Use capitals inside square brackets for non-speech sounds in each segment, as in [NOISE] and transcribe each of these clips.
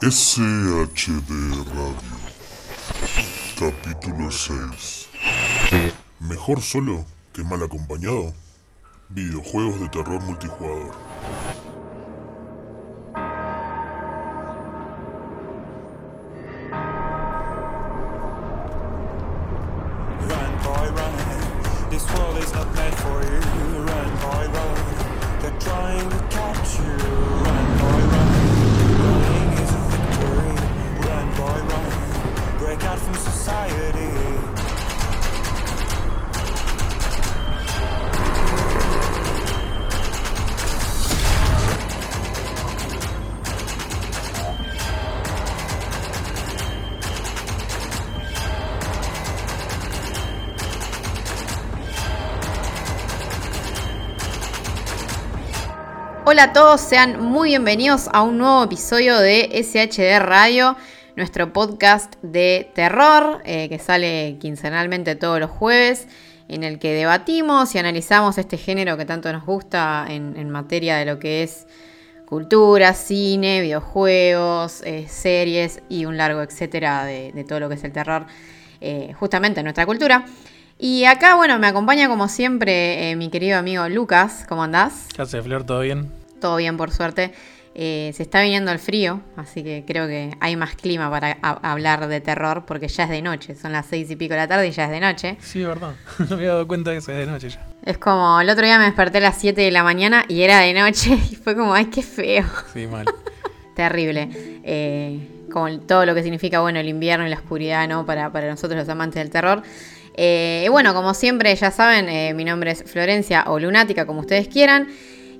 SHD Radio. Capítulo 6. Mejor solo que mal acompañado. Videojuegos de terror multijugador. Hola a todos, sean muy bienvenidos a un nuevo episodio de SHD Radio, nuestro podcast de terror eh, que sale quincenalmente todos los jueves, en el que debatimos y analizamos este género que tanto nos gusta en, materia de lo que es cultura, cine, videojuegos, eh, series y un largo etcétera de, todo lo que es el terror eh, justamente en nuestra cultura. Y acá, bueno, me acompaña como siempre mi querido amigo Lucas. ¿Cómo andás? ¿Qué hace, Flor? ¿Todo bien? Todo bien, por suerte. Eh, se está viniendo el frío, así que creo que hay más clima para hablar de terror, porque ya es de noche. Son las seis y pico de la tarde y ya es de noche. Sí, verdad. [LAUGHS] No me había dado cuenta que es de noche ya. Es como, el otro día me desperté a las 7 de la mañana y era de noche [LAUGHS] y fue como, ay, qué feo. Sí, mal. [LAUGHS] Terrible. Eh, como todo lo que significa, bueno, el invierno y la oscuridad, ¿no? Para, para nosotros los amantes del terror. Eh, y bueno, como siempre, ya saben, eh, mi nombre es Florencia o Lunática, como ustedes quieran.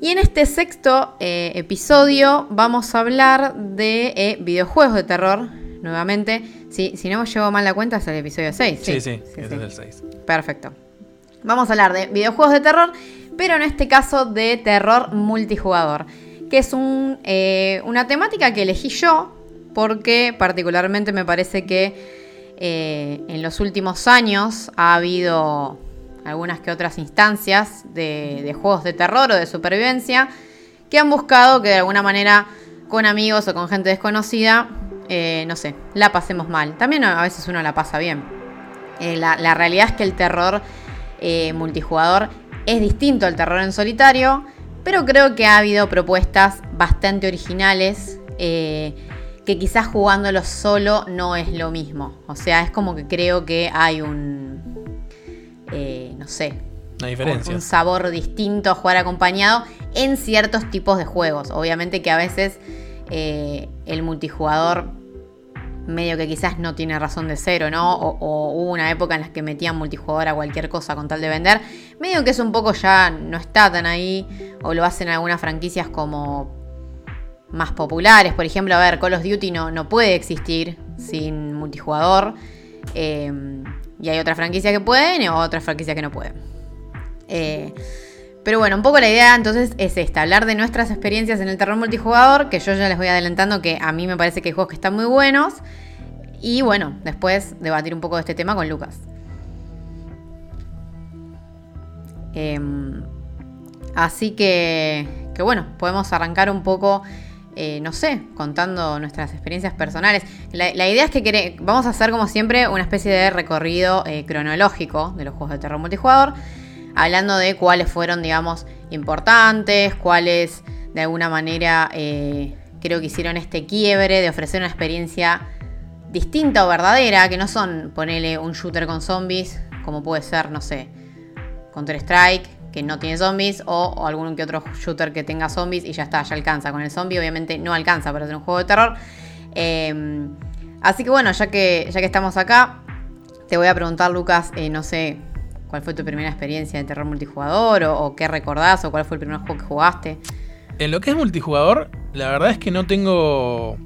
Y en este sexto eh, episodio vamos a hablar de eh, videojuegos de terror, nuevamente. Si, si no me llevo mal la cuenta, es el episodio 6. Sí, sí, este es el 6. Perfecto. Vamos a hablar de videojuegos de terror, pero en este caso de terror multijugador, que es un, eh, una temática que elegí yo porque particularmente me parece que en los últimos años ha habido algunas que otras instancias de, juegos de terror o de supervivencia que han buscado que de alguna manera con amigos o con gente desconocida, eh, no sé, la pasemos mal. También a veces uno la pasa bien. Eh, la, realidad es que el terror eh, multijugador es distinto al terror en solitario, pero creo que ha habido propuestas bastante originales que quizás jugándolo solo no es lo mismo. O sea, es como que creo que hay un, eh, no sé, Una diferencia. un sabor distinto a jugar acompañado en ciertos tipos de juegos. Obviamente que a veces eh, el multijugador medio que quizás no tiene razón de cero, ¿no? O, o hubo una época en la que metían multijugador a cualquier cosa con tal de vender. Medio que es un poco ya no está tan ahí. O lo hacen algunas franquicias como más populares. Por ejemplo, a ver, Call of Duty no, no puede existir sin multijugador. Eh, y hay otras franquicias que pueden y otras franquicias que no pueden. Eh, pero bueno, un poco la idea entonces es esta, hablar de nuestras experiencias en el terror multijugador, que yo ya les voy adelantando que a mí me parece que hay juegos que están muy buenos. Y bueno, después debatir un poco de este tema con Lucas. Em, así que, que bueno, podemos arrancar un poco, eh, no sé, contando nuestras experiencias personales. La, idea es que vamos a hacer como siempre una especie de recorrido eh, cronológico de los juegos de terror multijugador, hablando de cuáles fueron, digamos, importantes, cuáles de alguna manera eh, creo que hicieron este quiebre de ofrecer una experiencia distinta o verdadera, que no son ponerle un shooter con zombies, como puede ser, no sé, Counter-Strike, que no tiene zombies, o, o algún que otro shooter que tenga zombies y ya está, ya alcanza. Con el zombie obviamente no alcanza para hacer un juego de terror. Eh, así que bueno, ya que, ya que estamos acá, te voy a preguntar, Lucas, eh, no sé, ¿cuál fue tu primera experiencia de terror multijugador? O, o qué recordás? ¿O cuál fue el primer juego que jugaste? En lo que es multijugador, la verdad es que no tengo.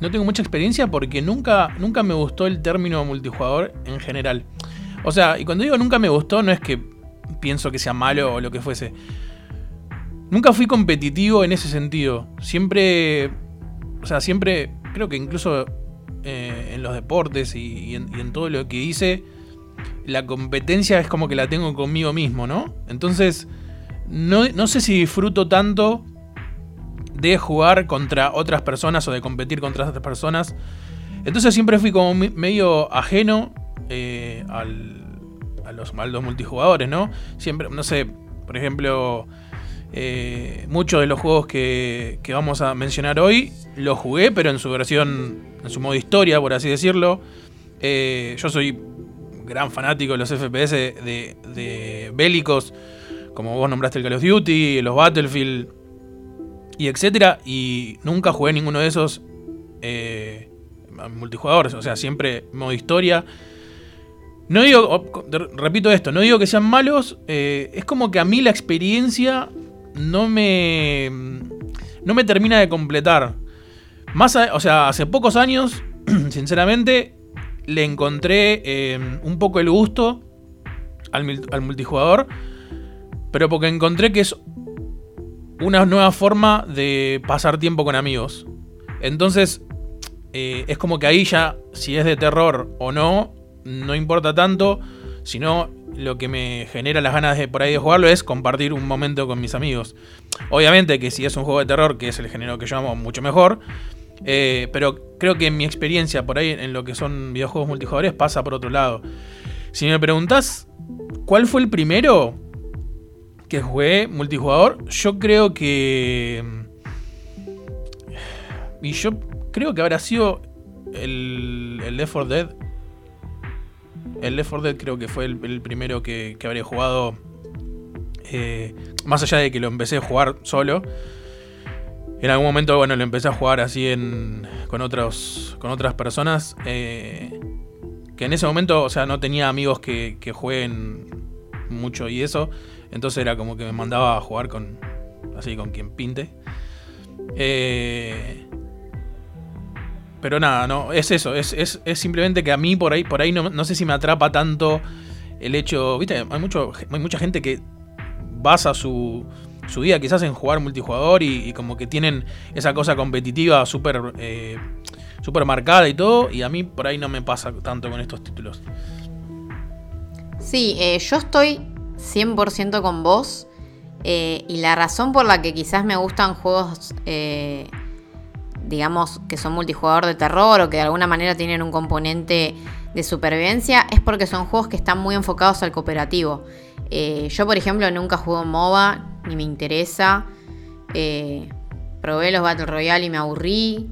No tengo mucha experiencia porque nunca, nunca me gustó el término multijugador en general. O sea, y cuando digo nunca me gustó, no es que pienso que sea malo o lo que fuese. Nunca fui competitivo en ese sentido. Siempre. O sea, siempre. Creo que incluso eh, en los deportes y, en todo lo que hice. La competencia es como que la tengo conmigo mismo, ¿no? Entonces. No, no sé si disfruto tanto de jugar contra otras personas o de competir contra otras personas. Entonces siempre fui como medio ajeno eh, al, a los maldos multijugadores, ¿no? Siempre, no sé, por ejemplo, eh, muchos de los juegos que, que, vamos a mencionar hoy los jugué, pero en su versión, en su modo historia, por así decirlo. Eh, yo soy gran fanático de los FPS de, de bélicos, como vos nombraste el Call of Duty, los Battlefield y etcétera, y nunca jugué ninguno de esos eh, multijugadores, o sea, siempre modo historia. No digo, repito esto, no digo que sean malos, eh, es como que a mí la experiencia no me, no me termina de completar. Más, o sea, hace pocos años, [CLEARS THROAT] sinceramente, le encontré eh, un poco el gusto al, al multijugador, pero porque encontré que es una nueva forma de pasar tiempo con amigos. Entonces, eh, es como que ahí ya, si es de terror o no, no importa tanto, sino lo que me genera las ganas de por ahí jugarlo es compartir un momento con mis amigos. Obviamente que si es un juego de terror, que es el género que yo amo, mucho mejor. Eh, pero creo que mi experiencia por ahí en lo que son videojuegos multijugadores pasa por otro lado. Si me preguntas cuál fue el primero, que jugué multijugador, yo creo que. Y yo creo que habrá sido el, el Left 4 Dead. El Left 4 Dead creo que fue el, primero que, habría jugado. Eh, más allá de que lo empecé a jugar solo. En algún momento, bueno, lo empecé a jugar así en, con, otros, con otras personas. Eh, que en ese momento, o sea, no tenía amigos que, que jueguen mucho y eso. Entonces era como que me mandaba a jugar con. Así, con quien pinte. Eh, pero nada, no, es eso. Es, simplemente que a mí por ahí, por ahí no, sé si me atrapa tanto el hecho. Viste, hay, mucho, hay mucha gente que basa su, su vida quizás en jugar multijugador y, como que tienen esa cosa competitiva súper eh, super marcada y todo. Y a mí por ahí no me pasa tanto con estos títulos. Sí, eh, yo estoy 100% con vos. Eh, y la razón por la que quizás me gustan juegos, digamos, que son multijugador de terror o que de alguna manera tienen un componente de supervivencia, es porque son juegos que están muy enfocados al cooperativo. Eh, yo, por ejemplo, nunca juego MOBA, ni me interesa. probé los Battle Royale y me aburrí.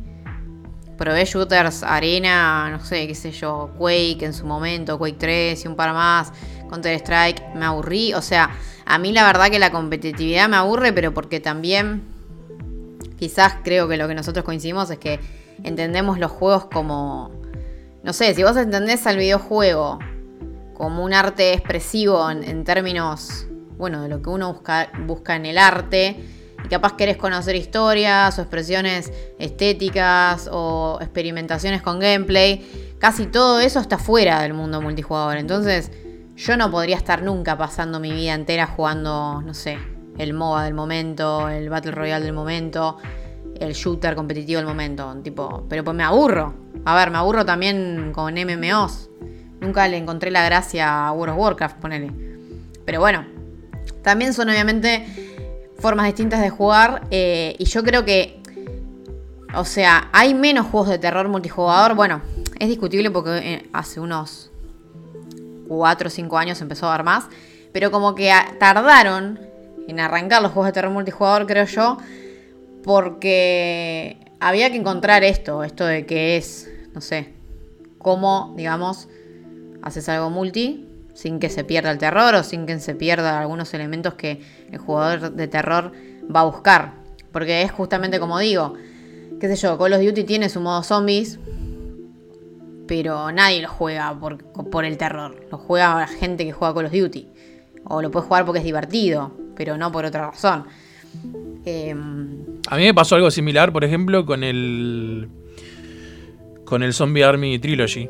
Probé shooters, arena, no sé, qué sé yo, Quake en su momento, Quake 3 y un par más. Counter-Strike me aburrí. O sea, a mí la verdad que la competitividad me aburre, pero porque también quizás creo que lo que nosotros coincidimos es que entendemos los juegos como... No sé, si vos entendés al videojuego como un arte expresivo en, términos, bueno, de lo que uno busca, busca en el arte, y capaz querés conocer historias o expresiones estéticas o experimentaciones con gameplay, casi todo eso está fuera del mundo multijugador. Entonces, yo no podría estar nunca pasando mi vida entera jugando, no sé, el MOBA del momento, el Battle Royale del momento, el shooter competitivo del momento. Tipo, pero pues me aburro. A ver, me aburro también con MMOs. Nunca le encontré la gracia a World of Warcraft, ponele. Pero bueno, también son obviamente formas distintas de jugar. Eh, y yo creo que, o sea, hay menos juegos de terror multijugador. Bueno, es discutible porque eh, hace unos 4 o 5 años empezó a dar más. Pero como que tardaron en arrancar los juegos de terror multijugador, creo yo, porque había que encontrar esto, esto de que es, no sé, cómo, digamos, haces algo multi sin que se pierda el terror o sin que se pierda algunos elementos que el jugador de terror va a buscar. Porque es justamente como digo, qué sé yo, Call of Duty tiene su modo zombies, pero nadie lo juega por, por el terror. Lo juega la gente que juega Call of Duty. O lo puede jugar porque es divertido, pero no por otra razón. Em, a mí me pasó algo similar, por ejemplo, con el. con el Zombie Army Trilogy.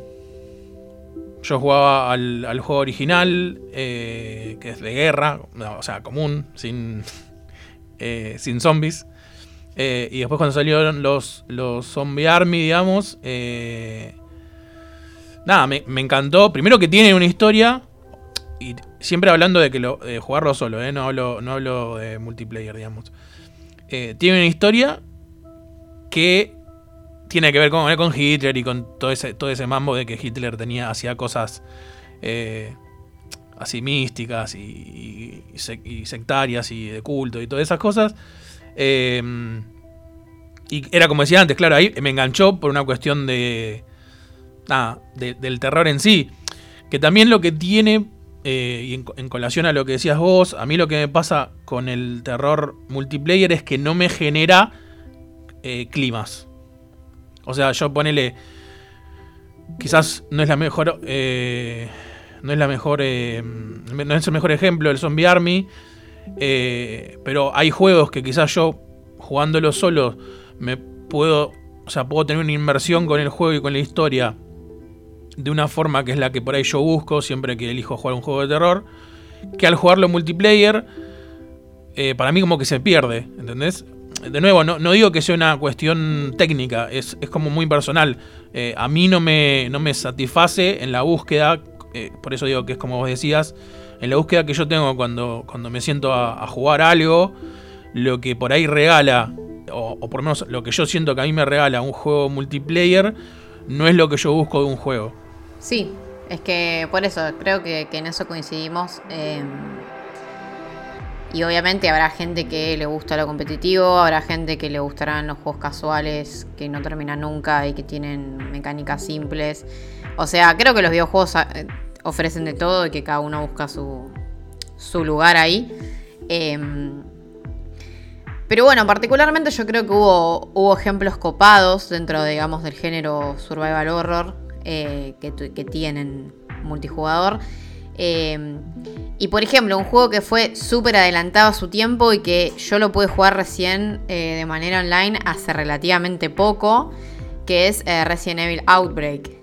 Yo jugaba al, juego original, eh, que es de guerra, o sea, común, sin, [LAUGHS] eh, sin zombies. Eh, y después cuando salieron los, los Zombie Army, digamos, nada, me, encantó. Primero que tiene una historia. Y siempre hablando de que lo, jugarlo solo, ¿eh? no, hablo, no hablo de multiplayer, digamos. Eh, tiene una historia que tiene que ver con, con Hitler y con todo ese, todo ese mambo de que Hitler tenía, hacía cosas eh, así místicas y, y sec- y sectarias y de culto y todas esas cosas. Eh, y era como decía antes, claro, ahí me enganchó por una cuestión de. De- del terror en sí. Que también lo que tiene, eh, y en, colación a lo que decías vos, a mí lo que me pasa con el terror multiplayer es que no me genera eh, climas. O sea, yo ponele. Quizás no es la mejor. eh, no es la mejor. no es el mejor ejemplo el Zombie Army. pero hay juegos que quizás yo, jugándolo solo, me puedo. O sea, puedo tener una inmersión con el juego y con la historia. De una forma que es la que por ahí yo busco siempre que elijo jugar un juego de terror. Que al jugarlo multiplayer. eh, para mí como que se pierde. ¿Entendés? De nuevo, no, no digo que sea una cuestión técnica, es, es como muy personal. Eh, a mí no me, no me satisface en la búsqueda, eh, por eso digo que es como vos decías, en la búsqueda que yo tengo cuando, cuando me siento a, jugar algo, lo que por ahí regala, o, o por lo menos lo que yo siento que a mí me regala un juego multiplayer, no es lo que yo busco de un juego. Sí, es que por eso creo que, en eso coincidimos. eh, y obviamente habrá gente que le gusta lo competitivo, habrá gente que le gustarán los juegos casuales que no terminan nunca y que tienen mecánicas simples. O sea, creo que los videojuegos eh, ofrecen de todo y que cada uno busca su, su lugar ahí. Em, pero bueno, particularmente yo creo que hubo, hubo ejemplos copados dentro, digamos, del género survival horror eh, que, tienen multijugador. Eh, y por ejemplo, un juego que fue súper adelantado a su tiempo y que yo lo pude jugar recién eh, de manera online hace relativamente poco, que es eh, Resident Evil Outbreak.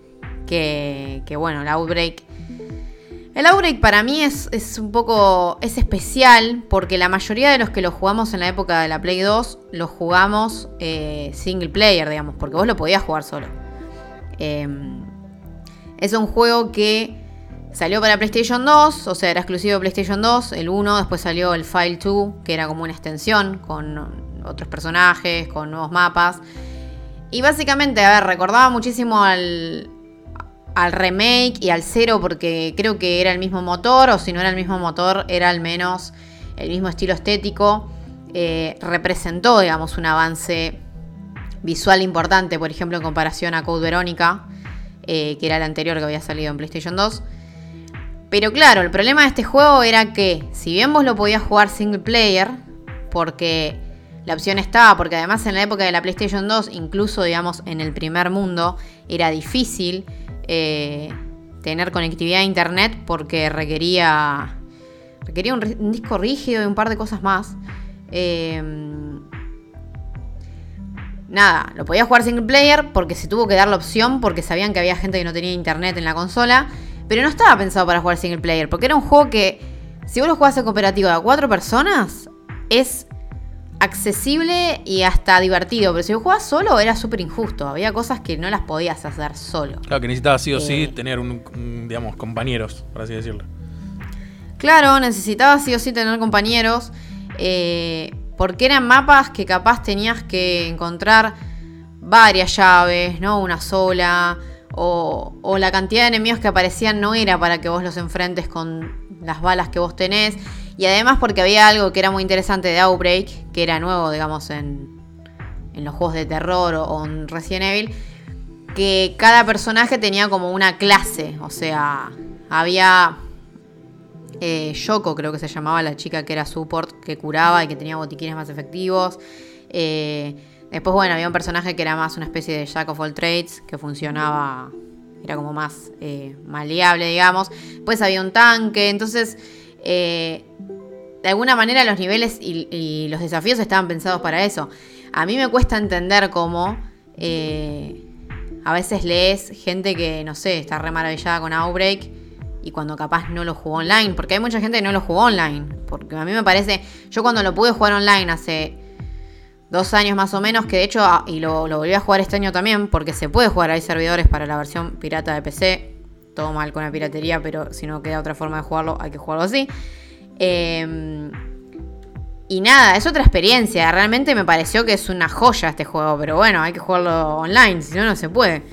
Que, bueno, el Outbreak el Outbreak para mí es, es un poco. es especial porque la mayoría de los que lo jugamos en la época de la Play 2 lo jugamos single player, digamos, porque vos lo podías jugar solo. Eh, es un juego que salió para PlayStation 2, o sea, era exclusivo PlayStation 2, el 1, después salió el File 2, que era como una extensión con otros personajes, con nuevos mapas. Y básicamente, a ver, recordaba muchísimo al, al remake y al cero porque creo que era el mismo motor, o si no era el mismo motor, era al menos el mismo estilo estético. Eh, representó, digamos, un avance visual importante, por ejemplo, en comparación a Code Verónica, eh, que era el anterior que había salido en PlayStation 2. Pero claro, el problema de este juego era que, si bien vos lo podías jugar single player, porque la opción estaba, porque además en la época de la PlayStation 2, incluso digamos en el primer mundo, era difícil eh, tener conectividad a internet porque requería, requería un, disco rígido y un par de cosas más. Eh, nada, lo podía jugar single player porque se tuvo que dar la opción porque sabían que había gente que no tenía internet en la consola. Pero no estaba pensado para jugar single player porque era un juego que, si vos lo jugás en cooperativo a cuatro personas, es accesible y hasta divertido. Pero si lo jugás solo, era súper injusto. Había cosas que no las podías hacer solo. Claro, que necesitaba sí o sí Eh. tener un, un, digamos, compañeros, por así decirlo. Claro, necesitabas sí o sí tener compañeros. eh, porque eran mapas que capaz tenías que encontrar varias llaves, no una sola. O, la cantidad de enemigos que aparecían no era para que vos los enfrentes con las balas que vos tenés. Y además porque había algo que era muy interesante de Outbreak, que era nuevo, digamos, en, en los juegos de terror o, o en Resident Evil, que cada personaje tenía como una clase. O sea, había eh, Yoko, creo que se llamaba la chica que era support, que curaba y que tenía botiquines más efectivos. Eh, después, bueno, había un personaje que era más una especie de Jack of all trades, que funcionaba, era como más eh, maleable, digamos. Después había un tanque, entonces, de alguna manera los niveles y, y los desafíos estaban pensados para eso. A mí me cuesta entender cómo... a veces lees gente que, no sé, está re maravillada con Outbreak y cuando capaz no lo jugó online, porque hay mucha gente que no lo jugó online, porque a mí me parece, yo cuando lo pude jugar online hace dos años más o menos, que de hecho, ah, y lo, volví a jugar este año también, porque se puede jugar, hay servidores para la versión pirata de PC, todo mal con la piratería, pero si no queda otra forma de jugarlo, hay que jugarlo así. Eh, y nada, es otra experiencia. Realmente me pareció que es una joya este juego. Pero bueno, hay que jugarlo online, si no, no se puede.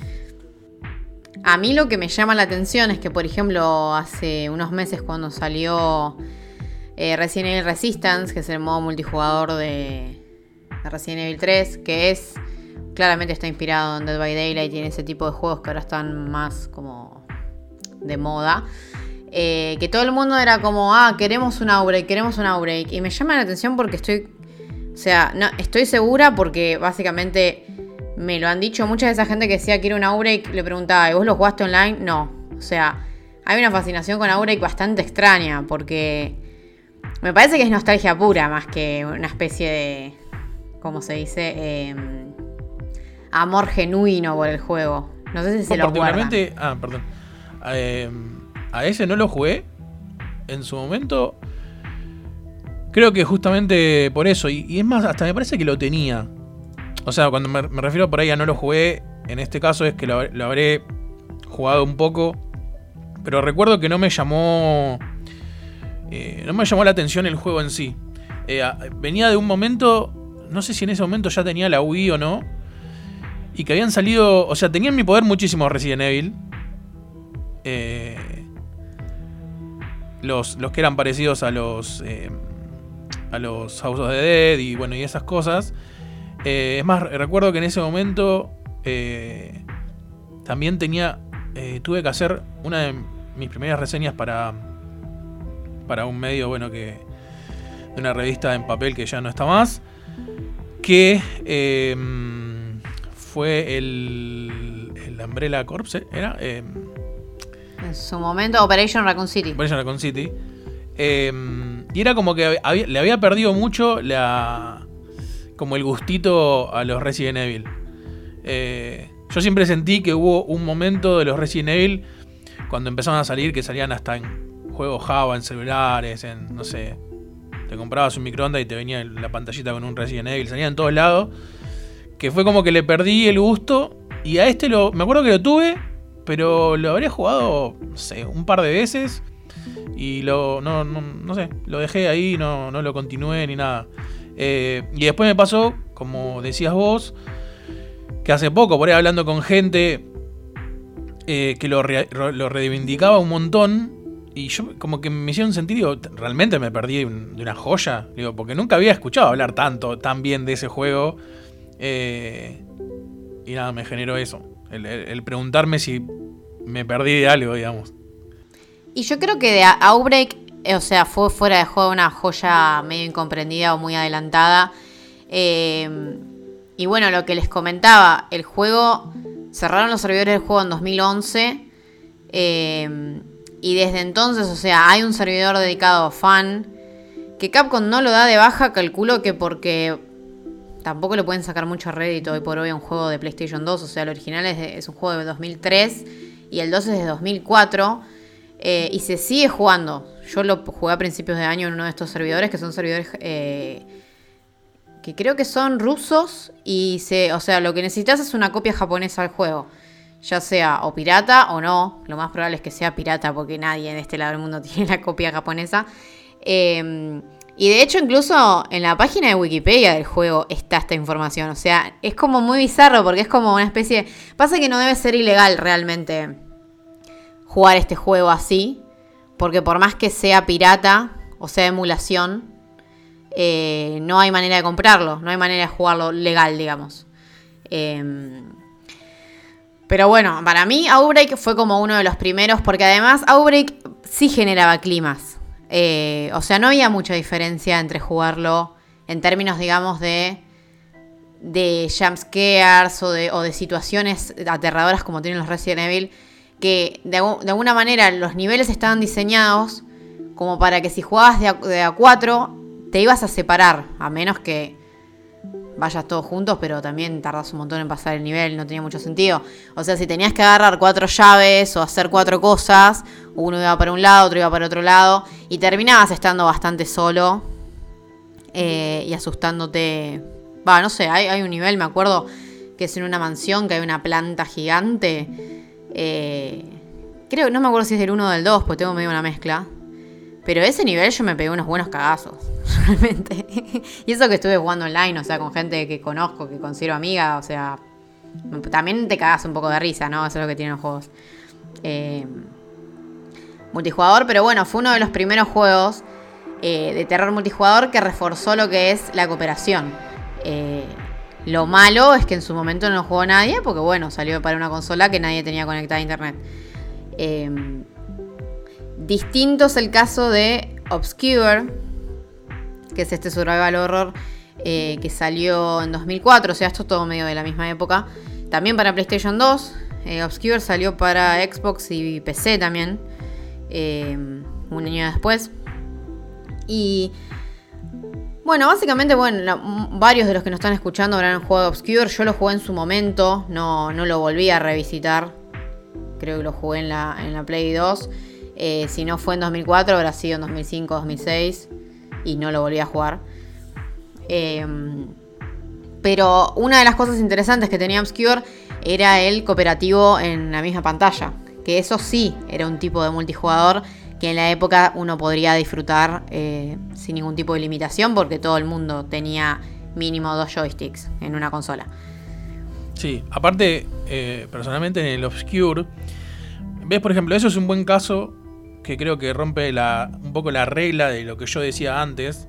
A mí lo que me llama la atención es que, por ejemplo, hace unos meses cuando salió eh, Resident Evil Resistance, que es el modo multijugador de, de Resident Evil 3, que es claramente está inspirado en Dead by Daylight y en ese tipo de juegos que ahora están más como de moda. Eh, que todo el mundo era como, ah, queremos un outbreak, queremos un outbreak. Y me llama la atención porque estoy, o sea, no, estoy segura porque básicamente me lo han dicho mucha de esa gente que decía que era un outbreak. Le preguntaba, ¿y vos lo jugaste online? No. O sea, hay una fascinación con outbreak bastante extraña porque me parece que es nostalgia pura más que una especie de, ¿cómo se dice? Em, amor genuino por el juego. No sé si se lo guardan. Particularmente, ah, perdón. Eh, a ese no lo jugué en su momento. Creo que justamente por eso. Y, y es más, hasta me parece que lo tenía. O sea, cuando me, me refiero por ahí a no lo jugué, en este caso es que lo, habré jugado un poco. Pero recuerdo que no me llamó. eh, no me llamó la atención el juego en sí. Eh, venía de un momento. No sé si en ese momento ya tenía la Wii o no. Y que habían salido. O sea, tenían en mi poder muchísimos Resident Evil. Eh, los, los que eran parecidos a los. eh, a los House of the Dead y bueno, y esas cosas. Eh, es más, recuerdo que en ese momento. eh, también tenía. eh, tuve que hacer una de mis primeras reseñas para. Para un medio, bueno, que. De una revista en papel que ya no está más. Que. eh, fue el. El Umbrella Corps, ¿eh? ¿era? Eh, En su momento, Operation Raccoon City. Operation Raccoon City. Eh, y era como que había- le había perdido mucho la. Como el gustito a los Resident Evil. Eh, yo siempre sentí que hubo un momento de los Resident Evil cuando empezaron a salir, que salían hasta en juegos Java, en celulares, en. no sé. Te comprabas un microondas y te venía la pantallita con un Resident Evil, salía en todos lados. Que fue como que le perdí el gusto. Y a este lo. Me acuerdo que lo tuve, pero lo habría jugado, no sé, un par de veces. Y lo. No, no, no sé, lo dejé ahí, no, no lo continué ni nada. Eh, y después me pasó, como decías vos, que hace poco, por ahí hablando con gente eh, que lo, lo reivindicaba un montón. Y yo como que me hicieron sentir, digo, realmente me perdí de un- de una joya. Digo, porque nunca había escuchado hablar tanto, tan bien de ese juego. Eh, y nada, me generó eso. El, el- preguntarme si me perdí de algo, digamos. Y yo creo que de Outbreak, o sea, fue fuera de juego una joya medio incomprendida o muy adelantada. Eh, y bueno, lo que les comentaba, el juego, cerraron los servidores del juego en 2011. eh, y desde entonces, o sea, hay un servidor dedicado a fan. Que Capcom no lo da de baja, calculo que porque tampoco le pueden sacar mucho rédito hoy por hoy a un juego de PlayStation 2. O sea, el original es, es un juego de 2003 y el 2 es de 2004. Eh, y se sigue jugando. Yo lo jugué a principios de año en uno de estos servidores, que son servidores eh, que creo que son rusos. Y se, o sea, lo que necesitas es una copia japonesa al juego. Ya sea o pirata o no. Lo más probable es que sea pirata porque nadie en este lado del mundo [LAUGHS] tiene la copia japonesa. Eh, y de hecho, incluso en la página de Wikipedia del juego está esta información. O sea, es como muy bizarro porque es como una especie. Pasa que no debe ser ilegal realmente jugar este juego así. Porque por más que sea pirata o sea emulación, eh, no hay manera de comprarlo. No hay manera de jugarlo legal, digamos. Eh, pero bueno, para mí Outbreak fue como uno de los primeros, porque además Outbreak sí generaba climas. Eh, o sea, no había mucha diferencia entre jugarlo en términos, digamos, de, de jumpscares o de, o de situaciones aterradoras como tienen los Resident Evil, que de, algu- de alguna manera los niveles estaban diseñados como para que si jugabas de a, 4 te ibas a separar, a menos que vayas todos juntos, pero también tardas un montón en pasar el nivel, no tenía mucho sentido. O sea, si tenías que agarrar cuatro llaves o hacer cuatro cosas, uno iba para un lado, otro iba para otro lado, y terminabas estando bastante solo eh, y asustándote. Va, no sé, hay un nivel, me acuerdo, que es en una mansión, que hay una planta gigante. Eh, creo, no me acuerdo si es del 1 o del 2, porque tengo medio una mezcla. Pero ese nivel yo me pegué unos buenos cagazos, [LAUGHS] realmente. y eso que estuve jugando online, o sea, con gente que conozco, que considero amiga, o sea, también te cagas un poco de risa, ¿no? Eso es lo que tienen los juegos. Eh, multijugador, pero bueno, fue uno de los primeros juegos eh, de terror multijugador que reforzó lo que es la cooperación. Eh, lo malo es que en su momento no jugó nadie, porque bueno, salió para una consola que nadie tenía conectada a internet. distinto es el caso de Obscure, que es este survival horror que salió en 2004, o sea, esto es todo medio de la misma época. También para PlayStation 2. Eh, Obscure salió para Xbox y PC también. Eh, un año después. Y bueno, básicamente, bueno, varios de los que nos están escuchando habrán jugado Obscure. Yo lo jugué en su momento, no, no lo volví a revisitar. Creo que lo jugué en la, en la Play 2. Eh, si no fue en 2004, habrá sido en 2005, 2006. Y no lo volví a jugar. Eh, pero una de las cosas interesantes que tenía Obscure era el cooperativo en la misma pantalla. Que eso sí era un tipo de multijugador que en la época uno podría disfrutar eh, sin ningún tipo de limitación porque todo el mundo tenía mínimo dos joysticks en una consola. Sí, aparte, eh, personalmente en el Obscure, ves por ejemplo, eso es un buen caso que creo que rompe un poco la regla de lo que yo decía antes,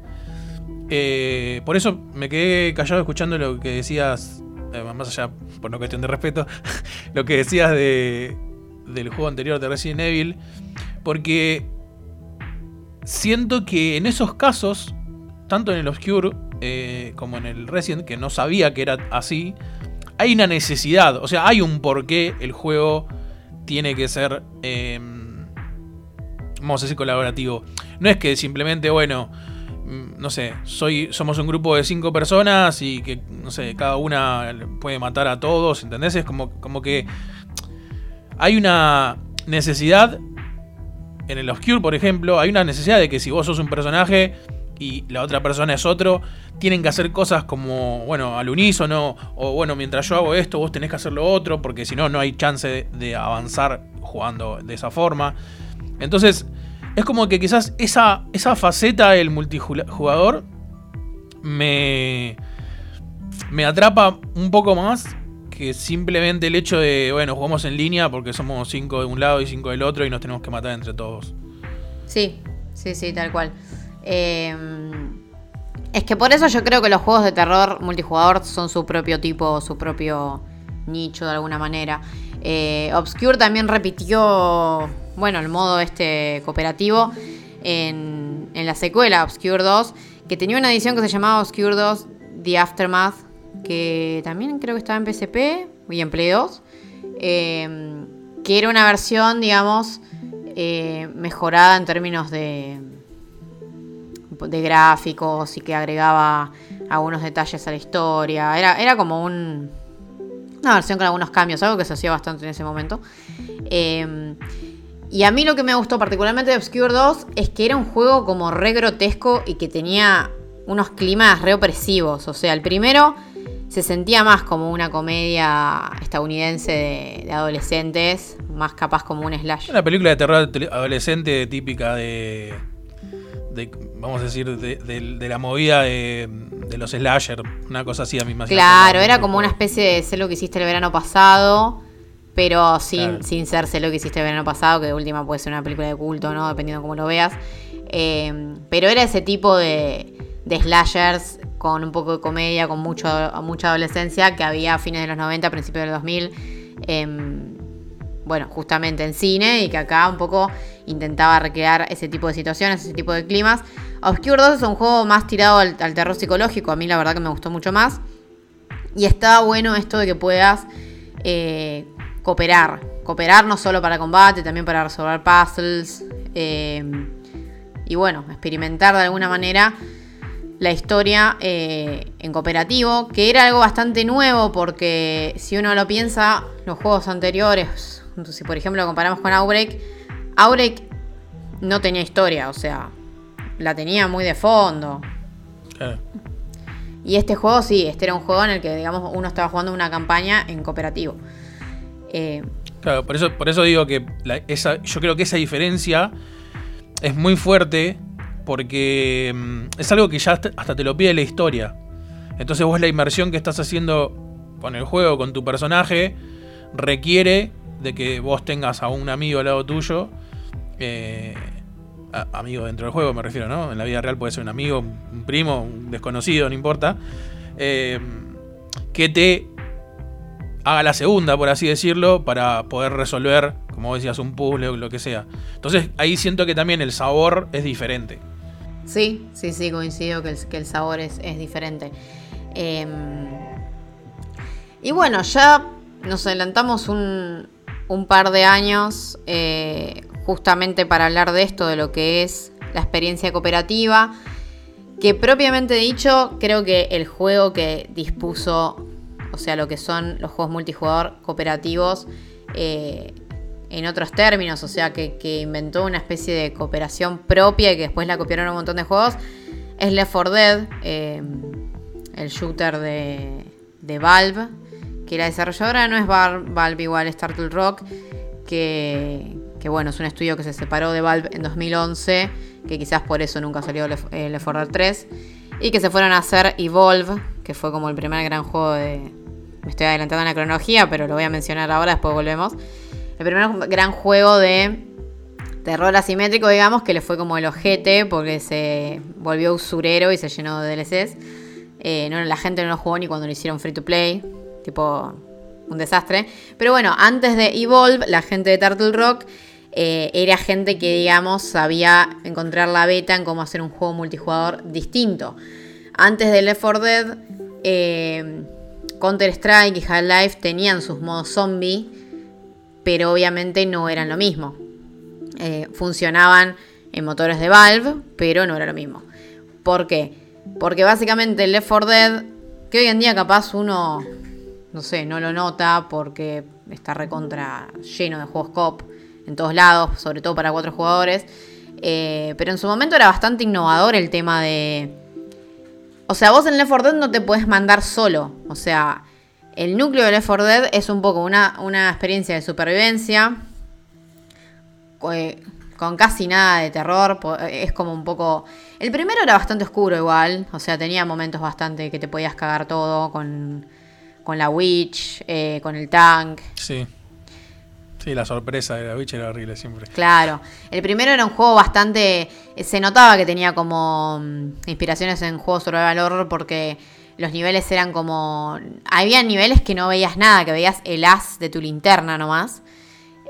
eh, por eso me quedé callado escuchando lo que decías, más allá, por no cuestión de respeto, [LAUGHS] lo que decías de, del juego anterior de Resident Evil, porque siento que en esos casos, tanto en el Obscure eh, como en el Resident, que no sabía que era así, hay una necesidad, o sea, hay un porqué el juego tiene que ser, em, vamos a decir, colaborativo. No es que simplemente, bueno, Mm, no sé, soy, somos un grupo de cinco personas y que, no sé, cada una puede matar a todos, ¿entendés? Es como, como que hay una necesidad, en el Obscure, por ejemplo, hay una necesidad de que si vos sos un personaje y la otra persona es otro, tienen que hacer cosas como, bueno, al unísono, o bueno, mientras yo hago esto, vos tenés que hacer lo otro, porque si no, no hay chance de avanzar jugando de esa forma. Entonces, es como que quizás esa, esa faceta del multijugador me, me atrapa un poco más que simplemente el hecho de, bueno, jugamos en línea porque somos cinco de un lado y cinco del otro y nos tenemos que matar entre todos. Sí, sí, sí, tal cual. Em, es que por eso yo creo que los juegos de terror multijugador son su propio tipo, su propio nicho de alguna manera. Eh, Obscure también repitió bueno, el modo este cooperativo en, la secuela Obscure 2, que tenía una edición que se llamaba Obscure 2 The Aftermath, que también creo que estaba en PSP y en Play 2, em, que era una versión, digamos, eh, mejorada en términos de, gráficos y que agregaba algunos detalles a la historia. Era, era como un, una versión con algunos cambios, algo que se hacía bastante en ese momento. Eh, y a mí lo que me gustó particularmente de Obscure 2 es que era un juego como re grotesco y que tenía unos climas re opresivos. O sea, el primero se sentía más como una comedia estadounidense de, adolescentes, más capaz como un slash. Una película de terror adolescente típica de. vamos a decir, de, la movida de, los slasher, una cosa así a mí más. Claro, era como una especie de sé lo que hiciste el verano pasado pero sin, sin serse lo que hiciste el verano pasado, que de última puede ser una película de culto, ¿no? Dependiendo de cómo lo veas. Eh, pero era ese tipo de, de, slashers con un poco de comedia, con mucho, mucha adolescencia que había a fines de los 90, principios del 2000. Em, bueno, justamente en cine y que acá un poco intentaba recrear ese tipo de situaciones, ese tipo de climas. Obscure 2 es un juego más tirado al, terror psicológico, a mí la verdad que me gustó mucho más. Y está bueno esto de que puedas eh, cooperar. Cooperar no solo para combate, también para resolver puzzles. Eh, y bueno, experimentar de alguna manera la historia eh, en cooperativo, que era algo bastante nuevo porque si uno lo piensa, los juegos anteriores, si por ejemplo lo comparamos con Outbreak, Outbreak no tenía historia, o sea, la tenía muy de fondo. Y este juego sí, este era un juego en el que digamos uno estaba jugando una campaña en cooperativo. Eh, claro, por eso, por eso digo que esa, yo creo que esa diferencia es muy fuerte porque mm, es algo que ya hasta te lo pide la historia. Entonces vos la inmersión que estás haciendo con el juego, con tu personaje, requiere de que vos tengas a un amigo al lado tuyo. eh, amigo dentro del juego me refiero, ¿no? En la vida real puede ser un amigo, un primo, un desconocido, no importa. eh, que te haga la segunda, por así decirlo, para poder resolver, como decías, un puzzle o lo que sea. Entonces ahí siento que también el sabor es diferente. Sí, sí, sí, coincido que el, sabor es, diferente. Eh, y bueno, ya nos adelantamos un, un par de años eh, justamente para hablar de esto, de lo que es la experiencia cooperativa. Que propiamente dicho, creo que el juego que dispuso, o sea, lo que son los juegos multijugador cooperativos, eh, en otros términos, o sea, que, inventó una especie de cooperación propia y que después la copiaron a un montón de juegos, es Left 4 Dead, eh, el shooter de, Valve, que la desarrolladora no es Val- Valve igual, es Turtle Rock, que, bueno, es un estudio que se separó de Valve en 2011, que quizás por eso nunca salió Left, eh, Left 4 Dead 3, y que se fueron a hacer Evolve, que fue como el primer gran juego de... Me estoy adelantando en la cronología, pero lo voy a mencionar ahora, después volvemos. El primer gran juego de terror asimétrico, digamos, que le fue como el ojete porque se volvió usurero y se llenó de DLCs. Eh, no, la gente no lo jugó ni cuando lo hicieron free to play. Tipo, un desastre. Pero bueno, antes de Evolve, la gente de Turtle Rock eh, era gente que, digamos, sabía encontrar la beta en cómo hacer un juego multijugador distinto. Antes de Left 4 Dead, eh, Counter-Strike y Half-Life tenían sus modos zombie, pero obviamente no eran lo mismo. Eh, funcionaban en motores de Valve, pero no era lo mismo. ¿Por qué? Porque básicamente el Left 4 Dead, que hoy en día capaz uno, no sé, no lo nota porque está recontra lleno de juegos cop en todos lados, sobre todo para cuatro jugadores. eh, pero en su momento era bastante innovador el tema de... O sea, vos en Left 4 Dead no te puedes mandar solo. O sea, el núcleo de Left 4 Dead es un poco una, una experiencia de supervivencia eh, con casi nada de terror. eh, Es como un poco. El primero era bastante oscuro igual. O sea, tenía momentos bastante que te podías cagar todo con, con la Witch, eh, con el tank. Sí. Sí, la sorpresa de la Witch era horrible siempre. Claro. El primero era un juego bastante. Se notaba que tenía como mm, inspiraciones en juegos survival horror porque los niveles eran como. Había niveles que no veías nada, que veías el as de tu linterna nomás.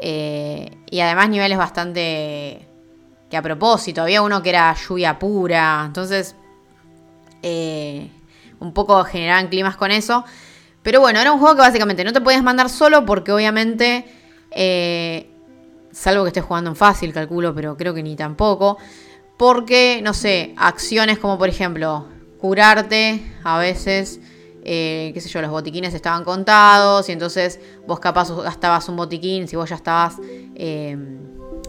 Eh, y además niveles bastante. que a propósito. Había uno que era lluvia pura. Entonces. eh, un poco generaban climas con eso. Pero bueno, era un juego que básicamente no te podías mandar solo porque obviamente. eh, salvo que estés jugando en fácil, calculo, pero creo que ni tampoco. Porque, no sé, acciones como por ejemplo, curarte, a veces, eh, qué sé yo, los botiquines estaban contados y entonces vos capaz gastabas un botiquín, si vos ya estabas eh,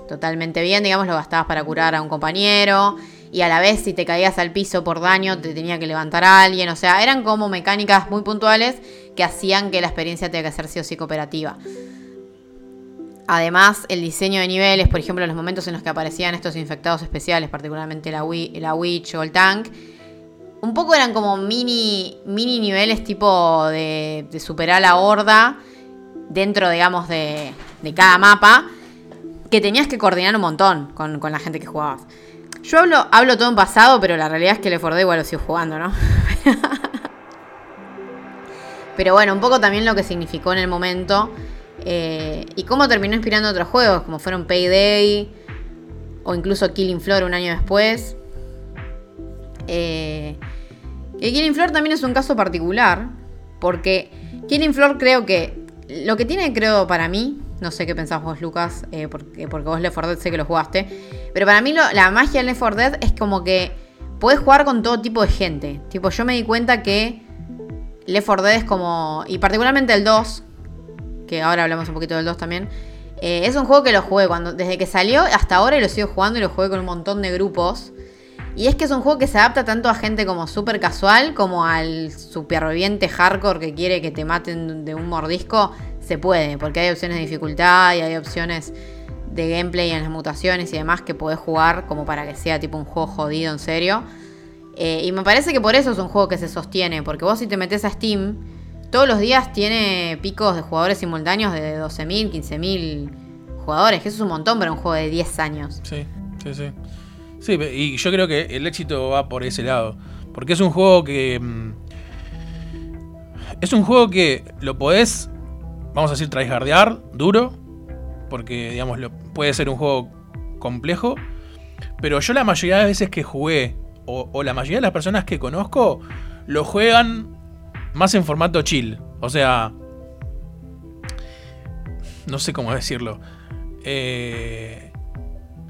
totalmente bien, digamos, lo gastabas para curar a un compañero. Y a la vez, si te caías al piso por daño, te tenía que levantar a alguien. O sea, eran como mecánicas muy puntuales que hacían que la experiencia tenga que ser sí o sí cooperativa. Además, el diseño de niveles, por ejemplo, los momentos en los que aparecían estos infectados especiales, particularmente la, la Witch o el Tank, un poco eran como mini, mini niveles tipo de, de superar la horda dentro, digamos, de, de cada mapa, que tenías que coordinar un montón con, con la gente que jugabas. Yo hablo, hablo todo en pasado, pero la realidad es que le Dead igual lo sigo jugando, ¿no? [LAUGHS] Pero bueno, un poco también lo que significó en el momento eh, y cómo terminó inspirando otros juegos, como fueron Payday o incluso Killing Floor un año después. Eh, que Killing Floor también es un caso particular, porque Killing Floor creo que lo que tiene, creo, para mí, no sé qué pensás vos, Lucas, eh, porque, porque vos Left 4 Dead sé que lo jugaste, pero para mí la magia de Left 4 Dead es como que podés jugar con todo tipo de gente. Tipo, yo me di cuenta que Left 4 Dead es como, y particularmente el 2, que ahora hablamos un poquito del 2 también, eh, es un juego que lo jugué cuando, desde que salió hasta ahora y lo sigo jugando y lo jugué con un montón de grupos. Y es que es un juego que se adapta tanto a gente como súper casual como al superviviente hardcore que quiere que te maten de un mordisco. Se puede, porque hay opciones de dificultad y hay opciones de gameplay en las mutaciones y demás que podés jugar como para que sea tipo un juego jodido en serio. Eh, y me parece que por eso es un juego que se sostiene, porque vos si te metes a Steam, todos los días tiene picos de jugadores simultáneos de 12.000, 15.000 jugadores, que eso es un montón para un juego de 10 años. Sí, sí, sí. Sí, y yo creo que el éxito va por ese lado. Porque es un juego que. mm, Es un juego que lo podés, vamos a decir, tryhardear, duro. Porque, digamos, lo, puede ser un juego complejo. Pero yo la mayoría de veces que jugué, o, o la mayoría de las personas que conozco, lo juegan más en formato chill. O sea. No sé cómo decirlo. Eh,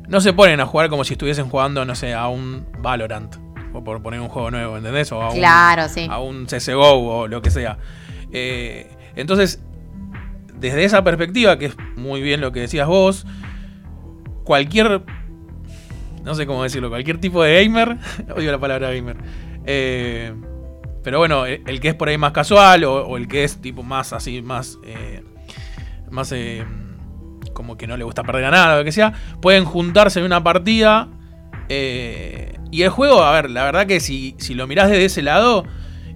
no se ponen a jugar como si estuviesen jugando, no sé, a un Valorant. O por poner un juego nuevo, ¿entendés? O a un, Claro, sí. a un CSGO o lo que sea. Eh, entonces, desde esa perspectiva, que es muy bien lo que decías vos, cualquier. No sé cómo decirlo, cualquier tipo de gamer. [LAUGHS] odio la palabra gamer. eh, pero bueno, el, el que es por ahí más casual o, o el que es tipo más así, más. eh, más. Como que no le gusta perder a nada, lo que sea, pueden juntarse en una partida. eh, y el juego, a ver, la verdad que si, si lo mirás desde ese lado,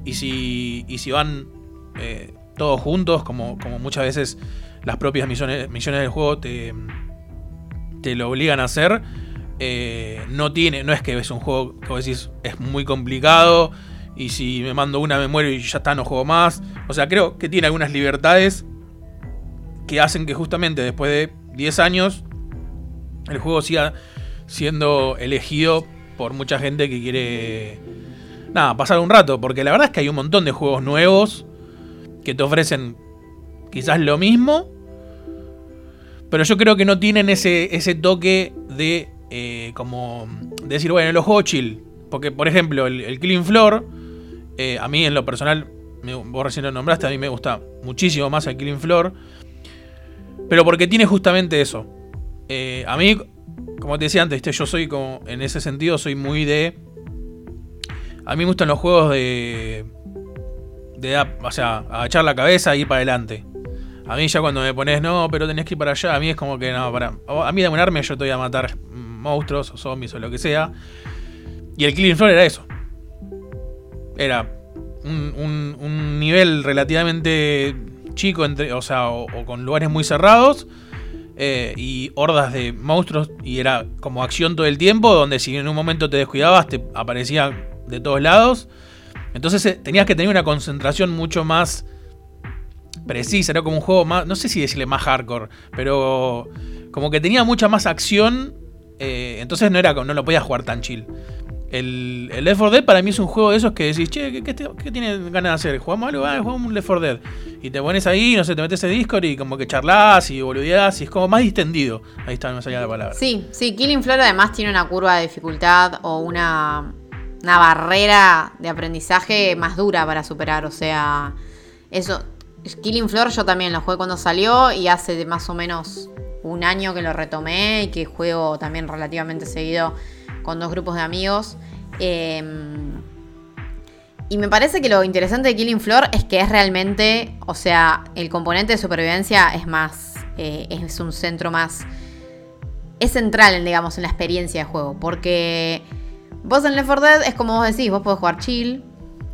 y si, y si van eh, todos juntos, como, como muchas veces las propias misiones, misiones del juego te, te lo obligan a hacer, eh, no tiene, no es que es un juego que vos decís es muy complicado, y si me mando una me muero y ya está, no juego más. O sea, creo que tiene algunas libertades que hacen que justamente después de 10 años el juego siga siendo elegido por mucha gente que quiere nada, pasar un rato, porque la verdad es que hay un montón de juegos nuevos que te ofrecen quizás lo mismo, pero yo creo que no tienen ese, ese toque de eh, como de decir, bueno, los juegos chill, porque por ejemplo el, Killing Floor, eh, a mí en lo personal, me, vos recién lo nombraste, a mí me gusta muchísimo más el Killing Floor, pero porque tiene justamente eso. Eh, a mí, como te decía antes, ¿viste? yo soy como, en ese sentido, soy muy de... A mí me gustan los juegos de... De, o sea, agachar la cabeza e ir para adelante. A mí ya cuando me pones, no, pero tenés que ir para allá, a mí es como que, no, para... A mí dame un arma y yo te voy a matar monstruos o zombies o lo que sea. Y el Killing Floor era eso. Era un- un nivel relativamente chico, entre, o sea, o, con lugares muy cerrados. eh, y hordas de monstruos. Y era como acción todo el tiempo. Donde si en un momento te descuidabas, te aparecían de todos lados. Entonces eh, tenías que tener una concentración mucho más precisa. Era como un juego más. No sé si decirle más hardcore. Pero como que tenía mucha más acción. eh, entonces no, era, no lo podías jugar tan chill. El, el Left 4 Dead para mí es un juego de esos que decís, che, ¿qué, qué, qué tienes ganas de hacer? ¿Jugamos algo? Ah, jugamos un Left 4 Dead. Y te pones ahí, no sé, te metes en Discord y como que charlas y boludeás y es como más distendido. Ahí está, no salía la palabra. Sí, sí, Killing Floor además tiene una curva de dificultad o una, una barrera de aprendizaje más dura para superar. O sea, eso. Killing Floor yo también lo jugué cuando salió y hace más o menos un año que lo retomé y que juego también relativamente seguido con dos grupos de amigos. Eh, y me parece que lo interesante de Killing Floor es que es realmente, o sea, el componente de supervivencia es más, eh, es un centro más es central, en, digamos, en la experiencia de juego. Porque vos en Left 4 Dead es como vos decís, vos podés jugar chill.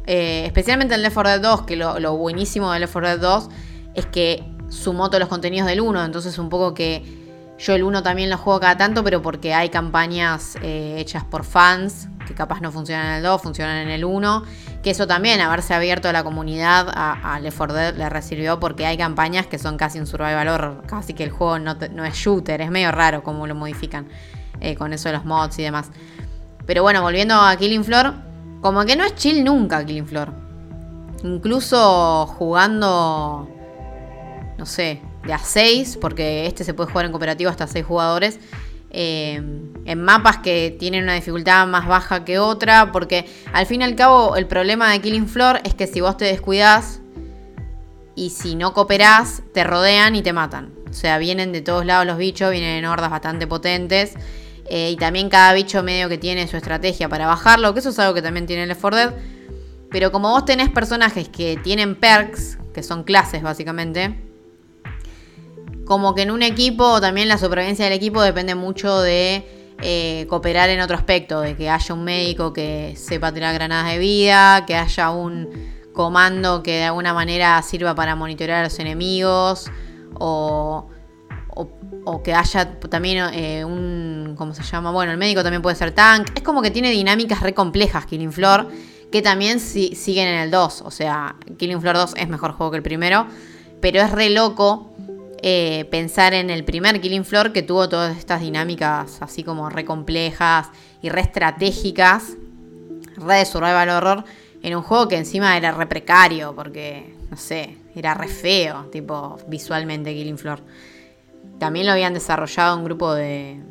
eh, especialmente en Left 4 Dead 2, que lo, lo buenísimo de Left 4 Dead 2 es que sumó todos los contenidos del 1. Entonces un poco que yo el 1 también lo juego cada tanto, pero porque hay campañas eh, hechas por fans, que capaz no funcionan en el 2, funcionan en el 1. Que eso también, haberse abierto a la comunidad a, a Left 4 Dead le recibió porque hay campañas que son casi un survival horror, casi que el juego no, no es shooter, es medio raro cómo lo modifican eh, con eso de los mods y demás. Pero bueno, volviendo a Killing Floor, como que no es chill nunca Killing Floor. Incluso jugando, no sé, de a 6, porque este se puede jugar en cooperativo hasta 6 jugadores. eh, en mapas que tienen una dificultad más baja que otra, porque al fin y al cabo el problema de Killing Floor es que si vos te descuidás y si no cooperás, te rodean y te matan. O sea, vienen de todos lados los bichos, vienen en hordas bastante potentes. eh, y también cada bicho medio que tiene su estrategia para bajarlo, que eso es algo que también tiene Left 4 Dead. Pero como vos tenés personajes que tienen perks, que son clases básicamente, como que en un equipo también la supervivencia del equipo depende mucho de eh, cooperar en otro aspecto, de que haya un médico que sepa tirar granadas de vida, que haya un comando que de alguna manera sirva para monitorear a los enemigos, o, o, o que haya también eh, un, ¿cómo se llama? Bueno, el médico también puede ser tank. Es como que tiene dinámicas re complejas Killing Floor, que también si, siguen en el 2. O sea, Killing Floor 2 es mejor juego que el primero, pero es re loco eh, pensar en el primer Killing Floor que tuvo todas estas dinámicas así como re complejas y re estratégicas, re de survival horror, en un juego que encima era re precario, porque, no sé, era re feo, tipo, visualmente Killing Floor. También lo habían desarrollado un grupo de,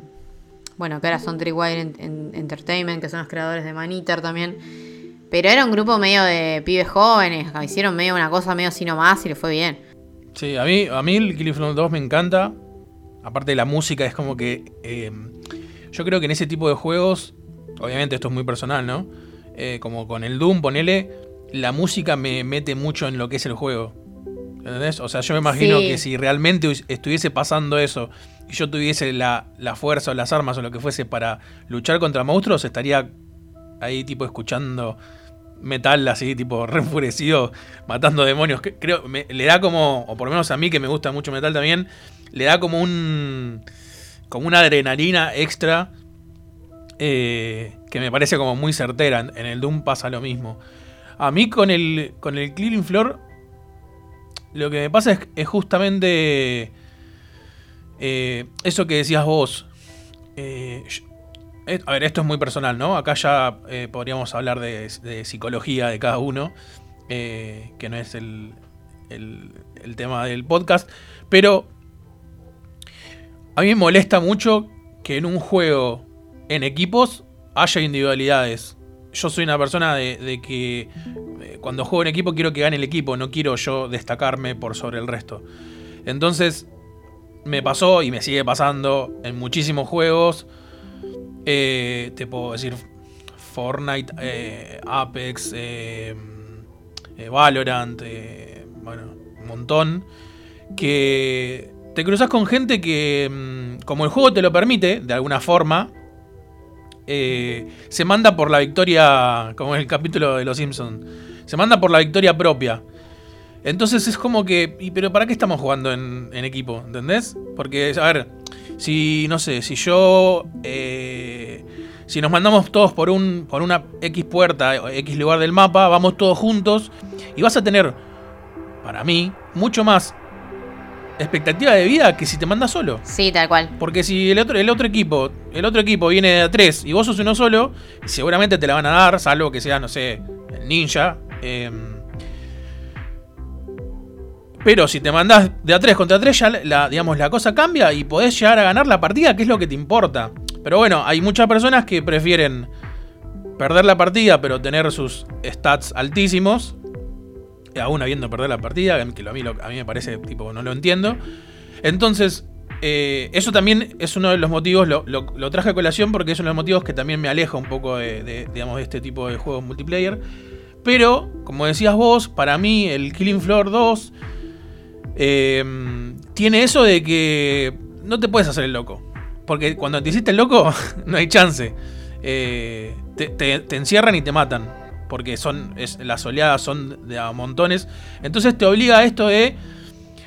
bueno, que ahora son Tripwire Entertainment, que son los creadores de Maniter también. Pero era un grupo medio de pibes jóvenes, hicieron medio una cosa medio así nomás y le fue bien. Sí, a mí, a mí el Killing Floor 2 me encanta. Aparte de la música, es como que. eh, yo creo que en ese tipo de juegos. Obviamente esto es muy personal, ¿no? Eh, como con el Doom, ponele. La música me mete mucho en lo que es el juego. ¿Entendés? O sea, yo me imagino Sí. que si realmente estuviese pasando eso y yo tuviese la, la fuerza o las armas o lo que fuese para luchar contra monstruos, estaría ahí tipo escuchando metal así, tipo re [LAUGHS] enfurecido, matando demonios. Creo, me- le da como, o por lo menos a mí que me gusta mucho metal también, le da como un. como una adrenalina extra. eh, que me parece como muy certera. En, el Doom pasa lo mismo. A mí con el. con el Killing Floor. Lo que me pasa es, es justamente. eh, eso que decías vos. Eh, a ver, esto es muy personal, ¿no? Acá ya eh, podríamos hablar de, psicología de cada uno, eh, que no es el, el- tema del podcast, pero a mí me molesta mucho que en un juego en equipos haya individualidades. Yo soy una persona de, que eh, cuando juego en equipo quiero que gane el equipo, no quiero yo destacarme por sobre el resto. Entonces, me pasó y me sigue pasando en muchísimos juegos. Eh, te puedo decir Fortnite, eh, Apex, eh, Valorant, bueno, un montón. Que te cruzas con gente que, mm, como el juego te lo permite, de alguna forma, se manda por la victoria, como en el capítulo de Los Simpsons, se manda por la victoria propia. Entonces es como que, ¿y pero para qué estamos jugando en, en equipo? ¿Entendés? Porque, a ver, si, no sé, si yo, eh, si nos mandamos todos por, un, por una X puerta, o X lugar del mapa, vamos todos juntos y vas a tener, para mí, mucho más expectativa de vida que si te mandas solo. Sí, tal cual. Porque si el otro, el otro equipo, el otro equipo viene de a tres y vos sos uno solo, seguramente te la van a dar, salvo que sea, no sé, el ninja. em, pero si te mandás de a 3 contra 3, ya la, digamos, la cosa cambia y podés llegar a ganar la partida, que es lo que te importa. Pero bueno, hay muchas personas que prefieren perder la partida, pero tener sus stats altísimos. Aún habiendo perder la partida, que a mí, a mí me parece, tipo, no lo entiendo. Entonces, eh, eso también es uno de los motivos, lo, lo- traje a colación porque es uno de los motivos que también me aleja un poco de, de, digamos, de este tipo de juegos multiplayer. Pero, como decías vos, para mí el Killing Floor 2 eh, tiene eso de que no te puedes hacer el loco. Porque cuando te hiciste el loco, [LAUGHS] no hay chance. Eh, te, encierran y te matan. Porque son las oleadas son de a montones. Entonces te obliga a esto de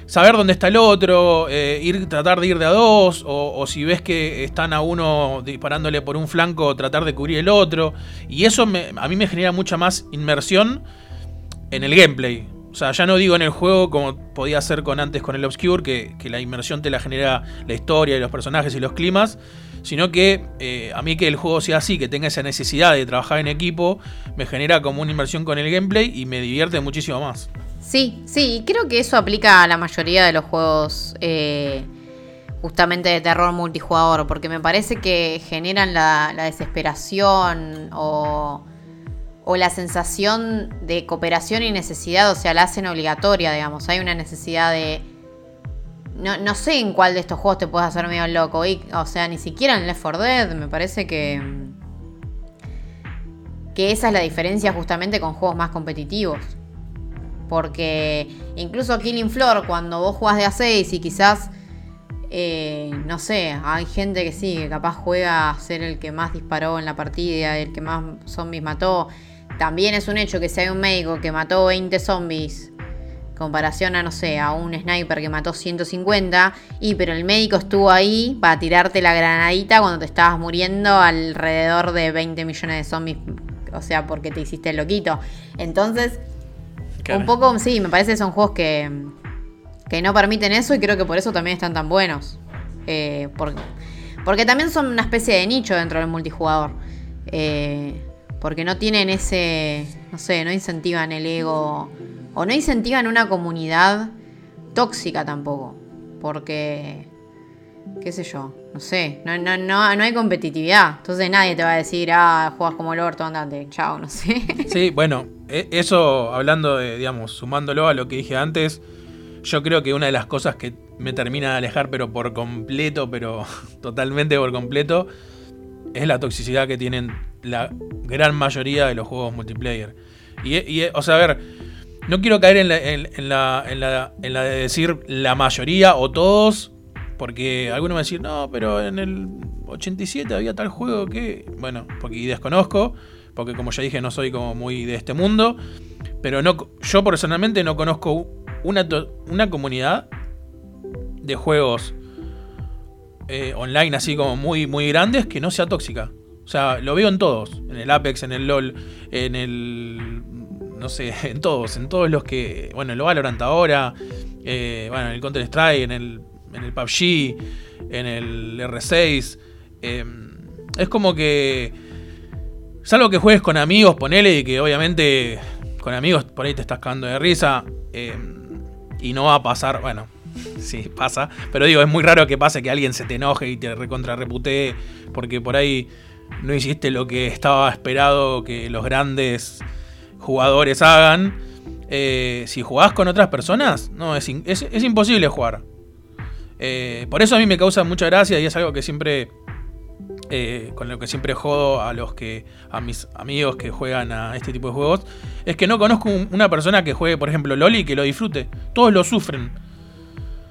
saber dónde está el otro, eh, ir, tratar de ir de a dos, o, o si ves que están a uno disparándole por un flanco, tratar de cubrir el otro. Y eso me- a mí me genera mucha más inmersión en el gameplay. O sea, ya no digo en el juego como podía ser con antes con el Obscure, que, que la inmersión te la genera la historia y los personajes y los climas, sino que eh, a mí que el juego sea así, que tenga esa necesidad de trabajar en equipo, me genera como una inmersión con el gameplay y me divierte muchísimo más. Sí, sí, y creo que eso aplica a la mayoría de los juegos eh, justamente de terror multijugador, porque me parece que generan la, la desesperación o, o la sensación de cooperación y necesidad, o sea, la hacen obligatoria, digamos. Hay una necesidad de... No, sé en cuál de estos juegos te puedes hacer medio loco, y, o sea, ni siquiera en Left 4 Dead, me parece que... Que esa es la diferencia justamente con juegos más competitivos. Porque incluso Killing Floor, cuando vos jugás de a 6 y quizás Eh, no sé, hay gente que sí, que capaz juega a ser el que más disparó en la partida, el que más zombies mató. También es un hecho que si hay un médico que mató 20 zombies, comparación a, no sé, a un sniper que mató 150, y pero el médico estuvo ahí para tirarte la granadita cuando te estabas muriendo alrededor de 20 millones de zombies, o sea, porque te hiciste el loquito. Entonces, Claro. un poco, sí, me parece que son juegos que, que no permiten eso y creo que por eso también están tan buenos. Eh, por- porque también son una especie de nicho dentro del multijugador. Eh, porque no tienen ese, no sé, no incentivan el ego o no incentivan una comunidad tóxica tampoco. Porque, qué sé yo, no sé, no, no, no, no hay competitividad. Entonces nadie te va a decir, ah, juegas como el orto, andate, chao, no sé. [LAUGHS] Sí, bueno, e- eso hablando de, digamos, sumándolo a lo que dije antes, yo creo que una de las cosas que me termina de alejar, pero por completo, pero [LAUGHS] totalmente por completo, es la toxicidad que tienen la gran mayoría de los juegos multiplayer. Y, o sea, a ver, no quiero caer en la, en- la- en la- en la de decir la mayoría o todos, porque algunos me decir, no, pero en el 87 había tal juego que, bueno, porque desconozco, porque como ya dije, no soy como muy de este mundo, pero no, yo personalmente no conozco una, una comunidad de juegos eh, online así como muy, muy grandes que no sea tóxica. O sea, lo veo en todos. En el Apex, en el LOL, en el... No sé, [LAUGHS] en todos. En todos los que... Bueno, en el Valorant ahora. eh, bueno, en el Counter Strike, en el, en el PUBG, en el R6. eh, es como que... Salvo que juegues con amigos, ponele, y que obviamente con amigos por ahí te estás cagando de risa. y no va a pasar, bueno, [LAUGHS] sí, pasa. Pero digo, es muy raro que pase que alguien se te enoje y te recontra reputee porque por ahí no hiciste lo que estaba esperado que los grandes jugadores hagan. Eh, si jugás con otras personas, no, es, es- imposible jugar. Eh, por eso a mí me causa mucha gracia y es algo que siempre. eh, con lo que siempre jodo a los que. a mis amigos que juegan a este tipo de juegos. Es que no conozco un- una persona que juegue, por ejemplo, Loli y que lo disfrute. Todos lo sufren.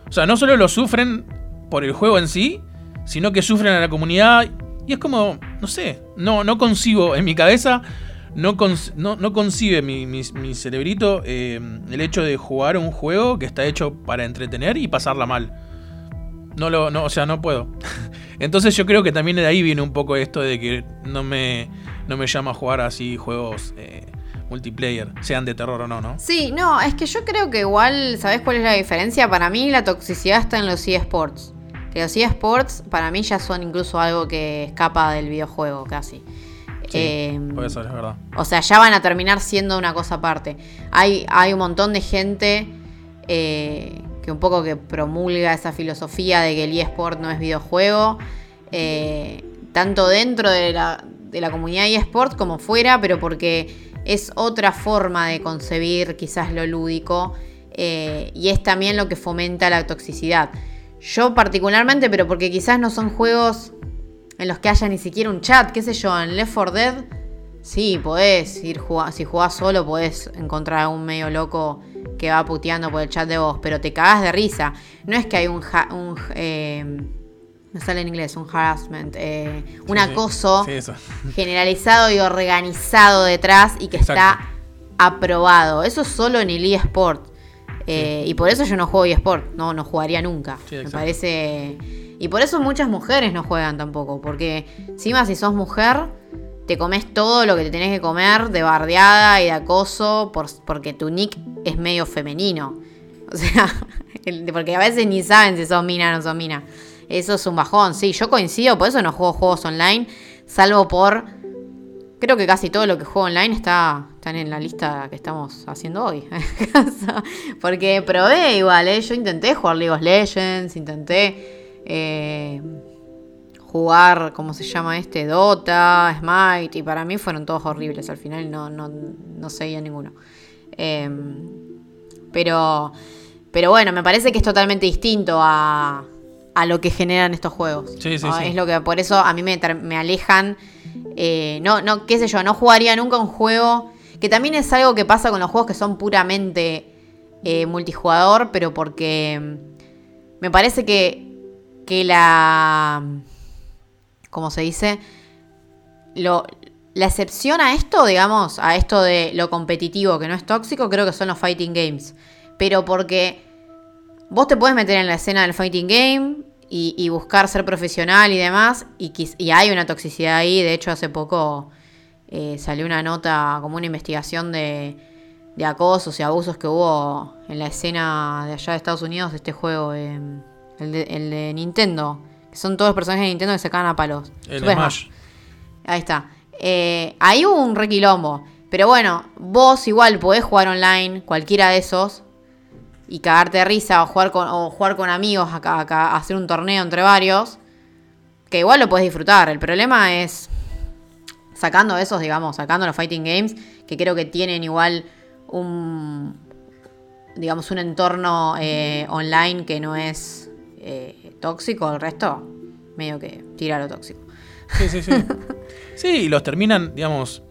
O sea, no solo lo sufren por el juego en sí, sino que sufren a la comunidad. Y es como, no sé, no, no concibo en mi cabeza, no, no concibe mi, mi- mi cerebrito eh, el hecho de jugar un juego que está hecho para entretener y pasarla mal. No lo, no, o sea, no puedo. [LAUGHS] Entonces yo creo que también de ahí viene un poco esto de que no me, no me llama a jugar así juegos eh, multiplayer, sean de terror o no, ¿no? Sí, no, es que yo creo que igual, ¿sabés cuál es la diferencia? Para mí la toxicidad está en los eSports. Que los eSports para mí ya son incluso algo que escapa del videojuego casi. Sí, Em, puede ser, es verdad. o sea, ya van a terminar siendo una cosa aparte. Hay, hay un montón de gente eh, que un poco que promulga esa filosofía de que el eSport no es videojuego. eh, tanto dentro de la, de la comunidad eSport como fuera, pero porque es otra forma de concebir quizás lo lúdico. eh, y es también lo que fomenta la toxicidad. Yo particularmente, pero porque quizás no son juegos en los que haya ni siquiera un chat, qué sé yo, en Left 4 Dead, sí, podés ir jugando, si jugás solo podés encontrar a un medio loco que va puteando por el chat de voz, pero te cagás de risa. No es que hay un eh, me sale en inglés, un harassment, eh, un Sí, acoso Sí, [LAUGHS] generalizado y organizado detrás y que Exacto. está aprobado. Eso solo en el eSport. Eh, Y por eso yo no juego eSport, no, no jugaría nunca. Me parece. Y por eso muchas mujeres no juegan tampoco. Porque encima si sos mujer, te comes todo lo que te tenés que comer de bardeada y de acoso. por- porque tu nick es medio femenino. [LAUGHS] O sea, porque a veces ni saben si sos mina o no sos mina. Eso es un bajón, sí, yo coincido, por eso no juego juegos online, salvo por... Creo que casi todo lo que juego online está están en la lista que estamos haciendo hoy. [LAUGHS] Porque probé igual, ¿eh? yo intenté jugar League of Legends, intenté eh, jugar, ¿cómo se llama este? Dota, Smite, y para mí fueron todos horribles, al final no, no, no seguía ninguno. Em, pero, pero bueno, me parece que es totalmente distinto a, a lo que generan estos juegos. Sí, sí, sí. Es lo que por eso a mí me, me alejan. eh, no, no, qué sé yo, no jugaría nunca un juego. Que también es algo que pasa con los juegos que son puramente eh, multijugador, pero porque mm, me parece que que la. ¿Cómo se dice? Lo, la excepción a esto, digamos, a esto de lo competitivo que no es tóxico, creo que son los fighting games. Pero porque vos te puedes meter en la escena del fighting game y, y buscar ser profesional y demás, y, hay una toxicidad ahí. De hecho, hace poco eh, salió una nota, como una investigación de, de acosos y abusos que hubo en la escena de allá de Estados Unidos de este juego, eh, el, de, el de Nintendo. Que son todos personajes de Nintendo que se cagan a palos. El Super Smash. Ahí está. Eh, ahí hubo un requilombo. Pero bueno, vos igual podés jugar online, cualquiera de esos, y cagarte de risa o jugar con, o jugar con amigos, acá, acá, hacer un torneo entre varios, que igual lo podés disfrutar. El problema es sacando esos, digamos, sacando los fighting games, que creo que tienen igual un, digamos, un entorno eh, online que no es eh, tóxico, el resto, medio que tira lo tóxico. Sí, sí, sí. [LAUGHS] Sí, y los terminan, digamos.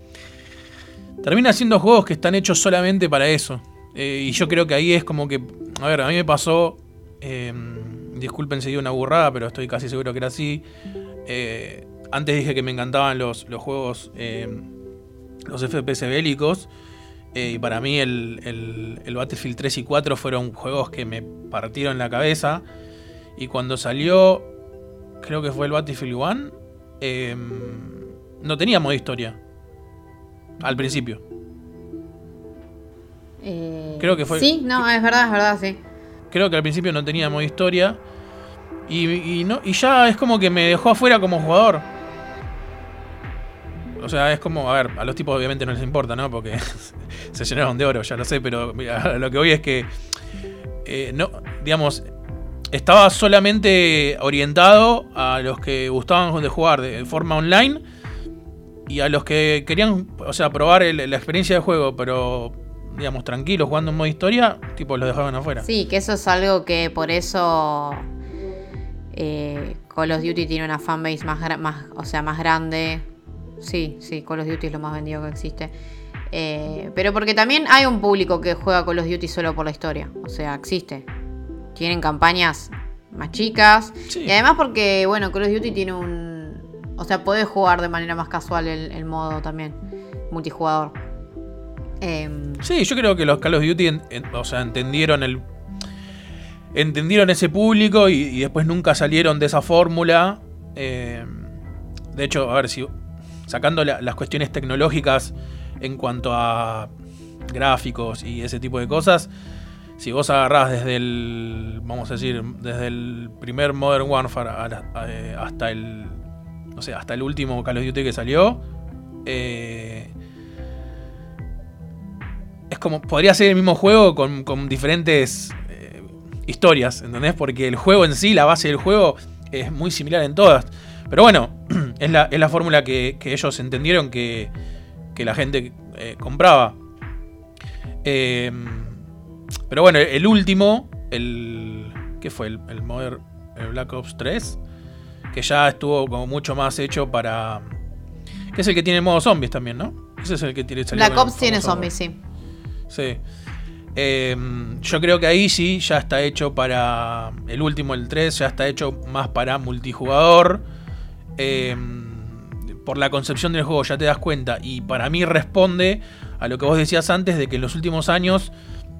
Terminan siendo juegos que están hechos solamente para eso. Eh, y yo creo que ahí es como que. A ver, a mí me pasó. eh, disculpen si digo una burrada, pero estoy casi seguro que era así. Eh, antes dije que me encantaban los, los juegos. eh, los FPS bélicos. eh, y para mí el, el- el Battlefield 3 y 4 fueron juegos que me partieron la cabeza. Y cuando salió. Creo que fue el Battlefield 1 eh, no tenía modo historia. Al principio. Eh, Creo que fue- Sí, no, es verdad, es verdad, sí. Creo que al principio no tenía modo historia. Y, y no, y ya es como que me dejó afuera como jugador. O sea, es como, a ver, a los tipos obviamente no les importa, ¿no? Porque [LAUGHS] se llenaron de oro, ya lo sé, pero mira, lo que voy es que, eh, no, digamos, estaba solamente orientado a los que gustaban de jugar de forma online y a los que querían, o sea, probar el- la experiencia de juego, pero, digamos, tranquilos, jugando en modo historia, tipo, los dejaban afuera. Sí, que eso es algo que por eso eh, Call of Duty tiene una fanbase más, más, o sea, más grande. Sí, sí, Call of Duty es lo más vendido que existe. Eh, pero porque también hay un público que juega Call of Duty solo por la historia. O sea, existe. Tienen campañas más chicas. Sí. Y además porque, bueno, Call of Duty tiene un... O sea, podés jugar de manera más casual el, el modo también. Multijugador. Em, Sí, yo creo que los Call of Duty o sea, entendieron el. Entendieron ese público y, después nunca salieron de esa fórmula. Eh, de hecho, a ver si. Sacando la- las cuestiones tecnológicas en cuanto a gráficos y ese tipo de cosas. Si vos agarrás desde el. Vamos a decir, desde el primer Modern Warfare eh, hasta el. No sé, hasta el último Call of Duty que salió. Eh, es como. Podría ser el mismo juego con, con diferentes eh, historias, ¿entendés? Porque el juego en sí, la base del juego, es muy similar en todas. Pero bueno, [CLEARS THROAT] es la, es la fórmula que, que ellos entendieron que, que la gente eh, compraba. Eh, pero bueno, el último, el. ¿Qué fue? El, el Modern el Black Ops 3. Que ya estuvo como mucho más hecho para. Que es el que tiene modo zombies también, ¿no? Ese es el que tiene Black el Ops tiene zombies, sí. Sí. Eh, yo creo que ahí sí ya está hecho para. El último, el 3, ya está hecho más para multijugador. Eh, por la concepción del juego ya te das cuenta. Y para mí responde a lo que vos decías antes de que en los últimos años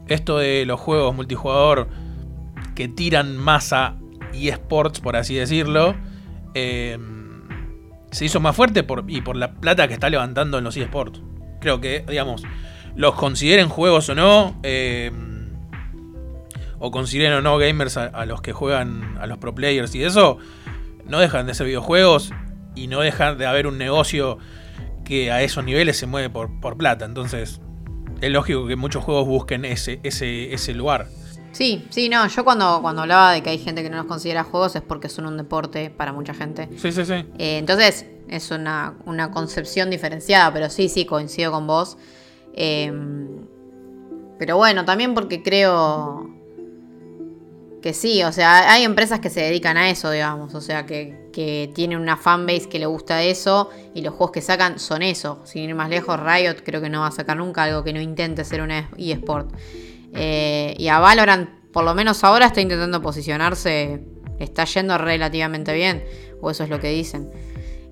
esto de los juegos multijugador que tiran más a eSports, por así decirlo, eh, se hizo más fuerte y por la plata que está levantando en los eSports. Creo que, digamos, los consideren juegos o no, eh, o consideren o no gamers a, a los que juegan, a los pro players y eso, no dejan de ser videojuegos y no dejan de haber un negocio que a esos niveles se mueve por, por plata. Entonces, es lógico que muchos juegos busquen ese, ese, ese lugar. Sí, sí, no, yo cuando, cuando hablaba de que hay gente que no los considera juegos es porque son un deporte para mucha gente. Sí, sí, sí. Eh, entonces, es una, una concepción diferenciada, pero sí, sí, coincido con vos. Eh, pero bueno, también porque creo que sí, o sea, hay empresas que se dedican a eso, digamos, o sea, que, que tienen una fanbase que le gusta eso y los juegos que sacan son eso. Sin ir más lejos, Riot creo que no va a sacar nunca algo que no intente ser un eSport. Eh, y a Valorant, por lo menos ahora, está intentando posicionarse está yendo relativamente bien, o eso es lo que dicen.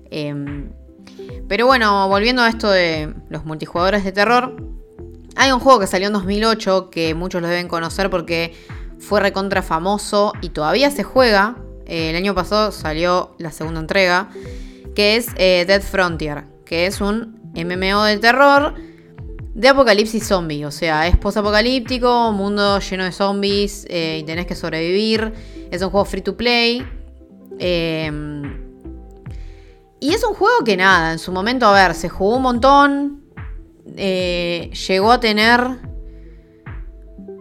Em, pero bueno, volviendo a esto de los multijugadores de terror, hay un juego que salió en 2008 que muchos lo deben conocer porque fue recontra famoso y todavía se juega. Eh, el año pasado salió la segunda entrega, que es eh, Dead Frontier, que es un MMO de terror de apocalipsis zombie. O sea, es post-apocalíptico, mundo lleno de zombies eh, y tenés que sobrevivir. Es un juego free to play. Y es un juego que nada, en su momento, a ver, se jugó un montón. llegó a tener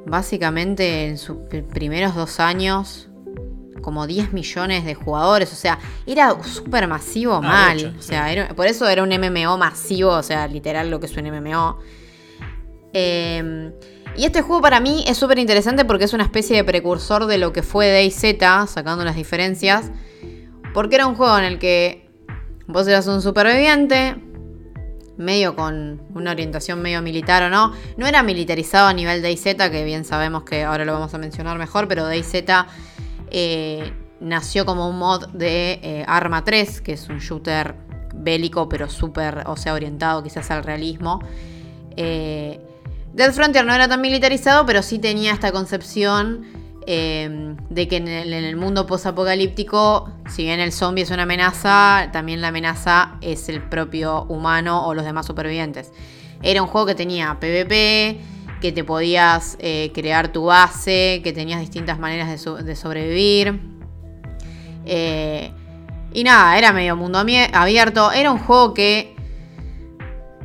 básicamente en sus primeros dos años como 10 millones de jugadores, o sea, era súper masivo ah, mal, o sea, por eso era un MMO masivo, o sea, literal lo que es un MMO. Em, y este juego para mí es súper interesante porque es una especie de precursor de lo que fue DayZ, sacando las diferencias, porque era un juego en el que vos eras un superviviente, medio con una orientación medio militar o no. No era militarizado a nivel DayZ, que bien sabemos que ahora lo vamos a mencionar mejor, pero DayZ eh, nació como un mod de eh, Arma 3, que es un shooter bélico, pero súper, o sea, orientado quizás al realismo. Eh, Frontier no era tan militarizado, pero sí tenía esta concepción Em, de que en el, mundo post-apocalíptico, si bien el zombie es una amenaza, también la amenaza es el propio humano o los demás supervivientes. Era un juego que tenía PvP, que te podías eh, crear tu base, que tenías distintas maneras de, sobrevivir. Eh, y nada, era medio mundo abierto. Era un juego que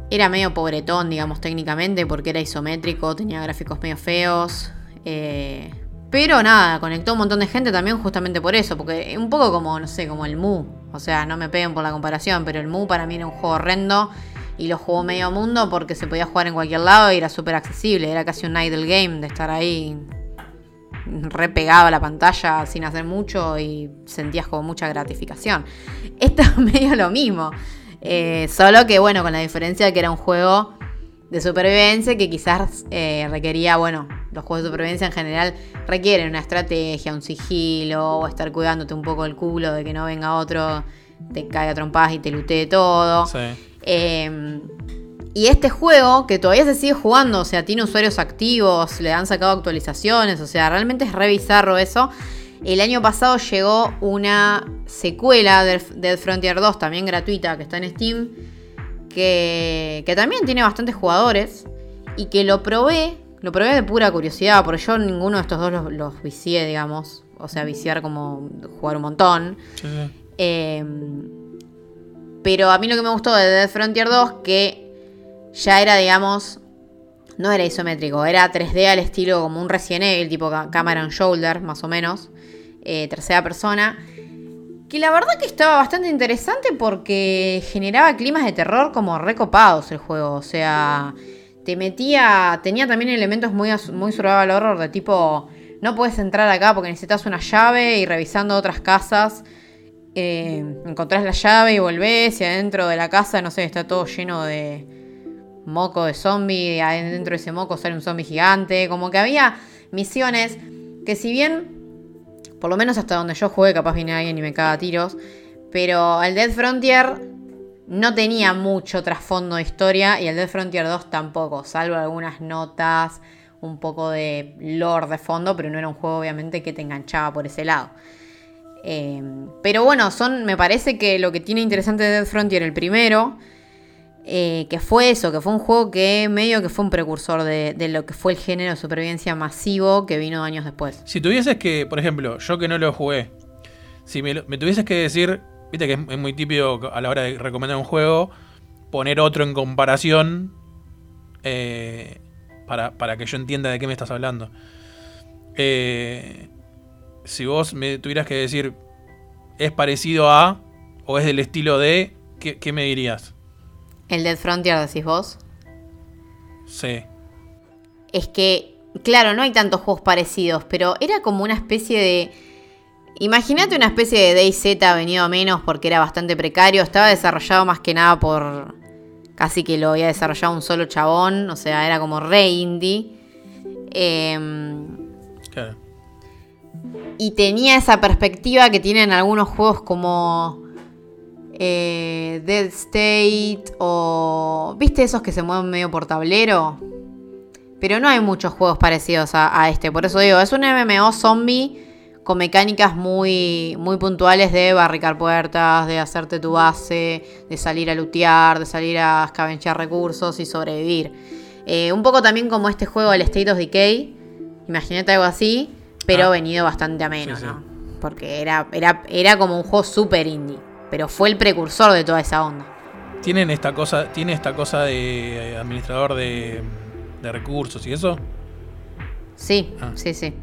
era medio pobretón, digamos, técnicamente, porque era isométrico, tenía gráficos medio feos. Eh, pero nada, conectó un montón de gente también justamente por eso, porque un poco como, no sé, como el Mu. O sea, no me peguen por la comparación, pero el Mu para mí era un juego horrendo y lo jugó medio mundo porque se podía jugar en cualquier lado y era súper accesible. Era casi un idle game de estar ahí re pegado a la pantalla sin hacer mucho y sentías como mucha gratificación. [LAUGHS] Esto es medio lo mismo. Eh, solo que bueno, con la diferencia de que era un juego de supervivencia que quizás eh, requería, bueno, los juegos de supervivencia en general requieren una estrategia, un sigilo, o estar cuidándote un poco el culo de que no venga otro, te caiga trompadas y te lutee todo. Em, y este juego, que todavía se sigue jugando, o sea, tiene usuarios activos, le han sacado actualizaciones, o sea, realmente es re bizarro eso. El año pasado llegó una secuela de Dead Frontier 2, también gratuita, que está en Steam que, también tiene bastantes jugadores y que lo probé, lo probé de pura curiosidad, porque yo ninguno de estos dos los, vicié, digamos. O sea, viciar como jugar un montón. Em, pero a mí lo que me gustó de Dead Frontier 2, que ya era, digamos, no era isométrico, era 3D al estilo como un Resident Evil, tipo Camera Shoulder, más o menos, eh, tercera persona. Que la verdad que estaba bastante interesante porque generaba climas de terror como recopados el juego. O sea, te metía. Tenía también elementos muy, muy survival horror de tipo. No puedes entrar acá porque necesitas una llave y revisando otras casas. Eh, encontrás la llave y volvés y adentro de la casa, no sé, está todo lleno de moco de zombie. Adentro de ese moco sale un zombie gigante. Como que había misiones que si bien por lo menos hasta donde yo jugué, capaz viene alguien y me caga tiros. Pero el Dead Frontier no tenía mucho trasfondo de historia y el Dead Frontier 2 tampoco, salvo algunas notas, un poco de lore de fondo, pero no era un juego obviamente que te enganchaba por ese lado. Eh, pero bueno, son, me parece que lo que tiene interesante de Dead Frontier el primero eh, que fue eso, que fue un juego que medio que fue un precursor de, lo que fue el género de supervivencia masivo que vino años después. Si tuvieses que, por ejemplo, yo que no lo jugué, si me, tuvieses que decir, viste que es, muy típico a la hora de recomendar un juego, poner otro en comparación eh, para, que yo entienda de qué me estás hablando. Eh, si vos me tuvieras que decir, es parecido a, o es del estilo de, qué me dirías? ¿El Dead Frontier decís vos? Sí. Es que, claro, no hay tantos juegos parecidos, pero era como una especie de... Imagínate una especie de DayZ venido a menos porque era bastante precario. Estaba desarrollado más que nada por... Casi que lo había desarrollado un solo chabón. O sea, era como re indie. Em, claro. y tenía esa perspectiva que tienen algunos juegos como eh, Dead State o... ¿Viste esos que se mueven medio por tablero? Pero no hay muchos juegos parecidos a, a este, por eso digo, es un MMO zombie con mecánicas muy, muy puntuales de barricar puertas, de hacerte tu base, de salir a lootear, de salir a escabenchar recursos y sobrevivir. Eh, un poco también como este juego, el State of Decay, imagínate algo así, pero Ah. venido bastante a menos, Sí, sí. ¿no? Porque era, era, era como un juego super indie, pero fue el precursor de toda esa onda. Tienen esta cosa, tiene esta cosa de eh, administrador de, de recursos y eso. Sí, Ah. sí, sí.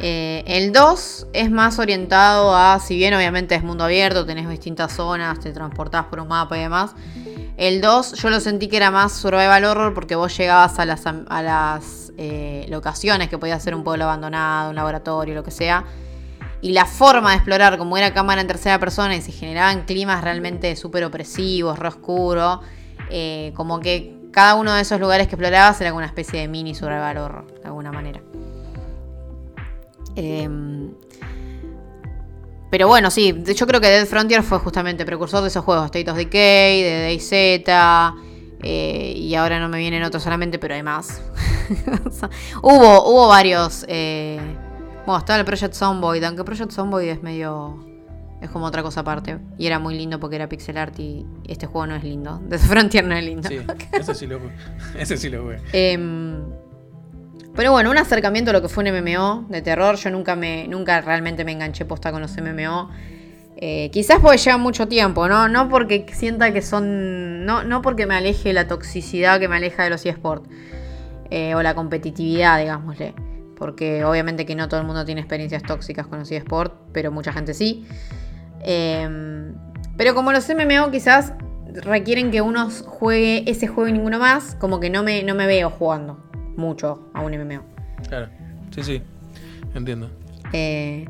Eh, el 2 es más orientado a, si bien obviamente es mundo abierto, tenés distintas zonas, te transportás por un mapa y demás. El 2 yo lo sentí que era más survival horror porque vos llegabas a las, a las eh, locaciones que podía ser un pueblo abandonado, un laboratorio, lo que sea. Y la forma de explorar, como era cámara en tercera persona y se generaban climas realmente súper opresivos, re oscuro, eh, como que cada uno de esos lugares que explorabas era como una especie de mini survival horror, de alguna manera. Em, pero bueno, sí, yo creo que Dead Frontier fue justamente precursor de esos juegos, State of Decay, de DayZ, eh, y ahora no me vienen otros solamente, pero hay más. [LAUGHS] Hubo, hubo varios. eh, bueno, estaba el Project Zomboid, aunque Project Zomboid es medio. Es como otra cosa aparte. Y era muy lindo porque era pixel art y este juego no es lindo. [LAUGHS] Death Frontier no es lindo. Sí, [LAUGHS] ese sí lo Ese sí lo jugué. Em, pero bueno, un acercamiento a lo que fue un MMO de terror. Yo nunca me, nunca realmente me enganché posta con los MMO. Eh, quizás porque llevan mucho tiempo, ¿no? No porque sienta que son. No, no porque me aleje la toxicidad que me aleja de los eSports. Eh, o la competitividad, digámosle. Porque obviamente que no todo el mundo tiene experiencias tóxicas con los eSports, pero mucha gente sí. Em, pero como los MMO quizás requieren que uno juegue ese juego y ninguno más, como que no me, no me veo jugando mucho a un MMO. Claro. Sí, sí. Entiendo. Eh,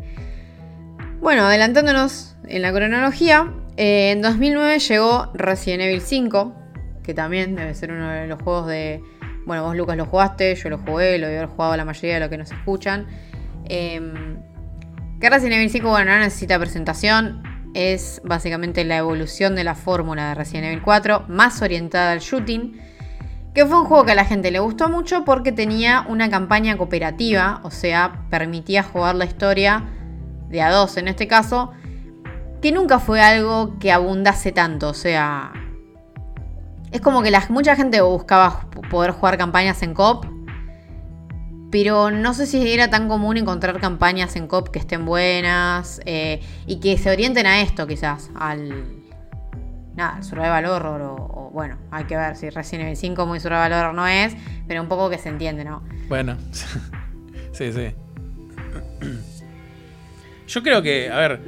bueno, adelantándonos en la cronología, eh, en 2009 llegó Resident Evil 5, que también debe ser uno de los juegos de... Bueno, vos Lucas lo jugaste, yo lo jugué, lo debe haber jugado la mayoría de los que nos escuchan. Eh, que Resident Evil 5, bueno, no necesita presentación, es básicamente la evolución de la fórmula de Resident Evil 4, más orientada al shooting. Que fue un juego que a la gente le gustó mucho porque tenía una campaña cooperativa, o sea, permitía jugar la historia de a dos en este caso, que nunca fue algo que abundase tanto, o sea, es como que la, mucha gente buscaba poder jugar campañas en COP, pero no sé si era tan común encontrar campañas en COP que estén buenas eh, y que se orienten a esto quizás, al... Nada, al survival horror o, o, bueno, hay que ver si Resident Evil 5 muy survival horror no es, pero un poco que se entiende, ¿no? Bueno. [LAUGHS] sí, sí. Yo creo que, a ver,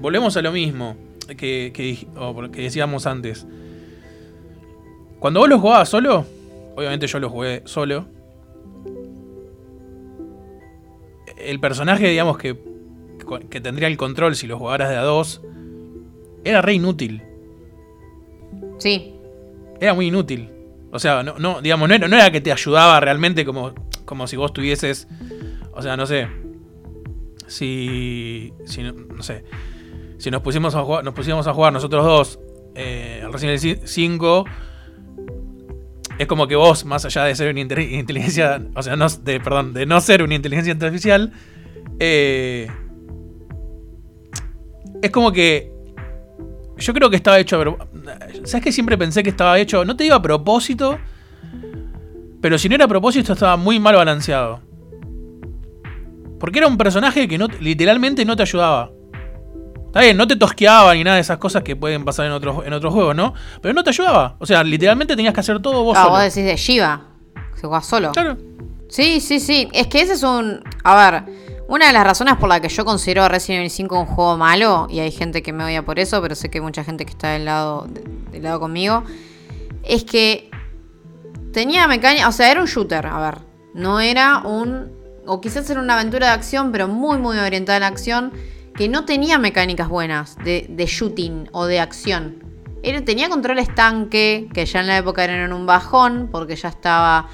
volvemos a lo mismo que, que, decíamos antes. Cuando vos lo jugabas solo, obviamente yo lo jugué solo. El personaje, digamos, que, que tendría el control si lo jugaras de a dos, era re inútil. Sí, Era muy inútil. O sea, no, no, digamos, no era, no era que te ayudaba realmente como, como si vos tuvieses. O sea, no sé. Si. si no, no sé. Si nos pusimos a jugar, nos pusiéramos a jugar nosotros dos eh, al Resident Evil 5. Es como que vos, más allá de ser una inte- inteligencia. O sea, no, de, perdón, de no ser una inteligencia artificial. eh, es como que yo creo que estaba hecho. ¿Sabes que siempre pensé que estaba hecho? No te digo a propósito. Pero si no era a propósito, estaba muy mal balanceado. Porque era un personaje que literalmente no te ayudaba. Está bien, no te tosqueaba ni nada de esas cosas que pueden pasar en otros, en otros juegos, ¿no? Pero no te ayudaba. O sea, literalmente tenías que hacer todo vos ah, solo. vos decís de Shiva, se juega solo. Claro. Sí, sí, sí. Es que ese es un. A ver, una de las razones por la que yo considero Resident Evil 5 un juego malo, y hay gente que me odia por eso, pero sé que hay mucha gente que está del lado, de- del lado conmigo, es que tenía mecánica. O sea, era un shooter, a ver. No era un. O quizás era una aventura de acción, pero muy, muy orientada a la acción, que no tenía mecánicas buenas de, shooting o de acción. Tenía controles tanque, que ya en la época eran un bajón, porque ya estaba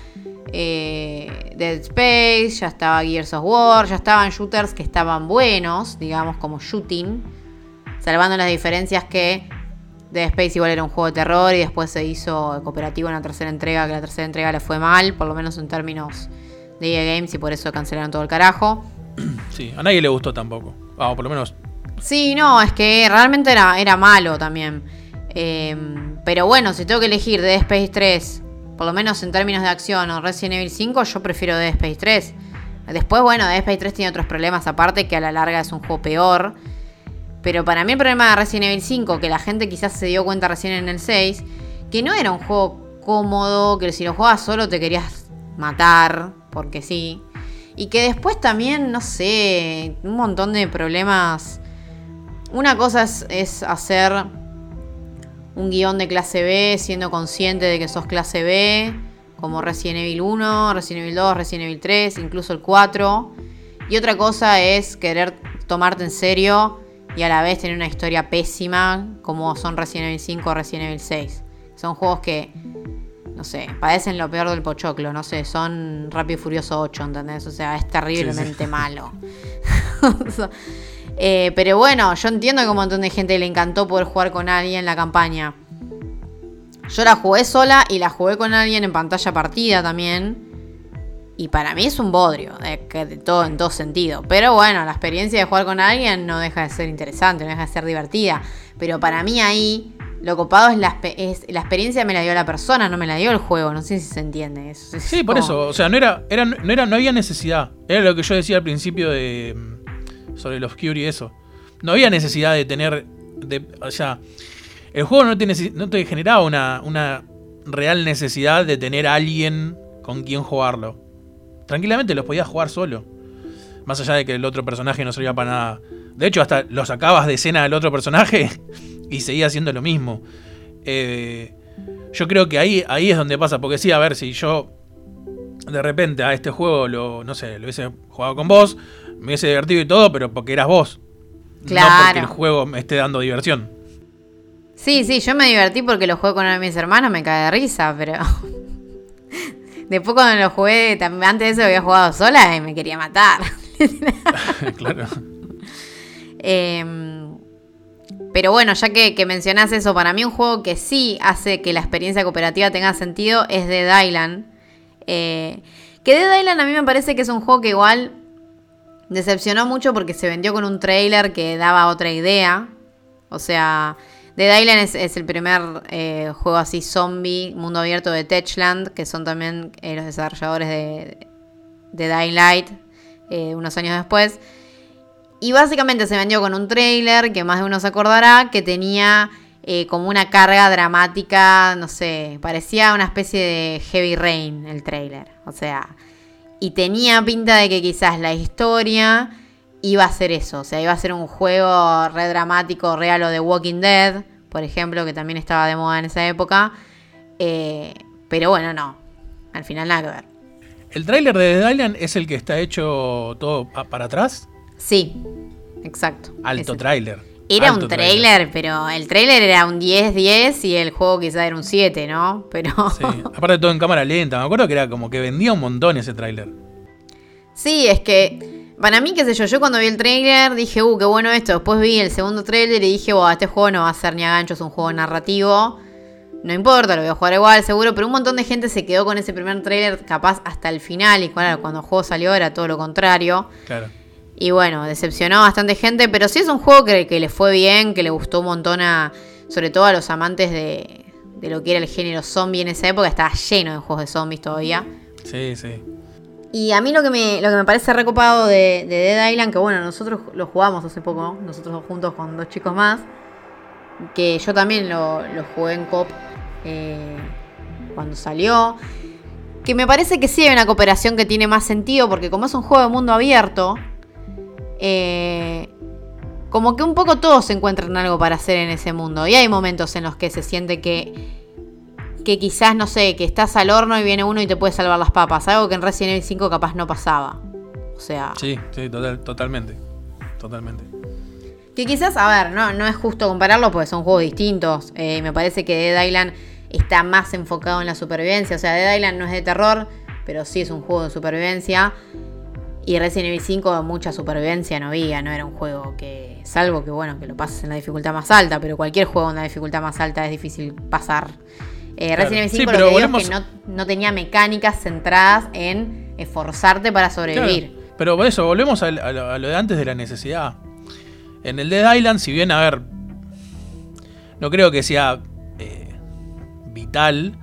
eh, Dead Space, ya estaba Gears of War, ya estaban shooters que estaban buenos, digamos, como shooting. Salvando las diferencias que Dead Space igual era un juego de terror y después se hizo cooperativo en la tercera entrega, que la tercera entrega le fue mal, por lo menos en términos de EA Games y por eso cancelaron todo el carajo. Sí, a nadie le gustó tampoco. Ah, o por lo menos. Sí, no, es que realmente era, era malo también. Eh, pero bueno, si tengo que elegir Dead Space 3, por lo menos en términos de acción, o Resident Evil 5, yo prefiero Dead Space 3. Después, bueno, Dead Space 3 tiene otros problemas aparte que a la larga es un juego peor. Pero para mí el problema de Resident Evil 5, que la gente quizás se dio cuenta recién en el 6, que no era un juego cómodo, que si lo jugabas solo te querías matar, porque sí. Y que después también, no sé, un montón de problemas. Una cosa es, hacer un guion de clase B siendo consciente de que sos clase B, como Resident Evil 1, Resident Evil 2, Resident Evil 3, incluso el 4. Y otra cosa es querer tomarte en serio y a la vez tener una historia pésima como son Resident Evil 5 o Resident Evil 6. Son juegos que, no sé, padecen lo peor del pochoclo, no sé, son Rápido y Furioso 8, ¿entendés? O sea, es terriblemente Sí, sí. malo. [LAUGHS] Eh, pero bueno, yo entiendo que a un montón de gente le encantó poder jugar con alguien la campaña. Yo la jugué sola y la jugué con alguien en pantalla partida también. Y para mí es un bodrio, de, que- de todo, en todo sentido. Pero bueno, la experiencia de jugar con alguien no deja de ser interesante, no deja de ser divertida. Pero para mí ahí, lo copado es la, espe- es- la experiencia me la dio la persona, no me la dio el juego. No sé si se entiende. Es- es Sí, por eso. O sea, no era, era, no era, no había necesidad. Era lo que yo decía al principio de. mm, sobre los Fury y eso. No había necesidad de tener. De, o sea, el juego no te, no te generaba una, una real necesidad de tener a alguien con quien jugarlo. Tranquilamente los podías jugar solo. Más allá de que el otro personaje no servía para nada. De hecho, hasta lo sacabas de escena del otro personaje [LAUGHS] y seguía haciendo lo mismo. Eh, yo creo que ahí, ahí es donde pasa. Porque sí, a ver, si yo de repente a este juego lo, no sé, lo hubiese jugado con vos, me hubiese divertido y todo, pero porque eras vos. No porque Claro. el juego me esté dando diversión. Sí, sí, yo me divertí porque lo jugué con uno de mis hermanos, me cae de risa, pero. [LAUGHS] Después cuando lo jugué, antes de eso lo había jugado sola y me quería matar. [LAUGHS] [LAUGHS] claro. Em, pero bueno, ya que, que mencionás eso, para mí un juego que sí hace que la experiencia cooperativa tenga sentido es Dead Island. Eh, que Dead Island a mí me parece que es un juego que igual decepcionó mucho porque se vendió con un trailer que daba otra idea. O sea, Dead Island es, el primer eh, juego así zombie, mundo abierto de Techland, que son también eh, los desarrolladores de, de Light, unos años después. Y básicamente se vendió con un trailer que más de uno se acordará, que tenía eh, como una carga dramática, no sé, parecía una especie de Heavy Rain el trailer. O sea, y tenía pinta de que quizás la historia iba a ser eso. O sea, iba a ser un juego re dramático, real o de Walking Dead, por ejemplo, que también estaba de moda en esa época. Eh, pero bueno, no. Al final nada que ver. ¿El tráiler de Dead Island es el que está hecho todo para atrás? Sí, exacto. Alto tráiler. Era Alto un trailer, pero el trailer era un 10-10 y el juego quizá era un 7, ¿no? [LAUGHS] Pero Sí, aparte todo en cámara lenta. Me acuerdo que era como que vendía un montón ese tráiler. sí, es que para mí, qué sé yo, yo cuando vi el trailer dije, uh, qué bueno esto. Después vi el segundo trailer y dije, wow, este juego no va a ser ni a gancho, es un juego narrativo. No importa, lo voy a jugar igual, seguro, pero un montón de gente se quedó con ese primer trailer capaz hasta el final y claro, cuando el juego salió era todo lo contrario. Claro. Y bueno, decepcionó a bastante gente, pero sí es un juego que, que le fue bien, que le gustó un montón a, sobre todo a los amantes de, de lo que era el género zombie en esa época, estaba lleno de juegos de zombies todavía. Sí, sí. Y a mí lo que me, lo que me parece recopado de, de Dead Island, que bueno, nosotros lo jugamos hace poco, ¿no? nosotros juntos con dos chicos más, que yo también lo, lo jugué en COP eh, cuando salió. Que me parece que sí hay una cooperación que tiene más sentido, porque como es un juego de mundo abierto, eh, como que un poco todos encuentran algo para hacer en ese mundo. Y hay momentos en los que se siente que, que quizás, no sé, que estás al horno y viene uno y te puede salvar las papas. Algo que en Resident Evil 5 capaz no pasaba. O sea, Sí, sí, total- totalmente. Totalmente. que quizás, a ver, no, no es justo compararlo porque son juegos distintos. Eh, me parece que Dead Island está más enfocado en la supervivencia. O sea, Dead Island no es de terror, pero sí es un juego de supervivencia. Y Resident Evil 5 mucha supervivencia no había, no era un juego que, salvo que bueno, que lo pases en la dificultad más alta, pero cualquier juego en la dificultad más alta es difícil pasar. Eh, Claro. Resident Evil Sí, 5 pero lo que digo es que no, no tenía mecánicas centradas en esforzarte para sobrevivir. Claro, Pero por eso, volvemos a, lo, a lo de antes de la necesidad. En el Dead Island, si bien, a ver, no creo que sea eh, vital,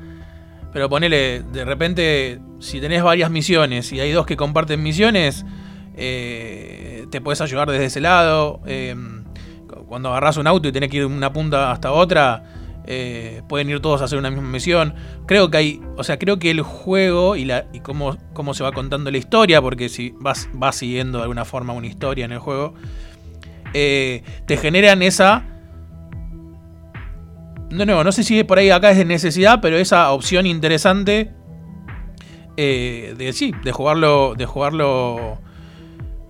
pero ponele, de repente, si tenés varias misiones y hay dos que comparten misiones, eh, te puedes ayudar desde ese lado. eh, cuando agarras un auto y tenés que ir de una punta hasta otra, eh, pueden ir todos a hacer una misma misión. Creo que hay, o sea, creo que el juego y, la, y cómo, cómo se va contando la historia, porque si vas, vas siguiendo de alguna forma una historia en el juego, eh, te generan esa... No, no, no sé si por ahí acá es de necesidad, pero esa opción interesante eh, de sí, de jugarlo, de jugarlo,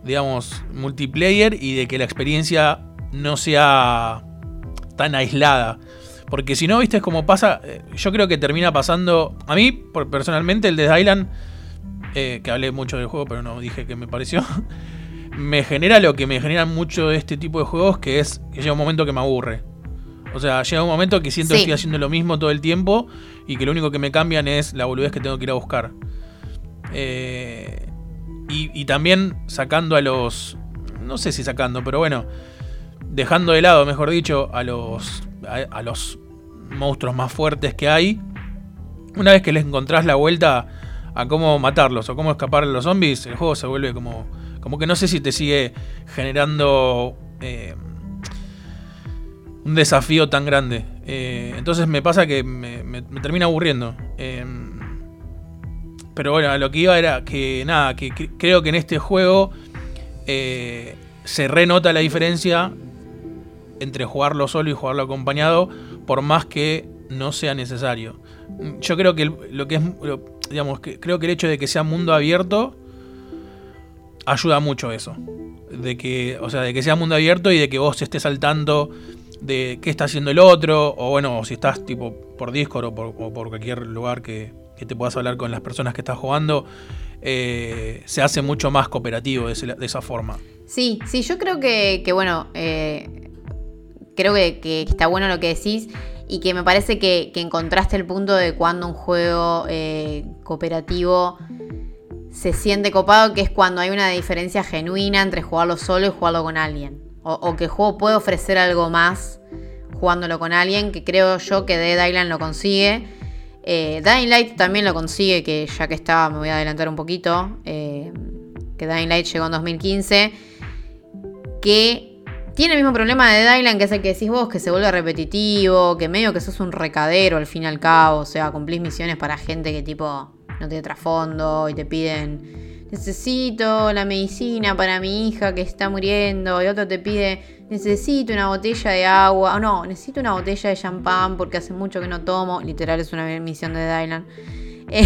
digamos, multiplayer y de que la experiencia no sea tan aislada. Porque si no, viste, es como pasa. eh, Yo creo que termina pasando. A mí, personalmente, el Dead Island. eh, que hablé mucho del juego, pero no dije que me pareció. [LAUGHS] me genera lo que me genera mucho de este tipo de juegos, que es que llega un momento que me aburre. O sea, llega un momento que siento Sí. que estoy haciendo lo mismo todo el tiempo y que lo único que me cambian es la boludez que tengo que ir a buscar. Eh, y, y también sacando a los. No sé si sacando, pero bueno. Dejando de lado, mejor dicho, a los. A, los monstruos más fuertes que hay. Una vez que les encontrás la vuelta a cómo matarlos o cómo escapar de los zombies, el juego se vuelve como. Como que no sé si te sigue generando. eh, un desafío tan grande. Eh, entonces me pasa que me termina aburriendo. Eh, pero bueno, lo que iba era que nada, que cre- creo que en este juego eh, se renota la diferencia entre jugarlo solo y jugarlo acompañado, por más que no sea necesario. Yo creo que lo que es, digamos, que creo que el hecho de que sea mundo abierto ayuda mucho eso. De que, o sea, de que sea mundo abierto y de que vos estés al tanto de qué está haciendo el otro, o bueno, o si estás tipo por Discord o por cualquier lugar que, que te puedas hablar con las personas que estás jugando, eh, se hace mucho más cooperativo de, esa forma. Sí, sí, yo creo que, bueno, eh, creo que, está bueno lo que decís y que me parece que, que encontraste el punto de cuando un juego eh, cooperativo se siente copado, que es cuando hay una diferencia genuina entre jugarlo solo y jugarlo con alguien. O, o que el juego puede ofrecer algo más jugándolo con alguien, que creo yo que Dead Island lo consigue. Eh, Dying Light también lo consigue, que ya que estaba, me voy a adelantar un poquito. eh, que Dying Light llegó en 2015 que tiene el mismo problema de Island, que es el que decís vos, que se vuelve repetitivo, que medio que sos un recadero al fin y al cabo, o sea, cumplís misiones para gente que tipo no tiene trasfondo y te piden, necesito la medicina para mi hija que está muriendo, y otro te pide, necesito una botella de agua, o no, necesito una botella de champán porque hace mucho que no tomo, literal es una misión de Island. [LAUGHS] Eh,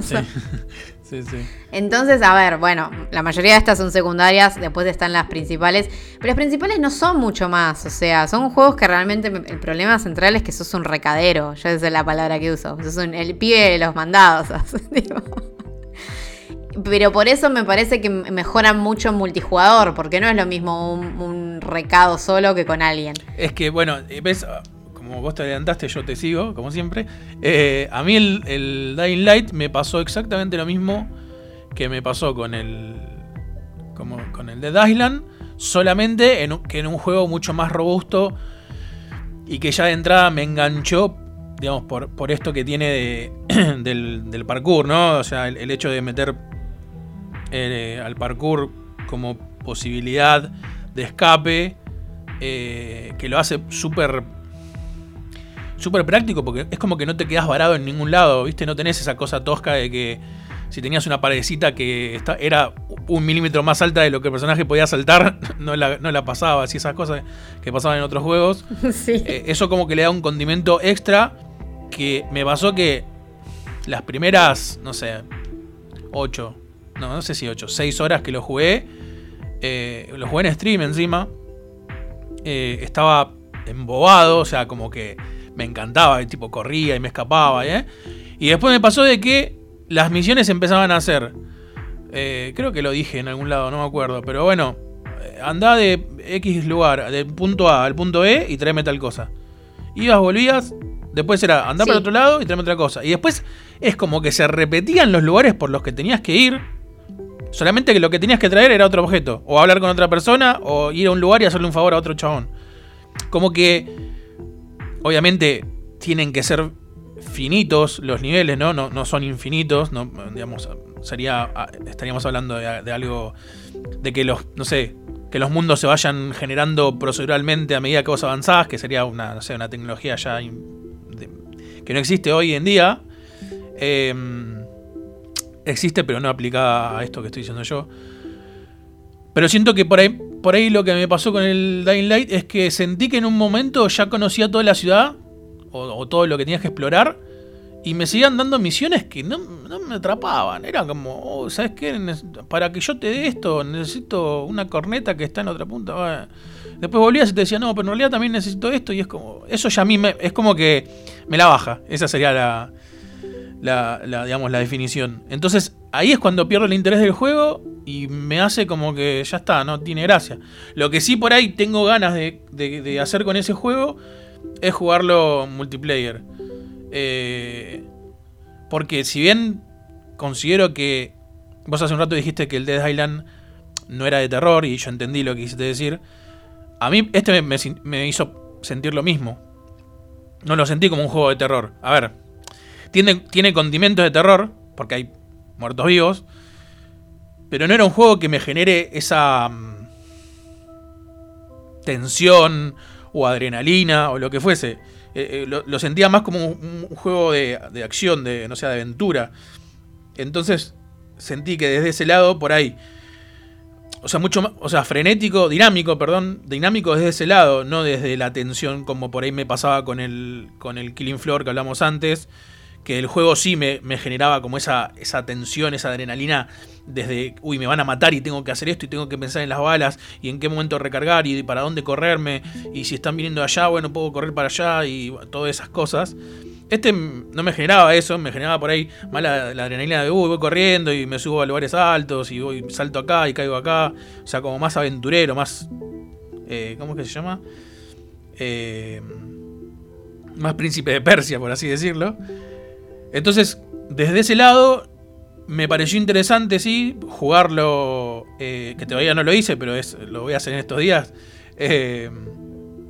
Sí, [LAUGHS] sí, sí. entonces, a ver, bueno, la mayoría de estas son secundarias, después están las principales, pero las principales no son mucho más, o sea, son juegos que realmente me- el problema central es que sos un recadero, ya esa es la palabra que uso, sos un- el pibe de los mandados, [LAUGHS] tipo. Pero por eso me parece que mejoran mucho en multijugador, porque no es lo mismo un, recado solo que con alguien. Es que, bueno, eh, ves, como vos te adelantaste, yo te sigo, como siempre. Eh, a mí el, el Dying Light me pasó exactamente lo mismo que me pasó con el. Como con el Dead Island. Solamente que en un juego mucho más robusto. Y que ya de entrada me enganchó. Digamos, por, por esto que tiene de- [CLEARS THROAT] del, del parkour, ¿no? O sea, el hecho de meter eh, al parkour como posibilidad de escape. eh, que lo hace súper súper práctico porque es como que no te quedas varado en ningún lado, ¿viste? No tenés esa cosa tosca de que si tenías una paredcita que está- era un milímetro más alta de lo que el personaje podía saltar, [LAUGHS] no la, no la pasaba, así esas cosas que pasaban en otros juegos. [LAUGHS] sí. Eh, eso como que le da un condimento extra que me pasó que las primeras, no sé, 8, no, no sé si 8, 6 horas que lo jugué, eh, lo jugué en stream encima, eh, estaba embobado, o sea, como que me encantaba, y tipo corría y me escapaba, ¿eh? Y después me pasó de que las misiones empezaban a ser. creo que lo dije en algún lado, no me acuerdo. Pero bueno, andá de X lugar, del punto A al punto E y tráeme tal cosa. Ibas, volvías. Después era andar Sí. para otro lado y tráeme otra cosa. Y después es como que se repetían los lugares por los que tenías que ir. Solamente que lo que tenías que traer era otro objeto. O hablar con otra persona. O ir a un lugar y hacerle un favor a otro chabón. Como que. Obviamente tienen que ser finitos los niveles, ¿no? No, no son infinitos. No, digamos, sería. ah, Estaríamos hablando de, algo. De que los. No sé. Que los mundos se vayan generando proceduralmente a medida que vos avanzás. Que sería una, no sé, una tecnología ya. que no existe hoy en día. Em, existe, pero no aplicada a esto que estoy diciendo yo. Pero siento que por ahí, por ahí lo que me pasó con el Dying Light es que sentí que en un momento ya conocía toda la ciudad, o, o todo lo que tenías que explorar, y me seguían dando misiones que no, no me atrapaban. Era como, oh, ¿sabes qué? Para que yo te dé esto, necesito una corneta que está en otra punta. Después volvías y te decía, no, pero en realidad también necesito esto, y es como, eso ya a mí me, es como que me la baja. Esa sería la, la, digamos, la definición. Entonces, ahí es cuando pierdo el interés del juego y me hace como que ya está, no tiene gracia. Lo que sí por ahí tengo ganas de, hacer con ese juego es jugarlo multiplayer. Eh, porque si bien considero que vos hace un rato dijiste que el Dead Island no era de terror y yo entendí lo que quisiste decir, a mí este me hizo sentir lo mismo. No lo sentí como un juego de terror. A ver, tiene, tiene condimentos de terror, porque hay muertos vivos, pero no era un juego que me genere esa mm, tensión o adrenalina o lo que fuese. Eh, eh, lo, sentía más como un, un juego de, de acción, de, no sé, de aventura. Entonces sentí que desde ese lado, por ahí, o sea, mucho más, o sea, frenético, dinámico, perdón, dinámico desde ese lado, no desde la tensión como por ahí me pasaba con el, con el Killing Floor que hablamos antes, que el juego sí me, generaba como esa, tensión, esa adrenalina desde, uy, me van a matar y tengo que hacer esto y tengo que pensar en las balas y en qué momento recargar y para dónde correrme y si están viniendo allá, bueno, puedo correr para allá y todas esas cosas. Este no me generaba eso, me generaba por ahí más la, la adrenalina de, uy, voy corriendo y me subo a lugares altos y voy, salto acá y caigo acá. O sea, como más aventurero, más... eh, ¿Cómo es que se llama? Eh, más príncipe de Persia, por así decirlo. Entonces, desde ese lado, me pareció interesante, sí, jugarlo, eh, que todavía no lo hice, pero es, lo voy a hacer en estos días. Eh,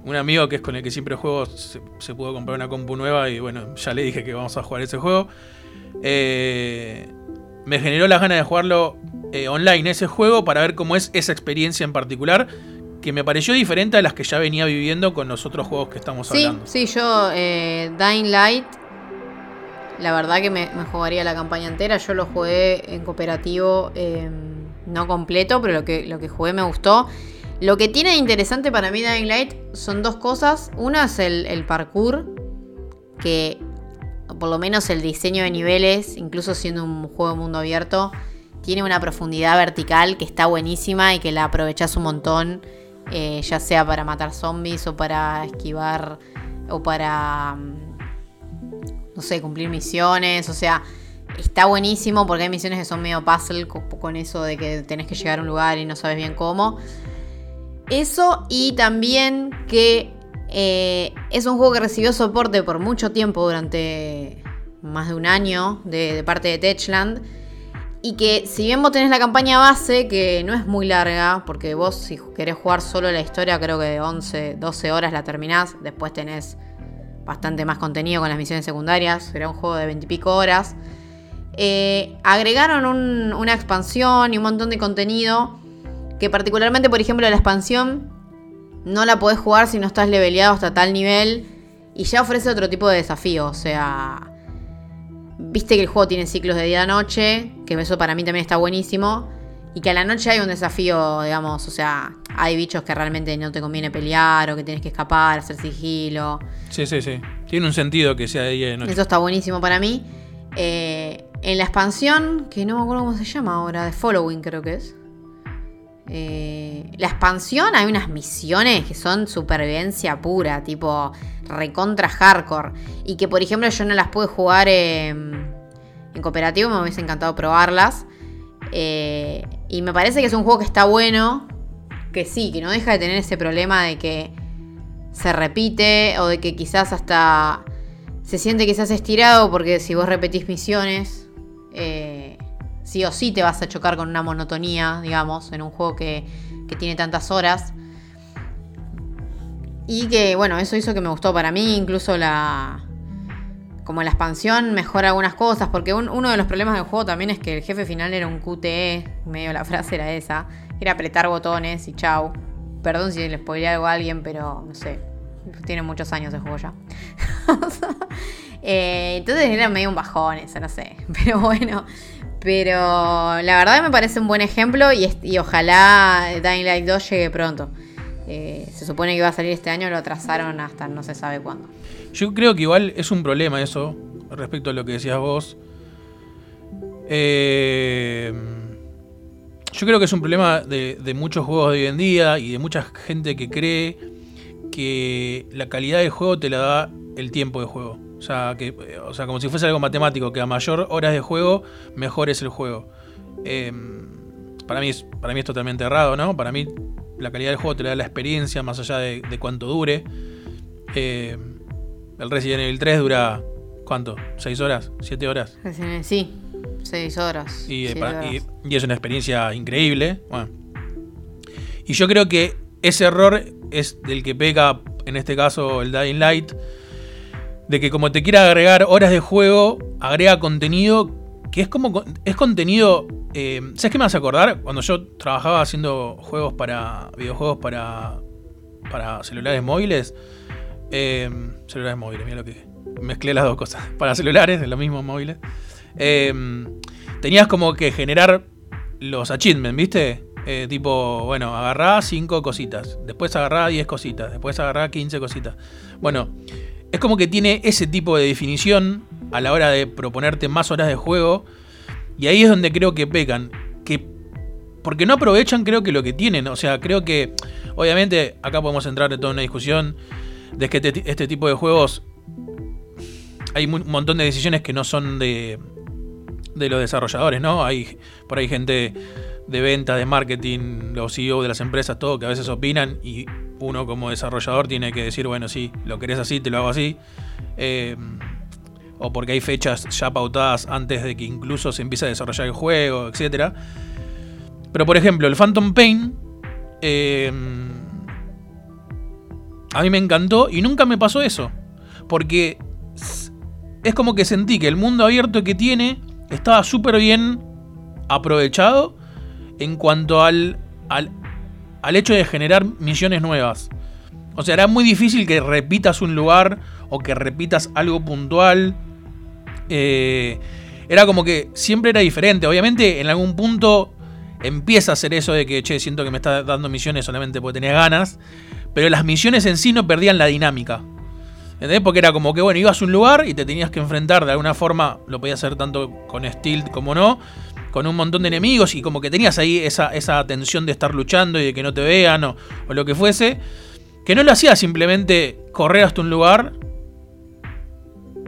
un amigo que es con el que siempre juego se, se pudo comprar una compu nueva y bueno, ya le dije que vamos a jugar ese juego. Eh, me generó las ganas de jugarlo eh, online, ese juego, para ver cómo es esa experiencia en particular, que me pareció diferente a las que ya venía viviendo con los otros juegos que estamos Sí, hablando. sí, yo eh, Dying Light, la verdad que me, jugaría la campaña entera. Yo lo jugué en cooperativo, eh, no completo, pero lo que, lo que jugué me gustó. Lo que tiene de interesante para mí Dying Light son dos cosas. Una es el, el parkour, que por lo menos el diseño de niveles, incluso siendo un juego de mundo abierto, tiene una profundidad vertical que está buenísima y que la aprovechás un montón, eh, ya sea para matar zombies o para esquivar o para, no sé, cumplir misiones, o sea, está buenísimo porque hay misiones que son medio puzzle co- con eso de que tenés que llegar a un lugar y no sabes bien cómo. Eso y también que eh, es un juego que recibió soporte por mucho tiempo, durante más de un año, de, de parte de Techland. Y que si bien vos tenés la campaña base, que no es muy larga, porque vos si querés jugar solo la historia, creo que de 11, 12 horas la terminás, después tenés bastante más contenido con las misiones secundarias, será un juego de 20 y pico horas. Eh, agregaron un- una expansión y un montón de contenido, que particularmente, por ejemplo, la expansión no la podés jugar si no estás leveleado hasta tal nivel. Y ya ofrece otro tipo de desafío. O sea. Viste que el juego tiene ciclos de día-noche. Que eso para mí también está buenísimo. Y que a la noche hay un desafío, digamos. O sea, hay bichos que realmente no te conviene pelear. O que tienes que escapar, hacer sigilo. Sí, sí, sí. Tiene un sentido que sea de día y de noche. Eso está buenísimo para mí. Eh, en la expansión, que no me acuerdo cómo se llama ahora, de Following creo que es. Eh, la expansión hay unas misiones que son supervivencia pura, tipo recontra hardcore. Y que por ejemplo yo no las pude jugar en, en cooperativo me hubiese encantado probarlas. Eh, y me parece que es un juego que está bueno, que sí, que no deja de tener ese problema de que se repite o de que quizás hasta se siente quizás estirado porque si vos repetís misiones, eh, sí o sí te vas a chocar con una monotonía, digamos, en un juego que, que tiene tantas horas. Y que, bueno, eso hizo que me gustó para mí, incluso la... Como la expansión mejora algunas cosas, porque un- uno de los problemas del juego también es que el jefe final era un QTE, medio la [LAUGHS] frase era esa, era apretar botones y chau. Perdón si le spoileé algo a alguien, pero no sé, tiene muchos años el juego ya. [LAUGHS] Eh, entonces era medio un bajón eso, no sé, [LAUGHS] pero bueno. Pero la verdad me parece un buen ejemplo y, y ojalá Dying Light 2 llegue pronto. Eh, se supone que iba a salir este año, lo atrasaron hasta no se sabe cuándo. Yo creo que igual es un problema eso, respecto a lo que decías vos. Eh, yo creo que es un problema de, muchos juegos de hoy en día y de mucha gente que cree que la calidad del juego te la da el tiempo de juego. O sea, como si fuese algo matemático, que a mayor horas de juego, mejor es el juego. Eh, para, mí para mí es totalmente errado, ¿no? Para mí la calidad del juego te la da la experiencia, más allá de, de cuánto dure. Eh, el Resident Evil 3 dura, ¿cuánto? ¿6 horas? ¿7 horas? Sí, seis horas. Y, eh, siete pa- horas. y- y es una experiencia increíble. Bueno. Y yo creo que ese error es del que peca, en este caso, el Dying Light. De que como te quiera agregar horas de juego, agrega contenido que es como... Es contenido... eh, ¿Sabes qué me vas a acordar? Cuando yo trabajaba haciendo juegos para... Videojuegos para... Para celulares móviles. eh, celulares móviles, mira lo que... Mezclé las dos cosas. [LAUGHS] Para celulares, es lo mismo móviles. Eh, tenías como que generar los achievements, ¿viste? Tipo, bueno, agarrá 5 cositas, después agarrá 10 cositas, después agarrá 15 cositas. Bueno, es como que tiene ese tipo de definición a la hora de proponerte más horas de juego. Y ahí es donde creo que pecan. Que, porque no aprovechan, creo que lo que tienen. O sea, creo que, obviamente, acá podemos entrar en toda una discusión de que este, este tipo de juegos hay un montón de decisiones que no son de, de los desarrolladores, ¿no? Hay por ahí gente de venta, de marketing, los CEO de las empresas, todo, que a veces opinan y uno como desarrollador tiene que decir, bueno, sí, lo querés así, te lo hago así. Eh, o porque hay fechas ya pautadas antes de que incluso se empiece a desarrollar el juego, etc. Pero por ejemplo, el Phantom Pain eh, a mí me encantó y nunca me pasó eso. Porque es como que sentí que el mundo abierto que tiene estaba súper bien aprovechado en cuanto al, al, al hecho de generar misiones nuevas. O sea, era muy difícil que repitas un lugar o que repitas algo puntual. Eh, era como que siempre era diferente. Obviamente, en algún punto empieza a hacer eso de que, che, siento que me está dando misiones solamente porque tenía ganas. Pero las misiones en sí no perdían la dinámica. ¿Entendés? Porque era como que, bueno, ibas a un lugar y te tenías que enfrentar de alguna forma, lo podías hacer tanto con Steel como no, con un montón de enemigos y como que tenías ahí esa, esa tensión de estar luchando y de que no te vean o, o lo que fuese. Que no lo hacías simplemente correr hasta un lugar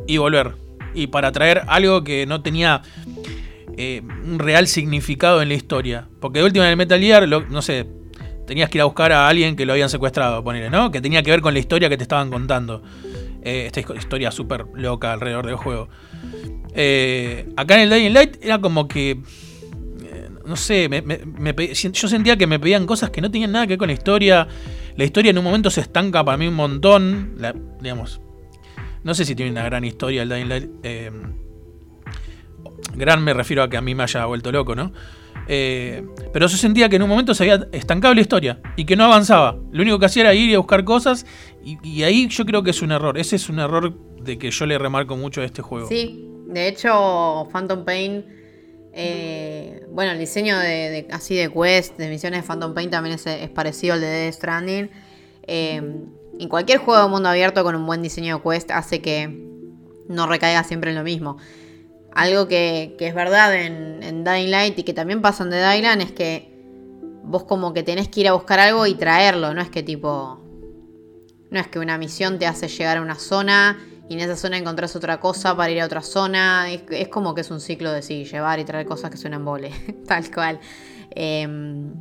y volver. Y para traer algo que no tenía eh, un real significado en la historia. Porque de última en el Metal Gear, lo- no sé, tenías que ir a buscar a alguien que lo habían secuestrado, ponele, ¿no? Que tenía que ver con la historia que te estaban contando. Eh, esta histo- historia súper loca alrededor del juego. Eh, acá en el Dying Light era como que. eh, no sé, me- me- yo sentía que me pedían cosas que no tenían nada que ver con la historia. La historia en un momento se estanca para mí un montón. Digamos. No sé si tiene una gran historia el Dying Light. gran me refiero a que a mí me haya vuelto loco, ¿no? Pero yo sentía que en un momento se había estancado la historia y que no avanzaba. Lo único que hacía era ir y buscar cosas y, ahí yo creo que es un error. Ese es un error de que yo le remarco mucho a este juego. Sí, de hecho, Phantom Pain. eh, bueno, el diseño de, así de quest, de misiones de Phantom Pain también es, es parecido al de Death Stranding. Eh, en cualquier juego de mundo abierto con un buen diseño de quest hace que no recaiga siempre en lo mismo. Algo que, que es verdad en, en Dying Light y que también pasa en The Dylan es que vos como que tenés que ir a buscar algo y traerlo, no es que tipo... No es que una misión te hace llegar a una zona y en esa zona encontrás otra cosa para ir a otra zona. Es, como que es un ciclo de sí, llevar y traer cosas que suenan vole, [LAUGHS] tal cual. Em,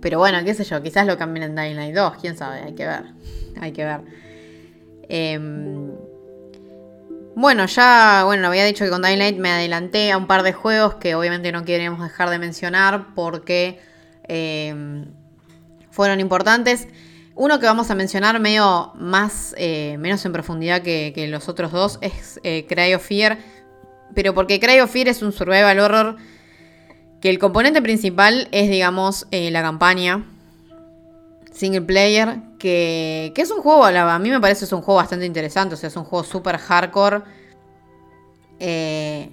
pero bueno, qué sé yo, quizás lo cambien en Dying Light 2, quién sabe, hay que ver. Hay que ver. Em, bueno, ya, bueno, había dicho que con Dying Light me adelanté a un par de juegos que obviamente no queríamos dejar de mencionar porque em, fueron importantes. Uno que vamos a mencionar medio más, eh, menos en profundidad que, que los otros dos es eh, Cry of Fear. Pero porque Cry of Fear es un survival horror que el componente principal es, digamos, eh, la campaña single player, que, que es un juego, a mí me parece es un juego bastante interesante, o sea, es un juego súper hardcore. Eh,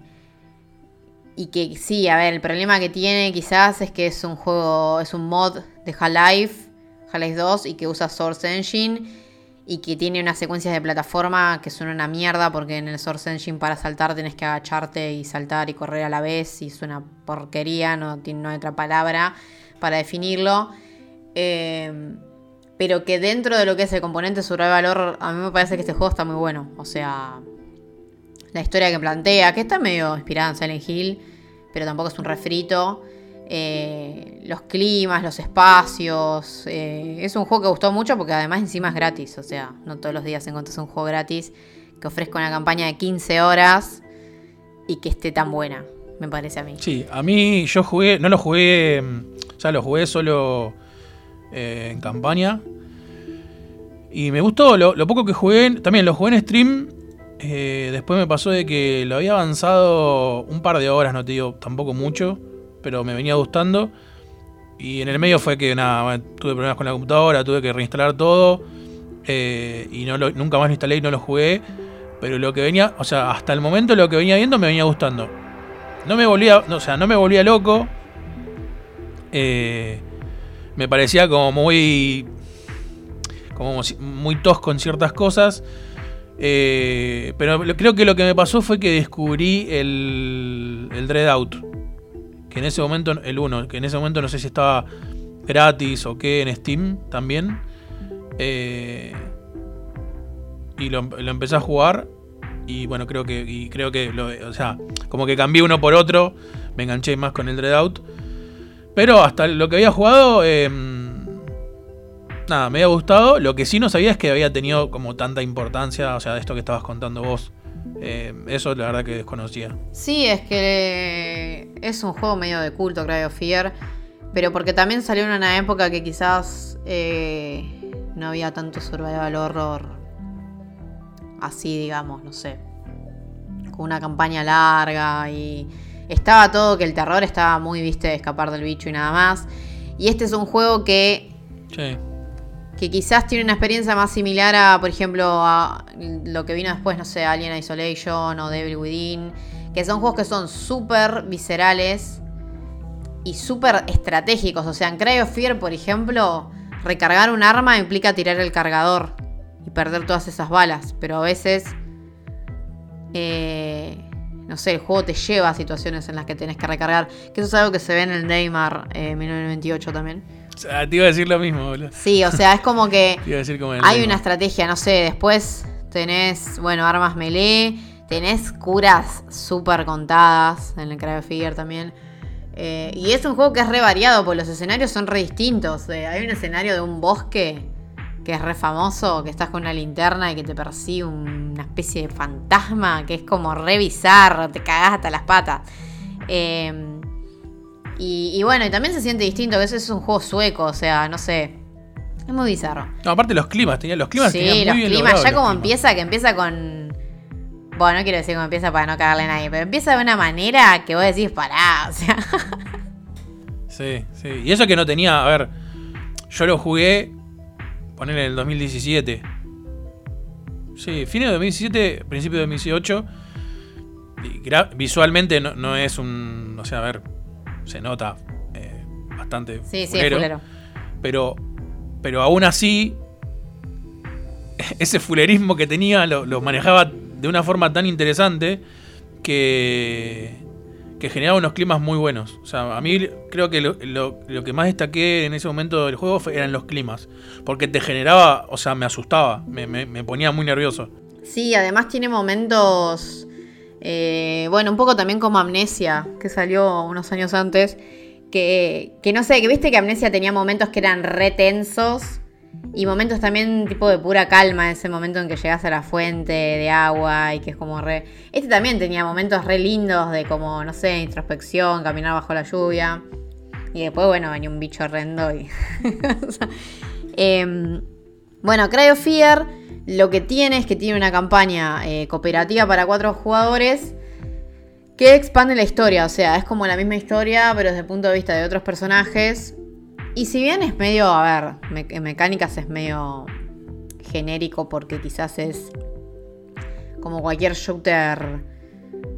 y que sí, a ver, el problema que tiene quizás es que es un juego, es un mod de Half-Life, Half-Life 2, y que usa Source Engine, y que tiene unas secuencias de plataforma que son una mierda, porque en el Source Engine para saltar tienes que agacharte y saltar y correr a la vez, y es una porquería, no tiene no hay otra palabra para definirlo. Eh, pero que dentro de lo que es el componente survival horror, a mí me parece que este juego está muy bueno. O sea, la historia que plantea, que está medio inspirada en Silent Hill, pero tampoco es un refrito. Eh, los climas, los espacios. eh, es un juego que gustó mucho porque además encima es gratis. O sea, no todos los días encuentras un juego gratis que ofrezca una campaña de 15 horas y que esté tan buena, me parece a mí. Sí, a mí yo jugué, no lo jugué, mm, o sea, lo jugué solo eh, en campaña. Y me gustó, lo, poco que jugué, también lo jugué en stream. después me pasó de que lo había avanzado un par de horas, no te digo tampoco mucho, pero me venía gustando. Y en el medio fue que nada, tuve problemas con la computadora, tuve que reinstalar todo. eh, y no lo- nunca más lo instalé y no lo jugué. Pero lo que venía, o sea, hasta el momento lo que venía viendo me venía gustando. No me volvía, no, o sea, no me volvía loco. Eh, me parecía como muy. como muy tosco en ciertas cosas. Eh, pero creo que lo que me pasó fue que descubrí el, el Dread Out. Que en ese momento, el 1, que en ese momento no sé si estaba gratis o qué en Steam también. Eh, y lo, lo empecé a jugar. Y bueno, creo que, creo que o sea, como que cambié uno por otro. Me enganché más con el Dread Out. Pero hasta lo que había jugado, eh, nada, me había gustado. Lo que sí no sabía es que había tenido como tanta importancia, o sea, de esto que estabas contando vos. Eh, eso la verdad que desconocía. Sí, es que es un juego medio de culto, Cry of Fear. Pero porque también salió en una época que quizás eh, no había tanto survival horror así, digamos, no sé. Con una campaña larga y estaba todo que el terror estaba muy, viste, de escapar del bicho y nada más. Y este es un juego que Sí. Que quizás tiene una experiencia más similar a, por ejemplo, a lo que vino después, no sé, Alien Isolation o Devil Within, que son juegos que son súper viscerales y súper estratégicos. O sea, en Cry of Fear, por ejemplo, recargar un arma implica tirar el cargador y perder todas esas balas, pero a veces, eh, no sé, el juego te lleva a situaciones en las que tenés que recargar, que eso es algo que se ve en el Neymar eh, 1998 también. Te iba a decir lo mismo, boludo. Sí, o sea, es como que [LAUGHS] Te iba a decir como en el hay una estrategia, no sé, después tenés, bueno, armas melee, tenés curas súper contadas en el Cry of Fear también. Eh, y es un juego que es re variado, porque los escenarios son re distintos. Eh, hay un escenario de un bosque que es re famoso, que estás con una linterna y que te persigue una especie de fantasma, que es como re bizarro, te cagás hasta las patas. Eh, y, y bueno, y también se siente distinto, que eso es un juego sueco, o sea, no sé. Es muy bizarro. No, aparte los climas, tenía, los climas tenían Sí, muy los bien climas, ya como climas. empieza, que empieza con. Bueno, no quiero decir cómo empieza para no cagarle a nadie, pero empieza de una manera que vos decís, pará, o sea. [LAUGHS] Sí, sí. Y eso que no tenía, a ver, yo lo jugué, poner en el 2017. Sí, fines de 2017, principio de 2018. Y gra- visualmente no, no es un, o sea, a ver, se nota eh, bastante Sí, sí, es. Pero, pero aún así, [LAUGHS] ese fulerismo que tenía lo, lo manejaba de una forma tan interesante que, que generaba unos climas muy buenos. O sea, a mí creo que lo, lo- lo que más destaqué en ese momento del juego fue- eran los climas. Porque te generaba, o sea, me asustaba, me, me- me ponía muy nervioso. Sí, además tiene momentos. Eh, bueno, un poco también como Amnesia, que salió unos años antes. Que, que no sé, que viste que Amnesia tenía momentos que eran re tensos. Y momentos también tipo de pura calma, ese momento en que llegas a la fuente de agua y que es como re... Este también tenía momentos re lindos de como, no sé, introspección, caminar bajo la lluvia. Y después, bueno, venía un bicho horrendo y... [LAUGHS] em, bueno, Cry of Fear lo que tiene es que tiene una campaña eh, cooperativa para cuatro jugadores que expande la historia. O sea, es como la misma historia, pero desde el punto de vista de otros personajes. Y si bien es medio, a ver, me- mecánicas es medio genérico porque quizás es como cualquier shooter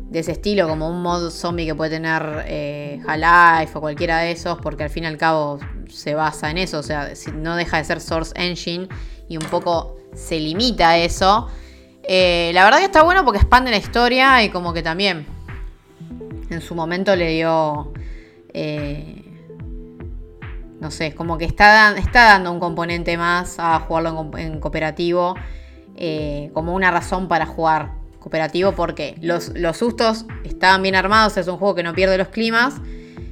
de ese estilo, como un mod zombie que puede tener eh, Half-Life o cualquiera de esos, porque al fin y al cabo se basa en eso, o sea, no deja de ser Source Engine y un poco se limita a eso. Eh, la verdad que está bueno porque expande la historia y como que también en su momento le dio... eh, no sé, como que está, está dando un componente más a jugarlo en cooperativo, eh, como una razón para jugar cooperativo, porque los, los sustos estaban bien armados, es un juego que no pierde los climas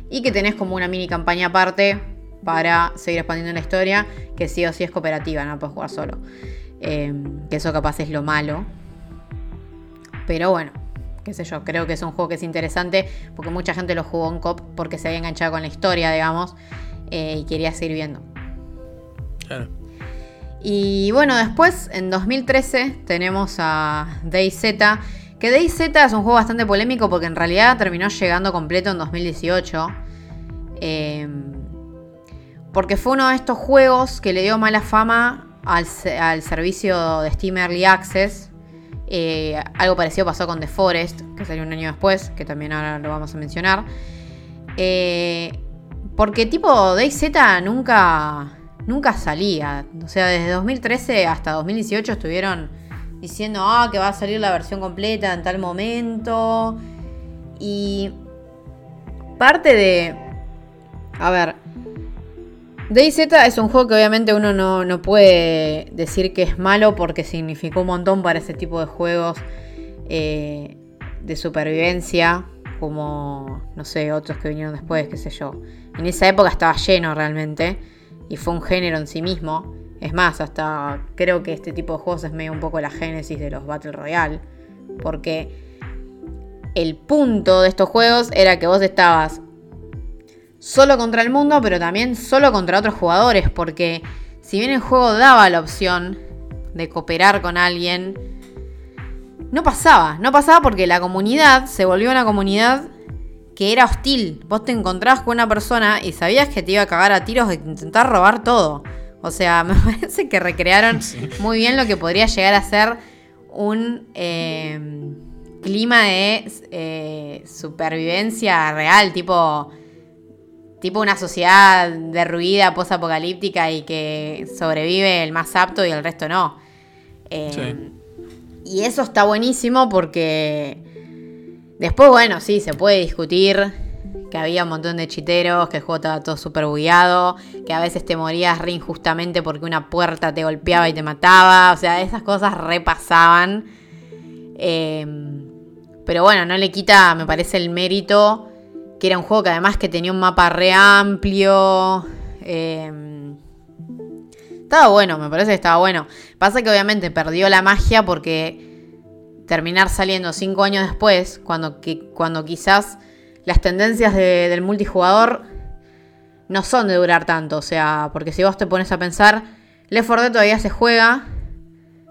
y que tenés como una mini campaña aparte para seguir expandiendo la historia, que sí o sí es cooperativa, no puedes jugar solo. Eh, que eso capaz es lo malo. Pero bueno, qué sé yo, creo que es un juego que es interesante porque mucha gente lo jugó en cop porque se había enganchado con la historia, digamos, eh, y quería seguir viendo. Claro. Y bueno, después en 2013 tenemos a DayZ. Que DayZ es un juego bastante polémico porque en realidad terminó llegando completo en 2018. Eh, porque fue uno de estos juegos que le dio mala fama al, se- al servicio de Steam Early Access. Eh, algo parecido pasó con The Forest, que salió un año después, que también ahora lo vamos a mencionar. Eh, porque tipo DayZ nunca, nunca salía. O sea, desde 2013 hasta 2018 estuvieron diciendo ah, que va a salir la versión completa en tal momento. Y parte de... A ver. DayZ es un juego que obviamente uno no, no puede decir que es malo porque significó un montón para ese tipo de juegos eh, de supervivencia, como, no sé, otros que vinieron después, qué sé yo. En esa época estaba lleno realmente y fue un género en sí mismo. Es más, hasta creo que este tipo de juegos es medio un poco la génesis de los Battle Royale, porque el punto de estos juegos era que vos estabas solo contra el mundo, pero también solo contra otros jugadores, porque si bien el juego daba la opción de cooperar con alguien, no pasaba, no pasaba porque la comunidad se volvió una comunidad que era hostil. Vos te encontrabas con una persona y sabías que te iba a cagar a tiros de intentar robar todo. O sea, [LAUGHS] me parece que recrearon muy bien lo que podría llegar a ser un eh, clima de eh, supervivencia real, tipo tipo una sociedad derruida, posapocalíptica y que sobrevive el más apto y el resto no. Eh, Sí. Y eso está buenísimo porque después, bueno, sí, se puede discutir que había un montón de chiteros, que el juego estaba todo súper bugueado, que a veces te morías re injustamente porque una puerta te golpeaba y te mataba, o sea, esas cosas repasaban. Eh, pero bueno, no le quita, me parece, el mérito que era un juego que además que tenía un mapa re amplio. eh, estaba bueno, me parece que estaba bueno. Pasa que obviamente perdió la magia porque terminar saliendo cinco años después, cuando, que, cuando quizás las tendencias de- del multijugador no son de durar tanto. O sea, porque si vos te pones a pensar, Left 4 Dead todavía se juega,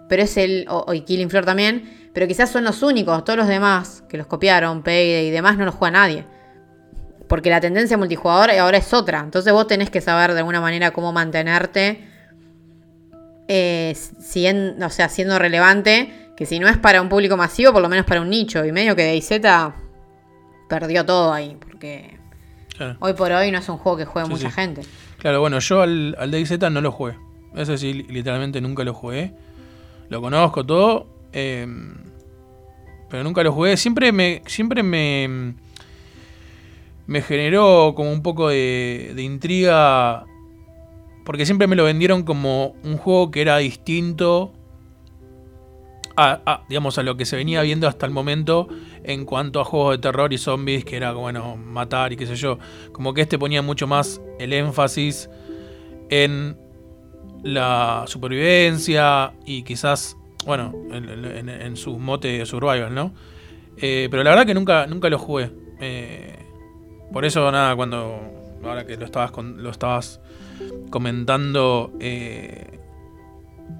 pero es el. O y Killing Floor también, pero quizás son los únicos. Todos los demás que los copiaron, Payday y demás, no los juega nadie. Porque la tendencia multijugador ahora es otra. Entonces vos tenés que saber de alguna manera cómo mantenerte. eh, siguiendo- o sea, siendo relevante. Que si no es para un público masivo, por lo menos para un nicho. Y medio que DayZ perdió todo ahí. Porque Claro. hoy por hoy no es un juego que juegue Sí, mucha sí. gente. Claro, bueno, yo al, al DayZ no lo jugué. Eso sí, li- literalmente nunca lo jugué. Lo conozco todo. eh, pero nunca lo jugué. Siempre me. Siempre me. Me generó como un poco de, intriga. Porque siempre me lo vendieron como un juego que era distinto a, digamos, a lo que se venía viendo hasta el momento en cuanto a juegos de terror y zombies, que era, bueno, matar y qué sé yo. Como que este ponía mucho más el énfasis en la supervivencia y quizás, bueno, en, en, en su mote de survival, ¿no? Eh, pero la verdad que nunca, nunca lo jugué. Eh, por eso, nada, cuando. Ahora que lo estabas, con, lo estabas comentando. Eh,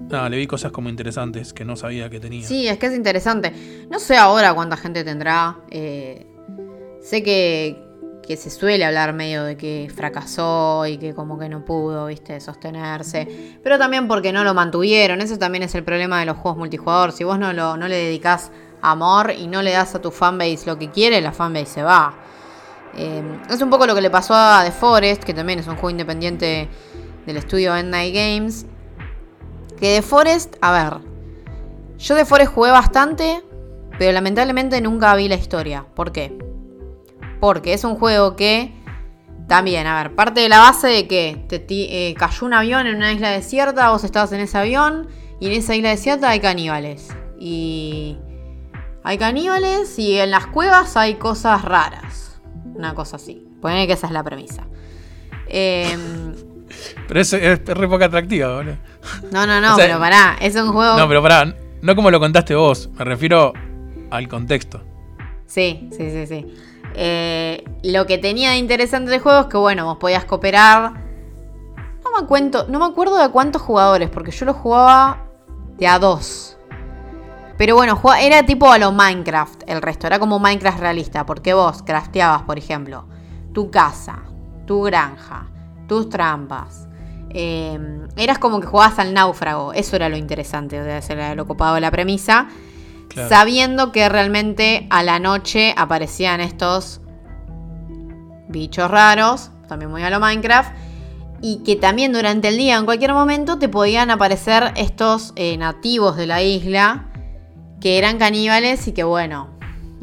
nada, le vi cosas como interesantes que no sabía que tenía. Sí, es que es interesante. No sé ahora cuánta gente tendrá. Eh, sé que, que se suele hablar medio de que fracasó y que como que no pudo, viste, sostenerse. Pero también porque no lo mantuvieron. Ese también es el problema de los juegos multijugador. Si vos no, lo, no le dedicás amor y no le das a tu fanbase lo que quiere, la fanbase se va. Eh, es un poco lo que le pasó a The Forest, que también es un juego independiente del estudio Endnight Games. Que The Forest, a ver, yo The Forest jugué bastante, pero lamentablemente nunca vi la historia. ¿Por qué? Porque es un juego que también, a ver, parte de la base de que te eh, cayó un avión en una isla desierta, vos estabas en ese avión y en esa isla desierta hay caníbales. Y hay caníbales y en las cuevas hay cosas raras. Una cosa así. Puede que esa es la premisa. Eh, pero es, es, re poca atractiva, boludo. No, no, no, o sea, pero pará, es un juego. No, pero pará, no como lo contaste vos, me refiero al contexto. Sí, sí, sí, sí. Eh, lo que tenía de interesante del juego es que, bueno, vos podías cooperar. No me, cuento, no me acuerdo de cuántos jugadores, porque yo lo jugaba de a dos. Pero bueno, era tipo a lo Minecraft el resto, era como Minecraft realista, porque vos crafteabas, por ejemplo, tu casa, tu granja, tus trampas. Eh, eras como que jugabas al náufrago, eso era lo interesante, o sea, eso era lo copado de la premisa. Claro. Sabiendo que realmente a la noche aparecían estos bichos raros, también muy a lo Minecraft, y que también durante el día, en cualquier momento, te podían aparecer estos eh, nativos de la isla que eran caníbales y que bueno,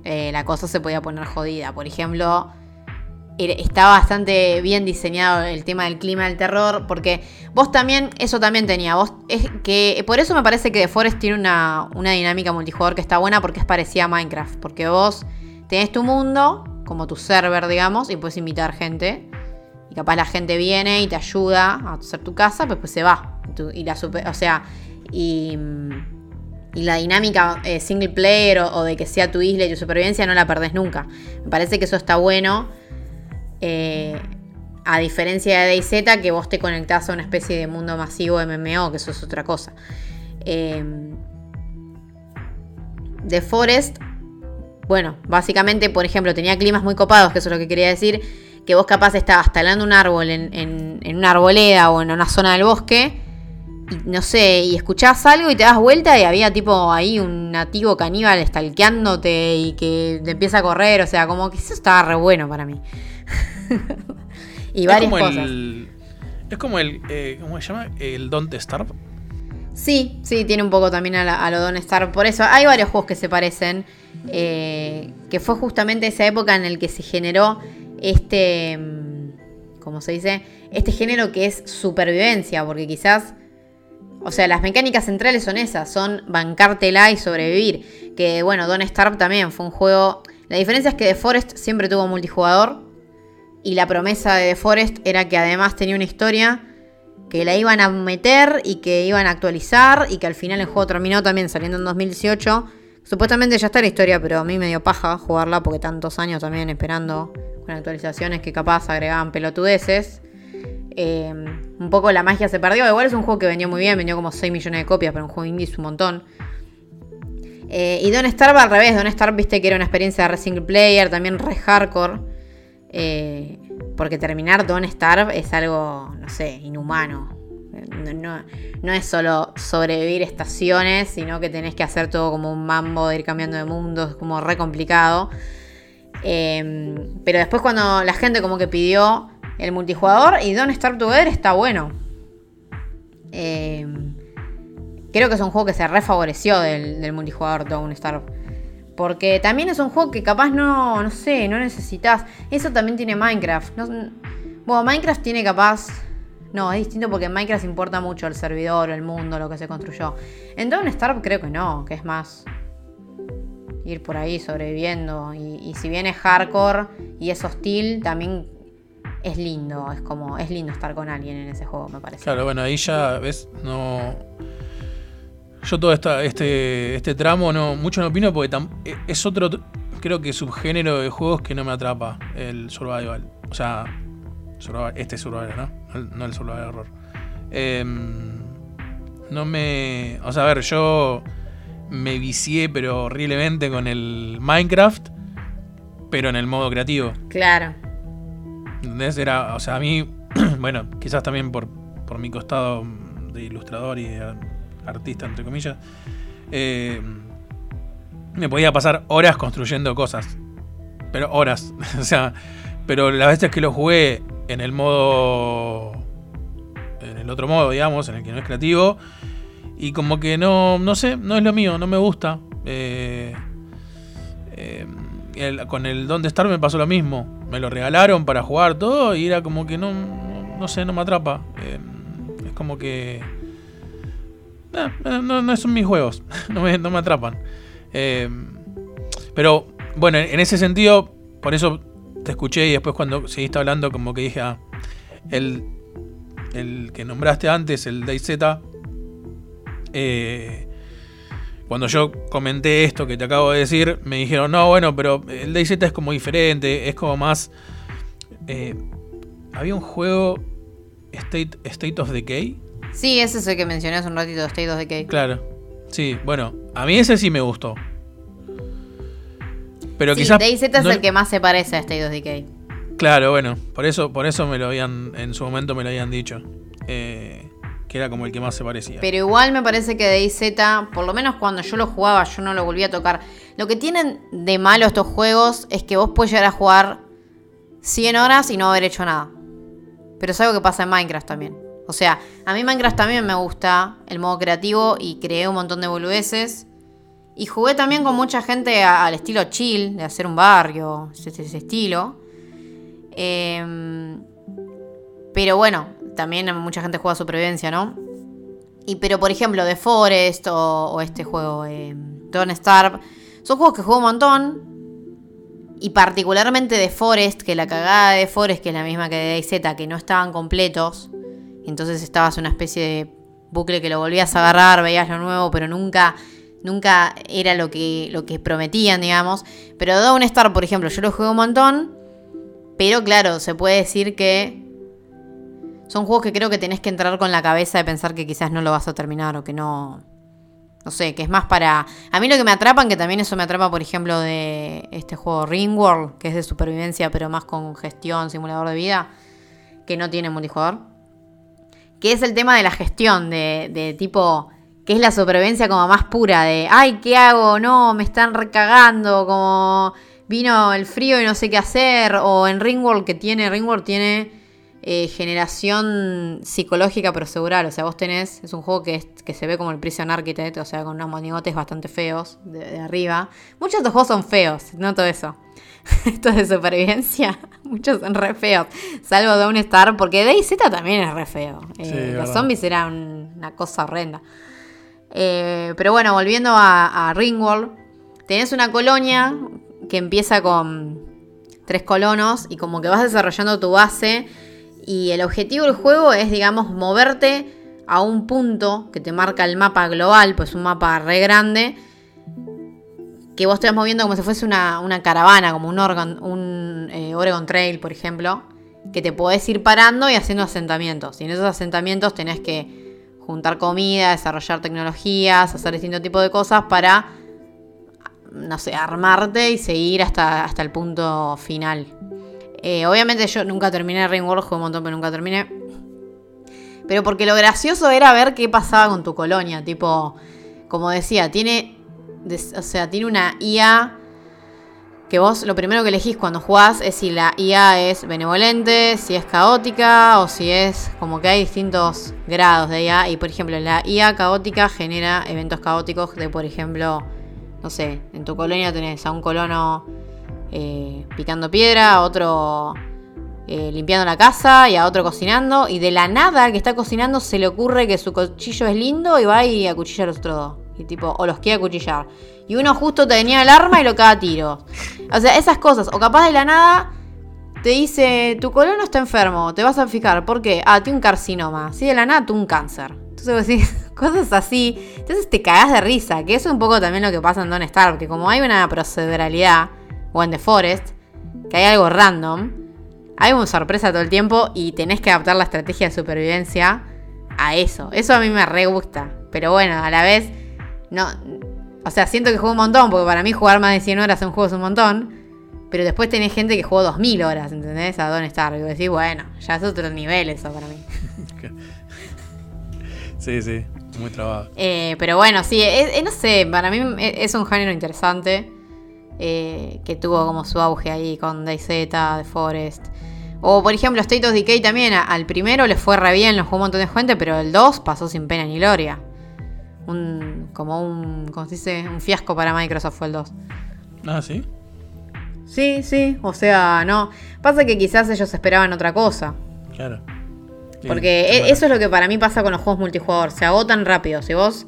eh, la cosa se podía poner jodida. Por ejemplo, está bastante bien diseñado el tema del clima del terror, porque vos también, eso también tenía, vos, es que por eso me parece que The Forest tiene una, una dinámica multijugador que está buena porque es parecida a Minecraft, porque vos tenés tu mundo, como tu server, digamos, y puedes invitar gente. Y capaz la gente viene y te ayuda a hacer tu casa, pues, pues se va. Y la super, o sea, y la dinámica eh, single player o, de que sea tu isla y tu supervivencia no la perdés nunca. Me parece que eso está bueno. Eh, a diferencia de DayZ, que vos te conectás a una especie de mundo masivo MMO, que eso es otra cosa. Eh, The Forest, bueno, básicamente, por ejemplo, tenía climas muy copados, que eso es lo que quería decir. Que vos capaz estabas talando un árbol en, en, una arboleda o en una zona del bosque y no sé, y escuchás algo y te das vuelta y había tipo ahí un nativo caníbal estalqueándote y que te empieza a correr, o sea, como que eso estaba re bueno para mí. [LAUGHS] y varias es cosas. El, es como el, eh, ¿cómo se llama? El Don't Starve. Sí, sí, tiene un poco también a, la, a lo Don't Starve. Por eso hay varios juegos que se parecen, eh, que fue justamente esa época en el que se generó este, ¿cómo se dice? Este género que es supervivencia, porque quizás o sea, las mecánicas centrales son esas, son bancártela y sobrevivir. Que bueno, Don't Starve también fue un juego... La diferencia es que The Forest siempre tuvo multijugador. Y la promesa de The Forest era que además tenía una historia que la iban a meter y que iban a actualizar. Y que al final el juego terminó también saliendo en 2018. Supuestamente ya está la historia, pero a mí me dio paja jugarla porque tantos años también esperando con actualizaciones que capaz agregaban pelotudeces. Eh, un poco la magia se perdió. Igual es un juego que vendió muy bien, vendió como 6 millones de copias, pero un juego indie es un montón. Eh, y Don't Starve al revés, Don't Starve viste que era una experiencia de re single player, también re hardcore. Eh, porque terminar Don't Starve es algo, no sé, inhumano. No, no, es solo sobrevivir estaciones, sino que tenés que hacer todo como un mambo de ir cambiando de mundo, es como re complicado. Pero después cuando la gente como que pidió el multijugador y Don't Starve Together está bueno. Eh, creo que es un juego que se refavoreció del, del multijugador Don't Starve. Porque también es un juego que capaz no, no sé, no necesitas. Eso también tiene Minecraft. No, bueno, Minecraft tiene capaz No, es distinto porque en Minecraft importa mucho el servidor, el mundo, lo que se construyó. En Don't Starve creo que no, que es más ir por ahí sobreviviendo. Y, y si bien es hardcore y es hostil, también es lindo. Es como, es lindo estar con alguien en ese juego, me parece. Claro, bueno, ahí ya, ¿ves? No. Yo todo esta, este, este tramo no mucho no opino porque tam- e- es otro, creo que subgénero de juegos que no me atrapa, el survival. O sea, survival- este survival, ¿no? No el survival horror. Em, no me... O sea, a ver, yo me vicié pero horriblemente con el Minecraft, pero en el modo creativo. Claro. ¿Entendés? Era, o sea, a mí, [CLEARS THROAT] bueno, quizás también por, por mi costado de ilustrador y de artista, entre comillas, eh, me podía pasar horas construyendo cosas. Pero horas. [LAUGHS] o sea, pero las veces que lo jugué en el modo. En el otro modo, digamos, en el que no es creativo. Y como que no, no sé, no es lo mío, no me gusta. Eh, eh, con el Donde Estar me pasó lo mismo. Me lo regalaron para jugar todo y era como que no, no, no sé, no me atrapa. Eh, es como que... eh, eh, no, no son mis juegos, [LAUGHS] no me, no me atrapan. Eh, pero bueno, en ese sentido, por eso te escuché y después cuando seguiste hablando como que dije, ah, el, el que nombraste antes, el DayZ, eh, cuando yo comenté esto que te acabo de decir, me dijeron, no, bueno, pero el DayZ es como diferente, es como más... eh, había un juego State, State of Decay. Sí, ese es el que mencioné hace un ratito, State of Decay. Claro. Sí, bueno, a mí ese sí me gustó. Pero sí, quizás... DayZ es no- el que más se parece a State of Decay. Claro, bueno, por eso, por eso me lo habían, en su momento me lo habían dicho. Eh, que era como el que más se parecía. Pero igual me parece que DayZ, por lo menos cuando yo lo jugaba, yo no lo volví a tocar. Lo que tienen de malo estos juegos es que vos puedes llegar a jugar 100 horas y no haber hecho nada. Pero es algo que pasa en Minecraft también. O sea, a mí Minecraft también me gusta el modo creativo y creé un montón de boludeces. Y jugué también con mucha gente al estilo chill, de hacer un barrio, ese, ese estilo. Em, pero bueno, también mucha gente juega supervivencia, ¿no? Y pero por ejemplo, The Forest o, este juego, eh, Don't Starve, son juegos que juego un montón. Y particularmente The Forest, que la cagada de Forest, que es la misma que de DayZ, que no estaban completos. Entonces estabas una especie de bucle que lo volvías a agarrar, veías lo nuevo, pero nunca, nunca era lo que, lo que prometían, digamos. Pero Don't Starve, por ejemplo, yo lo jugué un montón. Pero claro, se puede decir que son juegos que creo que tenés que entrar con la cabeza de pensar que quizás no lo vas a terminar o que no. No sé, que es más para. A mí lo que me atrapan, que también eso me atrapa, por ejemplo, de este juego Ringworld, que es de supervivencia, pero más con gestión, simulador de vida, que no tiene multijugador. Que es el tema de la gestión, de, de tipo. Que es la supervivencia como más pura, de. Ay, ¿qué hago? No, me están recagando, como. Vino el frío y no sé qué hacer. O en Ringworld, que tiene. Ringworld tiene eh, generación psicológica procedural. O sea, vos tenés, es un juego que, es- que se ve como el Prison Architect, o sea, con unos monigotes bastante feos de, de arriba. Muchos de estos juegos son feos, noto eso. [LAUGHS] Estos de supervivencia, [LAUGHS] muchos son re feos. Salvo Dawn Star, porque DayZ también es re feo. Eh, Sí, los zombies eran una cosa horrenda. Eh, pero bueno, volviendo a, a Ringworld, tenés una colonia que empieza con tres colonos y como que vas desarrollando tu base y el objetivo del juego es, digamos, moverte a un punto que te marca el mapa global, pues un mapa re grande, que vos te vas moviendo como si fuese una, caravana, como un, eh, Oregon Trail, por ejemplo, que te podés ir parando y haciendo asentamientos. Y en esos asentamientos tenés que juntar comida, desarrollar tecnologías, hacer distintos tipos de cosas para, no sé, armarte y seguir hasta, hasta el punto final. Eh, obviamente yo nunca terminé Ringworld, jugué un montón, pero nunca terminé. Pero porque lo gracioso era ver qué pasaba con tu colonia. Tipo, como decía, tiene. O sea, tiene una IA. Que vos lo primero que elegís cuando jugás es si la IA es benevolente, si es caótica o si es como que hay distintos grados de IA. Y por ejemplo, la IA caótica genera eventos caóticos de, por ejemplo, no sé, en tu colonia tenés a un colono eh, picando piedra, a otro eh, limpiando la casa y a otro cocinando. Y de la nada que está cocinando se le ocurre que su cuchillo es lindo y va y acuchilla a los otros dos. Y tipo, o los quiere acuchillar. Y uno justo tenía el arma y lo caga tiro. O sea, esas cosas. O capaz de la nada te dice, tu colono está enfermo, te vas a fijar. ¿Por qué? Ah, tiene un carcinoma. Sí, de la nada, tú un cáncer. Entonces vos decís, [LAUGHS] cosas así. Entonces te cagás de risa, que eso es un poco también lo que pasa en Don't Starve, porque como hay una proceduralidad, o en The Forest, que hay algo random, hay una sorpresa todo el tiempo y tenés que adaptar la estrategia de supervivencia a eso. Eso a mí me re gusta. Pero bueno, a la vez, no. O sea, siento que juego un montón, porque para mí jugar más de 100 horas en un juego es un montón. Pero después tenés gente que jugó 2000 horas, ¿entendés? A Don Starve. Y vos decís, bueno, ya es otro nivel eso para mí. [LAUGHS] Sí, sí, muy trabado. Eh, pero bueno, sí, es- es- no sé, para mí es un género interesante. Eh, que tuvo como su auge ahí con DayZ, The Forest. O por ejemplo, State of Decay también. Al primero le fue re bien, lo jugó un montón de gente, pero el 2 pasó sin pena ni gloria. Un, como un, ¿cómo se dice? Un fiasco para Microsoft fue el 2. Ah, sí. Sí, sí, o sea, no. Pasa que quizás ellos esperaban otra cosa. Claro. Sí, Porque e- bueno. eso es lo que para mí pasa con los juegos multijugador. Se agotan rápido. Si vos,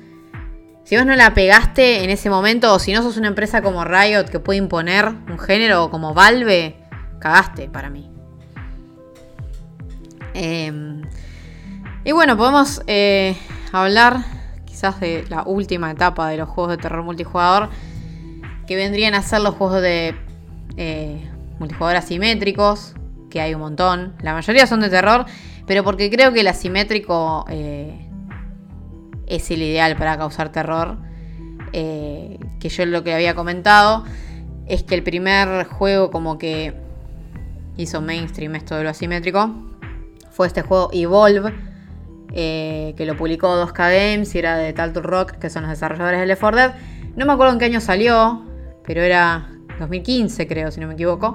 si vos no la pegaste en ese momento, o si no sos una empresa como Riot que puede imponer un género como Valve, cagaste para mí. Eh, y bueno, podemos eh, hablar quizás de la última etapa de los juegos de terror multijugador. Que vendrían a ser los juegos de eh, multijugador asimétricos. Que hay un montón. La mayoría son de terror. Pero porque creo que el asimétrico eh, es el ideal para causar terror. Eh, que yo lo que había comentado es que el primer juego como que hizo mainstream esto de lo asimétrico fue este juego Evolve, eh, que lo publicó 2K Games y era de Taltur Rock, que son los desarrolladores de Left 4 Dead. No me acuerdo en qué año salió, pero era 2015 creo, si no me equivoco.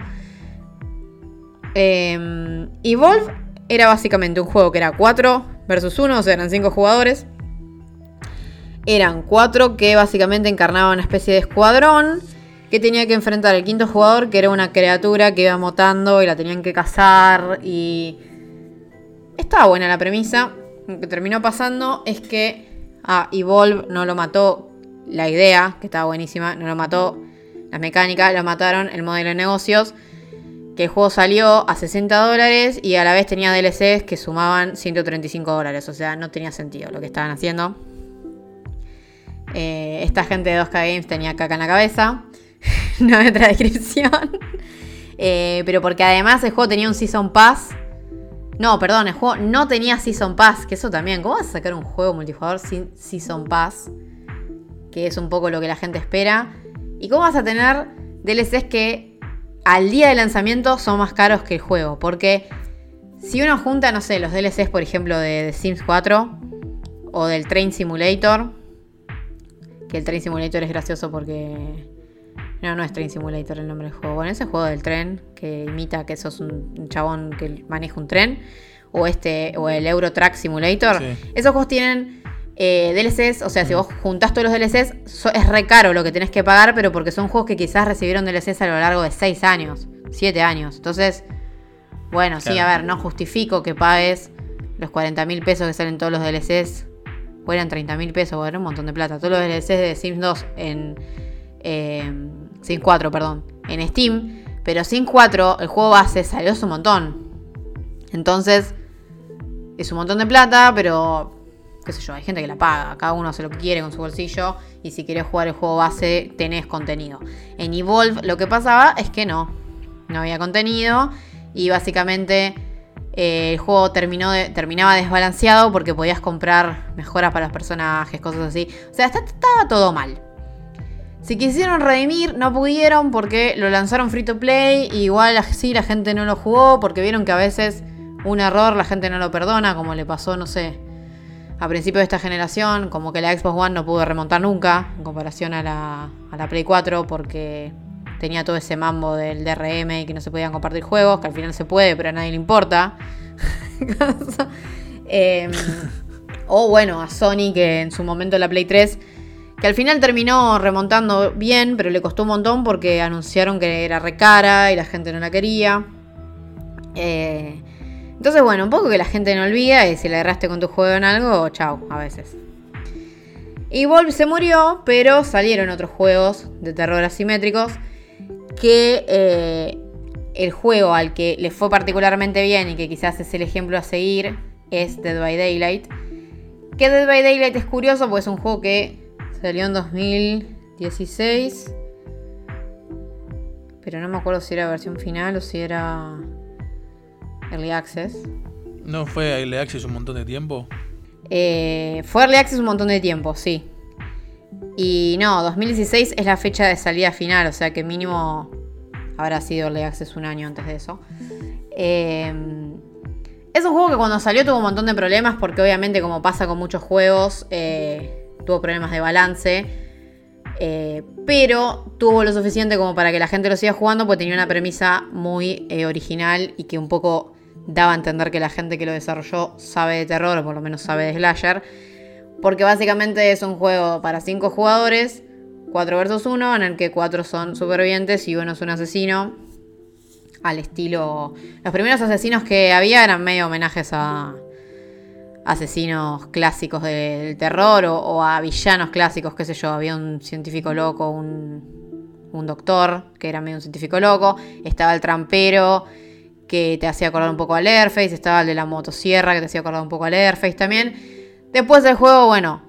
Eh, Evolve era básicamente un juego que era 4 versus 1, o sea, eran 5 jugadores. Eran 4 que básicamente encarnaban una especie de escuadrón que tenía que enfrentar al quinto jugador, que era una criatura que iba mutando y la tenían que cazar. Y estaba buena la premisa. Lo que terminó pasando es que a Evolve no lo mató la idea, que estaba buenísima, no lo mató las mecánicas, lo mataron el modelo de negocios que el juego salió a 60 dólares y a la vez tenía DLCs que sumaban 135 dólares. O sea, no tenía sentido lo que estaban haciendo. Eh, esta gente de 2K Games tenía caca en la cabeza. [LAUGHS] no hay otra descripción. Eh, pero porque además el juego tenía un Season Pass. No, perdón, el juego no tenía Season Pass. Que eso también. ¿Cómo vas a sacar un juego multijugador sin Season Pass? Que es un poco lo que la gente espera. ¿Y cómo vas a tener DLCs que al día de lanzamiento son más caros que el juego? Porque si uno junta, no sé, los DLCs, por ejemplo, de, de Sims 4 o del Train Simulator, que el Train Simulator es gracioso porque. No, no es Train Simulator el nombre del juego. Bueno, ese juego del tren que imita que sos un un chabón que maneja un tren. O este. O el Euro Truck Simulator. Sí. Esos juegos tienen eh, DLCs. O sea, si vos juntás todos los DLCs, so- es re caro lo que tenés que pagar. Pero porque son juegos que quizás recibieron DLCs a lo largo de 6 años. 7 años. Entonces. Bueno, sí, a ver, no justifico que pagues los 40 mil pesos que salen todos los DLCs. O eran 30 mil pesos, o era un montón de plata. Todos los DLCs de Sims 2 en. eh, Sims 4, perdón. En Steam. Pero Sims 4, el juego base salió hace un montón. Entonces. Es un montón de plata, pero. qué sé yo, hay gente que la paga. Cada uno hace lo quiere con su bolsillo. Y si querés jugar el juego base, tenés contenido. En Evolve lo que pasaba es que no. No había contenido. Y básicamente eh, el juego terminó terminaba desbalanceado porque podías comprar mejoras para los personajes, cosas así. O sea, estaba todo mal. Si quisieron redimir, no pudieron porque lo lanzaron free to play. Y igual así la gente no lo jugó porque vieron que a veces un error la gente no lo perdona, como le pasó, no sé, a principios de esta generación. Como que la Xbox One no pudo remontar nunca en comparación a la, a la Play 4 porque tenía todo ese mambo del DRM y que no se podían compartir juegos, que al final se puede, pero a nadie le importa. [LAUGHS] Em, o bueno, a Sony que en su momento la Play 3, que al final terminó remontando bien, pero le costó un montón porque anunciaron que era re cara y la gente no la quería. Eh, entonces, bueno, un poco que la gente no olvida y si le erraste con tu juego en algo, chau, a veces. Y Volv se murió, pero salieron otros juegos de terror asimétricos que eh, el juego al que le fue particularmente bien y que quizás es el ejemplo a seguir es Dead by Daylight. Que Dead by Daylight es curioso porque es un juego que salió en 2016. Pero no me acuerdo si era versión final o si era Early Access. ¿No fue Early Access un montón de tiempo? Eh, fue Early Access un montón de tiempo, sí. Y no, 2016 es la fecha de salida final, o sea que mínimo habrá sido Early Access un año antes de eso. Eh, es un juego que cuando salió tuvo un montón de problemas porque obviamente como pasa con muchos juegos, eh, tuvo problemas de balance. Eh, pero tuvo lo suficiente como para que la gente lo siga jugando porque tenía una premisa muy eh, original y que un poco daba a entender que la gente que lo desarrolló sabe de terror o por lo menos sabe de slasher. Porque básicamente es un juego para 5 jugadores, 4 versus 1, en el que 4 son supervivientes y uno es un asesino al estilo... Los primeros asesinos que había eran medio homenajes a asesinos clásicos del terror o, a villanos clásicos, qué sé yo. Había un científico loco, un, un doctor que era medio un científico loco. Estaba el trampero que te hacía acordar un poco al Airface. Estaba el de la motosierra que te hacía acordar un poco al Airface también. Después del juego, bueno,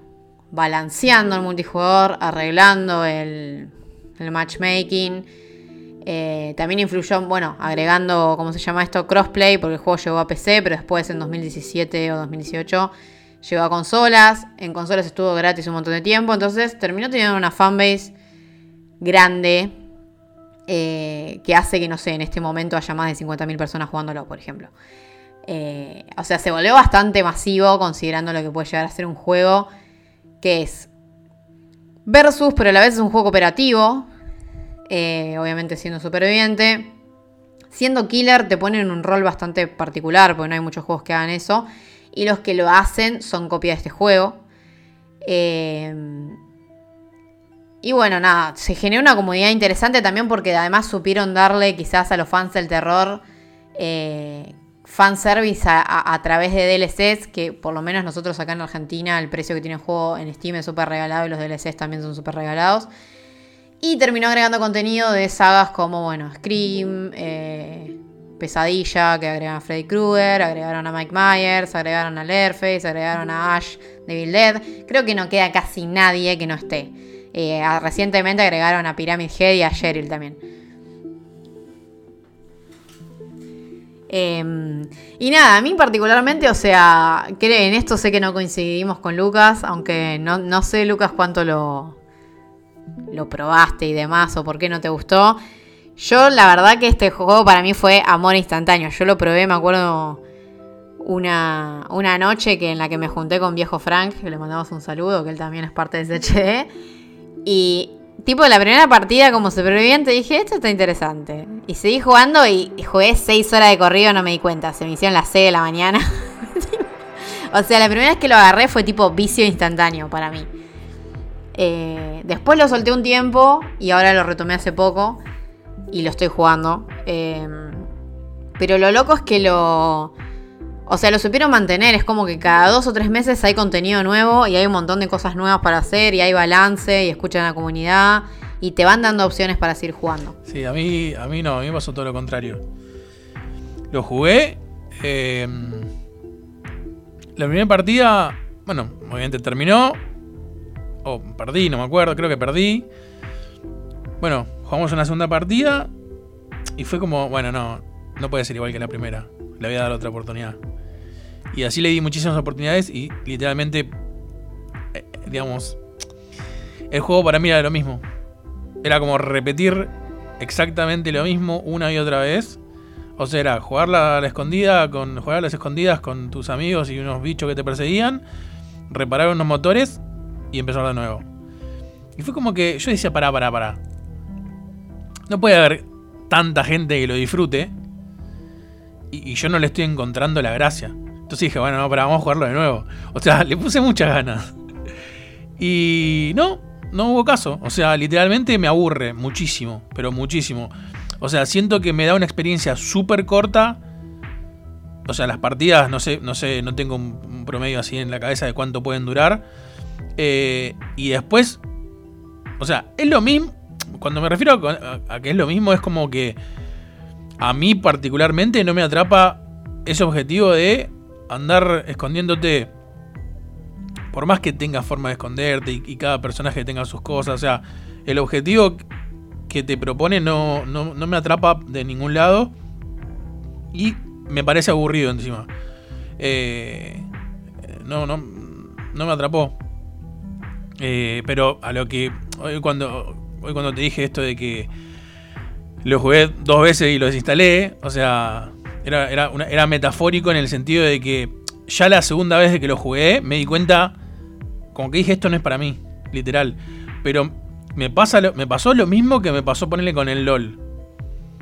balanceando el multijugador, arreglando el, matchmaking eh, también influyó, bueno, agregando, ¿cómo se llama esto? Crossplay, porque el juego llegó a PC, pero después en 2017 o 2018 llegó a consolas. En consolas estuvo gratis un montón de tiempo, entonces terminó teniendo una fanbase grande eh, que hace que, no sé, en este momento haya más de 50.000 personas jugándolo, por ejemplo. Eh, o sea, se volvió bastante masivo considerando lo que puede llegar a ser un juego que es versus, pero a la vez es un juego cooperativo. Eh, obviamente siendo superviviente. Siendo killer te ponen en un rol bastante particular, porque no hay muchos juegos que hagan eso. Y los que lo hacen son copia de este juego. Eh, y bueno, nada, se generó una comunidad interesante también porque además supieron darle quizás a los fans del terror eh, fanservice a, a, través de DLCs, que por lo menos nosotros acá en Argentina el precio que tiene el juego en Steam es súper regalado y los DLCs también son súper regalados. Y terminó agregando contenido de sagas como, bueno, Scream, eh, Pesadilla, que agregaron a Freddy Krueger, agregaron a Mike Myers, agregaron a Leatherface, agregaron a Ash, Devil Dead. Creo que no queda casi nadie que no esté. Eh, recientemente agregaron a Pyramid Head y a Cheryl también. Eh, y nada, a mí particularmente, o sea, en esto sé que no coincidimos con Lucas, aunque no, sé, Lucas, cuánto lo, lo probaste y demás, o por qué no te gustó. Yo, la verdad que este juego para mí fue amor instantáneo. Yo lo probé, me acuerdo, una, una noche que en la que me junté con viejo Frank, que le mandamos un saludo, que él también es parte de SHD. Y tipo la primera partida como superviviente dije, esto está interesante. Y seguí jugando y, jugué 6 horas de corrido, no me di cuenta. Se me hicieron las 6 de la mañana. [LAUGHS] o sea, la primera vez que lo agarré fue tipo vicio instantáneo para mí. Eh, después lo solté un tiempo y ahora lo retomé hace poco y lo estoy jugando. Eh, pero lo loco es que lo... O sea, lo supieron mantener. Es como que cada dos o tres meses hay contenido nuevo y hay un montón de cosas nuevas para hacer y hay balance y escuchan a la comunidad y te van dando opciones para seguir jugando. Sí, a mí, a mí no, a mí me pasó todo lo contrario. Lo jugué. Eh, la primera partida, bueno, obviamente terminó. O perdí, no me acuerdo, creo que perdí. Bueno, jugamos una segunda partida. Y fue como, bueno, no, no puede ser igual que la primera. Le voy a dar otra oportunidad. Y así le di muchísimas oportunidades y literalmente, eh, digamos, el juego para mí era lo mismo. Era como repetir exactamente lo mismo una y otra vez. O sea, era jugar a la escondida, con, jugar a las escondidas con tus amigos y unos bichos que te perseguían, reparar unos motores y empezar de nuevo. Y fue como que yo decía, pará, pará, pará. No puede haber tanta gente que lo disfrute y, y yo no le estoy encontrando la gracia. Entonces dije, bueno, no, para vamos a jugarlo de nuevo. O sea, [LAUGHS] le puse muchas ganas. Y no, no hubo caso. O sea, literalmente me aburre muchísimo, pero muchísimo. O sea, siento que me da una experiencia súper corta o sea, las partidas, no sé, no sé, no tengo un, promedio así en la cabeza de cuánto pueden durar. Eh, y después, o sea, es lo mismo. Cuando me refiero a, a que es lo mismo, es como que a mí particularmente no me atrapa ese objetivo de andar escondiéndote. Por más que tenga forma de esconderte y, y cada personaje tenga sus cosas, o sea, el objetivo que te propone no, no, no me atrapa de ningún lado. Y me parece aburrido encima. Eh, no, no, no me atrapó. Eh, pero a lo que hoy cuando hoy cuando te dije esto de que lo jugué dos veces y lo desinstalé, o sea, era, era, era metafórico en el sentido de que ya la segunda vez de que lo jugué me di cuenta, como que dije esto no es para mí, literal. Pero me, pasa lo- me pasó lo mismo que me pasó ponerle con el LOL.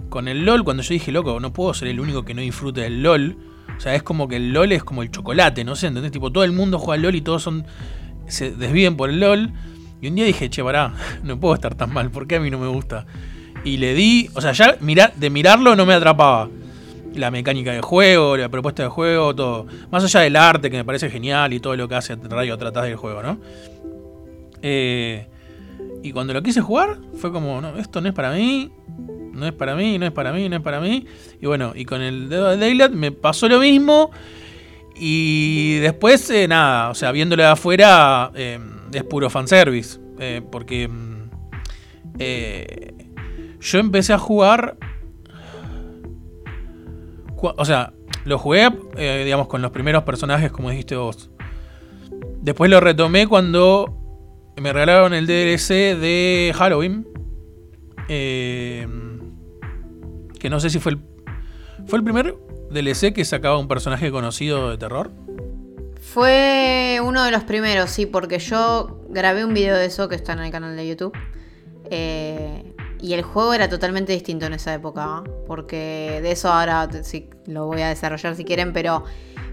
Con el LOL, cuando yo dije, loco, no puedo ser el único que no disfrute del LOL. O sea, es como que el LOL es como el chocolate, no sé, ¿entendés? Tipo, todo el mundo juega al LOL y todos son. se desviven por el LOL. Y un día dije, che, pará, [LAUGHS] no puedo estar tan mal, ¿por qué a mí no me gusta? Y le di. O sea, ya mirar, de mirarlo no me atrapaba. La mecánica de juego, la propuesta de juego, todo. Más allá del arte, que me parece genial, y todo lo que hace Radio Tratás del juego, ¿no? Eh, y cuando lo quise jugar, fue como, no, esto no es para mí, no es para mí, no es para mí, no es para mí. Y bueno, y con el dedo de Daylight me pasó lo mismo. Y después, eh, nada, o sea, viéndolo de afuera, eh, es puro fanservice. eh, porque mm, yo empecé a jugar. O sea, lo jugué, eh, digamos, con los primeros personajes, como dijiste vos. Después lo retomé cuando me regalaron el DLC de Halloween. Eh, que no sé si fue el. ¿Fue el primer DLC que sacaba un personaje conocido de terror? Fue uno de los primeros, sí, porque yo grabé un video de eso que está en el canal de YouTube. Eh, y el juego era totalmente distinto en esa época. Porque de eso ahora sí, lo voy a desarrollar si quieren. Pero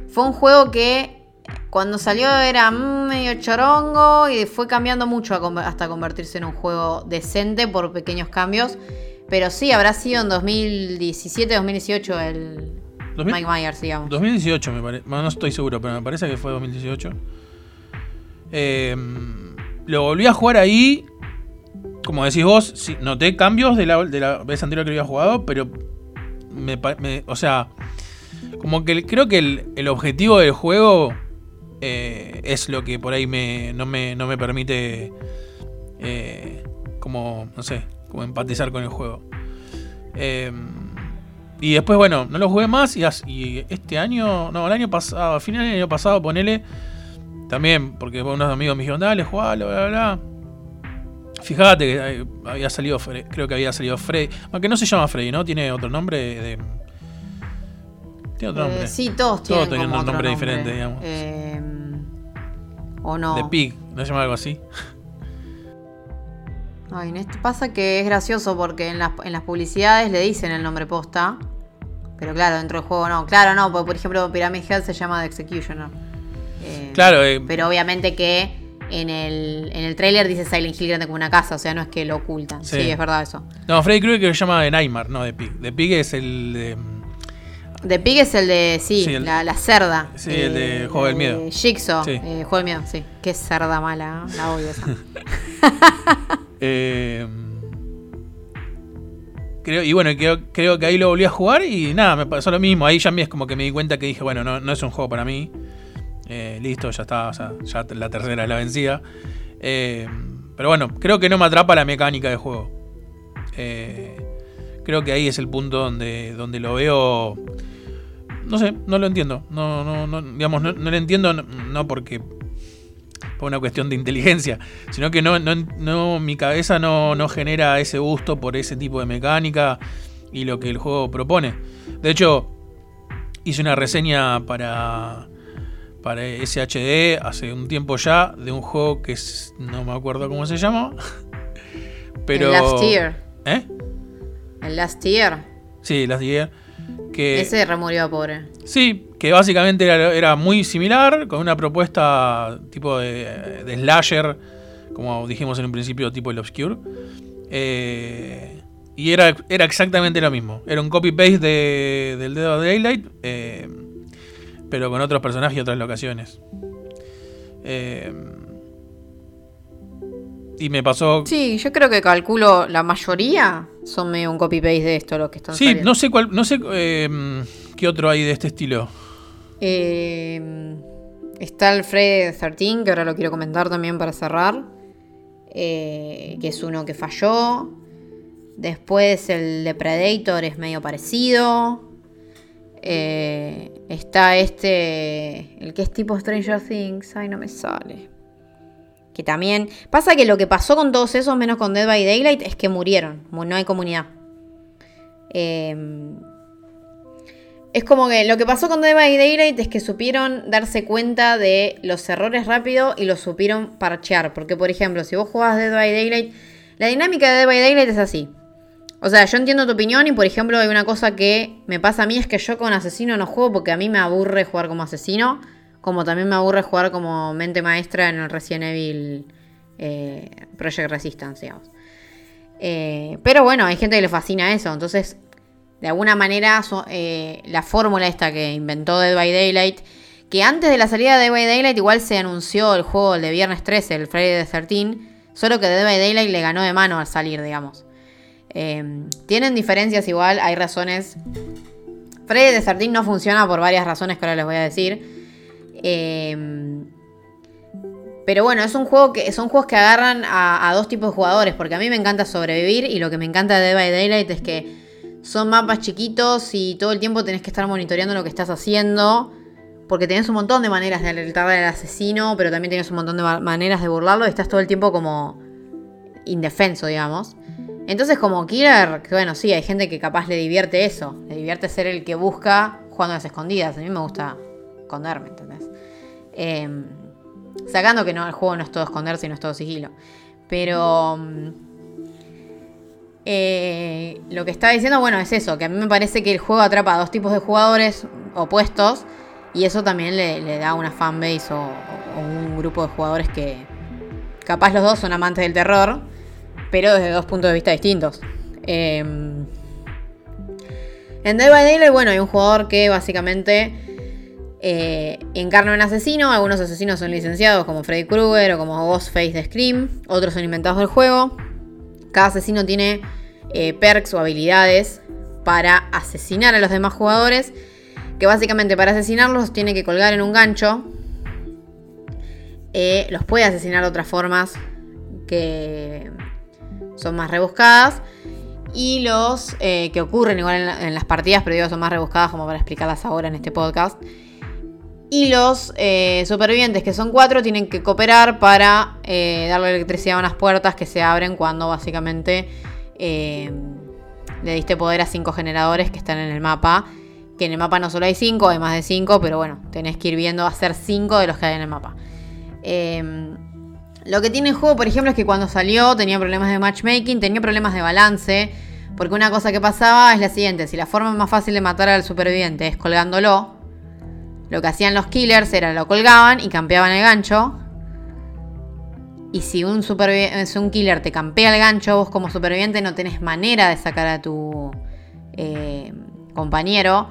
fue un juego que cuando salió era medio chorongo. Y fue cambiando mucho hasta convertirse en un juego decente por pequeños cambios. Pero sí, habrá sido en 2017, 2018 el 2000 Mike Myers, digamos. 2018 me parece. no estoy seguro, pero me parece que fue 2018. Eh, lo volví a jugar ahí. Como decís vos, sí, noté cambios de la, de la vez anterior que había jugado, pero me, o sea, como que creo que el, el objetivo del juego eh, es lo que por ahí me, no, me, no me permite eh, como, no sé, como empatizar con el juego. Eh, y después, bueno, no lo jugué más y este año, no, el año pasado, a final del año pasado, ponele, también, porque unos amigos me dijeron, dale, jugalo, bla, bla, bla. Fíjate que había salido, Fre- creo que había salido Freddy, aunque no se llama Freddy, ¿no? Tiene otro nombre de... Tiene otro Eh, nombre. sí, todos tienen tienen como un otro nombre diferente, digamos. Eh, o no. De Pig, ¿no se llama algo así? [LAUGHS] Ay, en este pasa que es gracioso porque en las, en las publicidades le dicen el nombre posta. Pero claro, dentro del juego no. Claro, no, porque por ejemplo Pyramid Head se llama The Executioner. Eh, Claro, eh, Pero obviamente que en el, en el trailer dice Silent Hill grande como una casa, o sea, no es que lo ocultan. Sí, Sí. es verdad eso. no, Freddy Krueger se llama de Nightmare, no de Pig. De Pig es el de... The Pig es el de, sí, Sí, el- la, la cerda. Sí, el de Juego del Miedo. Jigsaw, Sí. eh, Juego del Miedo, sí. Qué cerda mala, ¿eh? la odio esa. [LAUGHS] Eh, creo, y bueno, creo, creo que ahí lo volví a jugar y nada, me pasó lo mismo. Ahí ya me es como que me di cuenta que dije, bueno, no, no es un juego para mí. Eh, listo, ya está, o sea, ya la tercera es la vencida. Eh, pero bueno, creo que no me atrapa la mecánica de juego. Eh, creo que ahí es el punto donde, donde lo veo. No sé, no lo entiendo. No, no, digamos, no, lo entiendo, no, no porque por una cuestión de inteligencia, sino que no, no, no- mi cabeza no, no genera ese gusto por ese tipo de mecánica y lo que el juego propone. De hecho, hice una reseña para, para SHD hace un tiempo ya de un juego que es- no me acuerdo cómo se llama. [LAUGHS] Pero, El Last Year. ¿Eh? El Last Year. Sí, Last Year. Que, Ese remurió, pobre. Sí, que básicamente era, era muy similar, con una propuesta tipo de, de slasher, como dijimos en un principio, tipo el Obscure. Eh, y era, era exactamente lo mismo. Era un copy-paste de, del Dead of Daylight, eh, pero con otros personajes y otras locaciones. Eh, y me pasó. Sí, yo creo que calculo la mayoría son medio un copy-paste de esto, los que están Sí, saliendo. no sé cuál, no sé eh, qué otro hay de este estilo. Eh, está el the 13, que ahora lo quiero comentar también para cerrar. eh, que es uno que falló. Después el de Predator es medio parecido. Eh, está este. El que es tipo Stranger Things. Ay, no me sale. Que también. Pasa que lo que pasó con todos esos, menos con Dead by Daylight, es que murieron. Mu- No hay comunidad. Eh, es como que lo que pasó con Dead by Daylight es que supieron darse cuenta de los errores rápido y los supieron parchear. Porque, por ejemplo, si vos jugás Dead by Daylight, la dinámica de Dead by Daylight es así. O sea, yo entiendo tu opinión y, por ejemplo, hay una cosa que me pasa a mí es que yo con asesino no juego porque a mí me aburre jugar como asesino. Como también me aburre jugar como mente maestra en el Resident Evil eh, Project Resistance, digamos. Eh, pero bueno, hay gente que le fascina eso. Entonces, de alguna manera, eh, la fórmula esta que inventó Dead by Daylight, que antes de la salida de Dead by Daylight igual se anunció el juego el de viernes 13, el Friday the 13, solo que Dead by Daylight le ganó de mano al salir, digamos. Eh, tienen diferencias igual, hay razones. Friday the 13 no funciona por varias razones que ahora les voy a decir. Eh, pero bueno, es un juego que son juegos que agarran a, a dos tipos de jugadores, porque a mí me encanta sobrevivir y lo que me encanta de Dead by Daylight es que son mapas chiquitos y todo el tiempo tenés que estar monitoreando lo que estás haciendo, porque tenés un montón de maneras de alertar al asesino, pero también tenés un montón de ma- maneras de burlarlo y estás todo el tiempo como indefenso, digamos. Entonces como killer, bueno, sí, hay gente que capaz le divierte eso, le divierte ser el que busca jugando a las escondidas, a mí me gusta esconderme, ¿entendés? Em, Sacando que no, el juego no es todo esconderse y no es todo sigilo. Pero. mm, eh, lo que estaba diciendo, bueno, es eso: que a mí me parece que el juego atrapa a dos tipos de jugadores opuestos. Y eso también le, le da una fanbase o, o un grupo de jugadores que. Capaz los dos son amantes del terror. Pero desde dos puntos de vista distintos. Em, en Dead by Daylight, bueno, hay un jugador que básicamente eh, encarna un asesino. Algunos asesinos son licenciados, como Freddy Krueger o como Ghostface de Scream. Otros son inventados del juego. Cada asesino tiene eh, perks o habilidades para asesinar a los demás jugadores. Que básicamente para asesinarlos tiene que colgar en un gancho. Eh, los puede asesinar de otras formas que son más rebuscadas. Y los eh, que ocurren igual en, la- en las partidas, pero digo son más rebuscadas como para explicarlas ahora en este podcast. Y los eh, supervivientes, que son cuatro, tienen que cooperar para eh, darle electricidad a unas puertas que se abren cuando básicamente le diste poder a cinco generadores que están en el mapa. Que en el mapa no solo hay cinco, hay más de cinco, pero bueno, tenés que ir viendo hacer cinco de los que hay en el mapa. Eh, lo que tiene el juego, por ejemplo, es que cuando salió tenía problemas de matchmaking, tenía problemas de balance. Porque una cosa que pasaba es la siguiente: si la forma más fácil de matar al superviviente es colgándolo, lo que hacían los killers era lo colgaban y campeaban el gancho. Y si un, si un killer te campea el gancho, vos como superviviente no tenés manera de sacar a tu eh, compañero.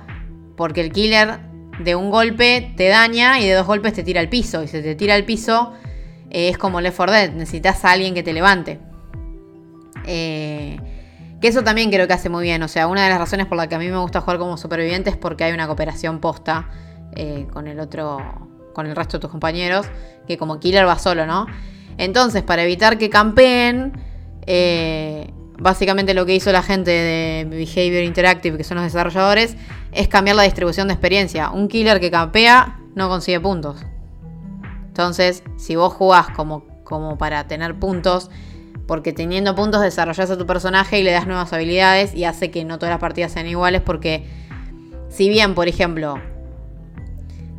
Porque el killer de un golpe te daña y de dos golpes te tira al piso. Y si te tira al piso es como Left 4 Dead. Necesitas a alguien que te levante. Eh, que eso también creo que hace muy bien. O sea, una de las razones por la que a mí me gusta jugar como superviviente es porque hay una cooperación posta eh, con el otro, con el resto de tus compañeros, que como killer va solo, ¿no? Entonces, para evitar que campeen, eh, básicamente lo que hizo la gente de Behavior Interactive, que son los desarrolladores, es cambiar la distribución de experiencia. Un killer que campea no consigue puntos. Entonces, si vos jugás como, para tener puntos, porque teniendo puntos desarrollás a tu personaje y le das nuevas habilidades y hace que no todas las partidas sean iguales, porque si bien, por ejemplo,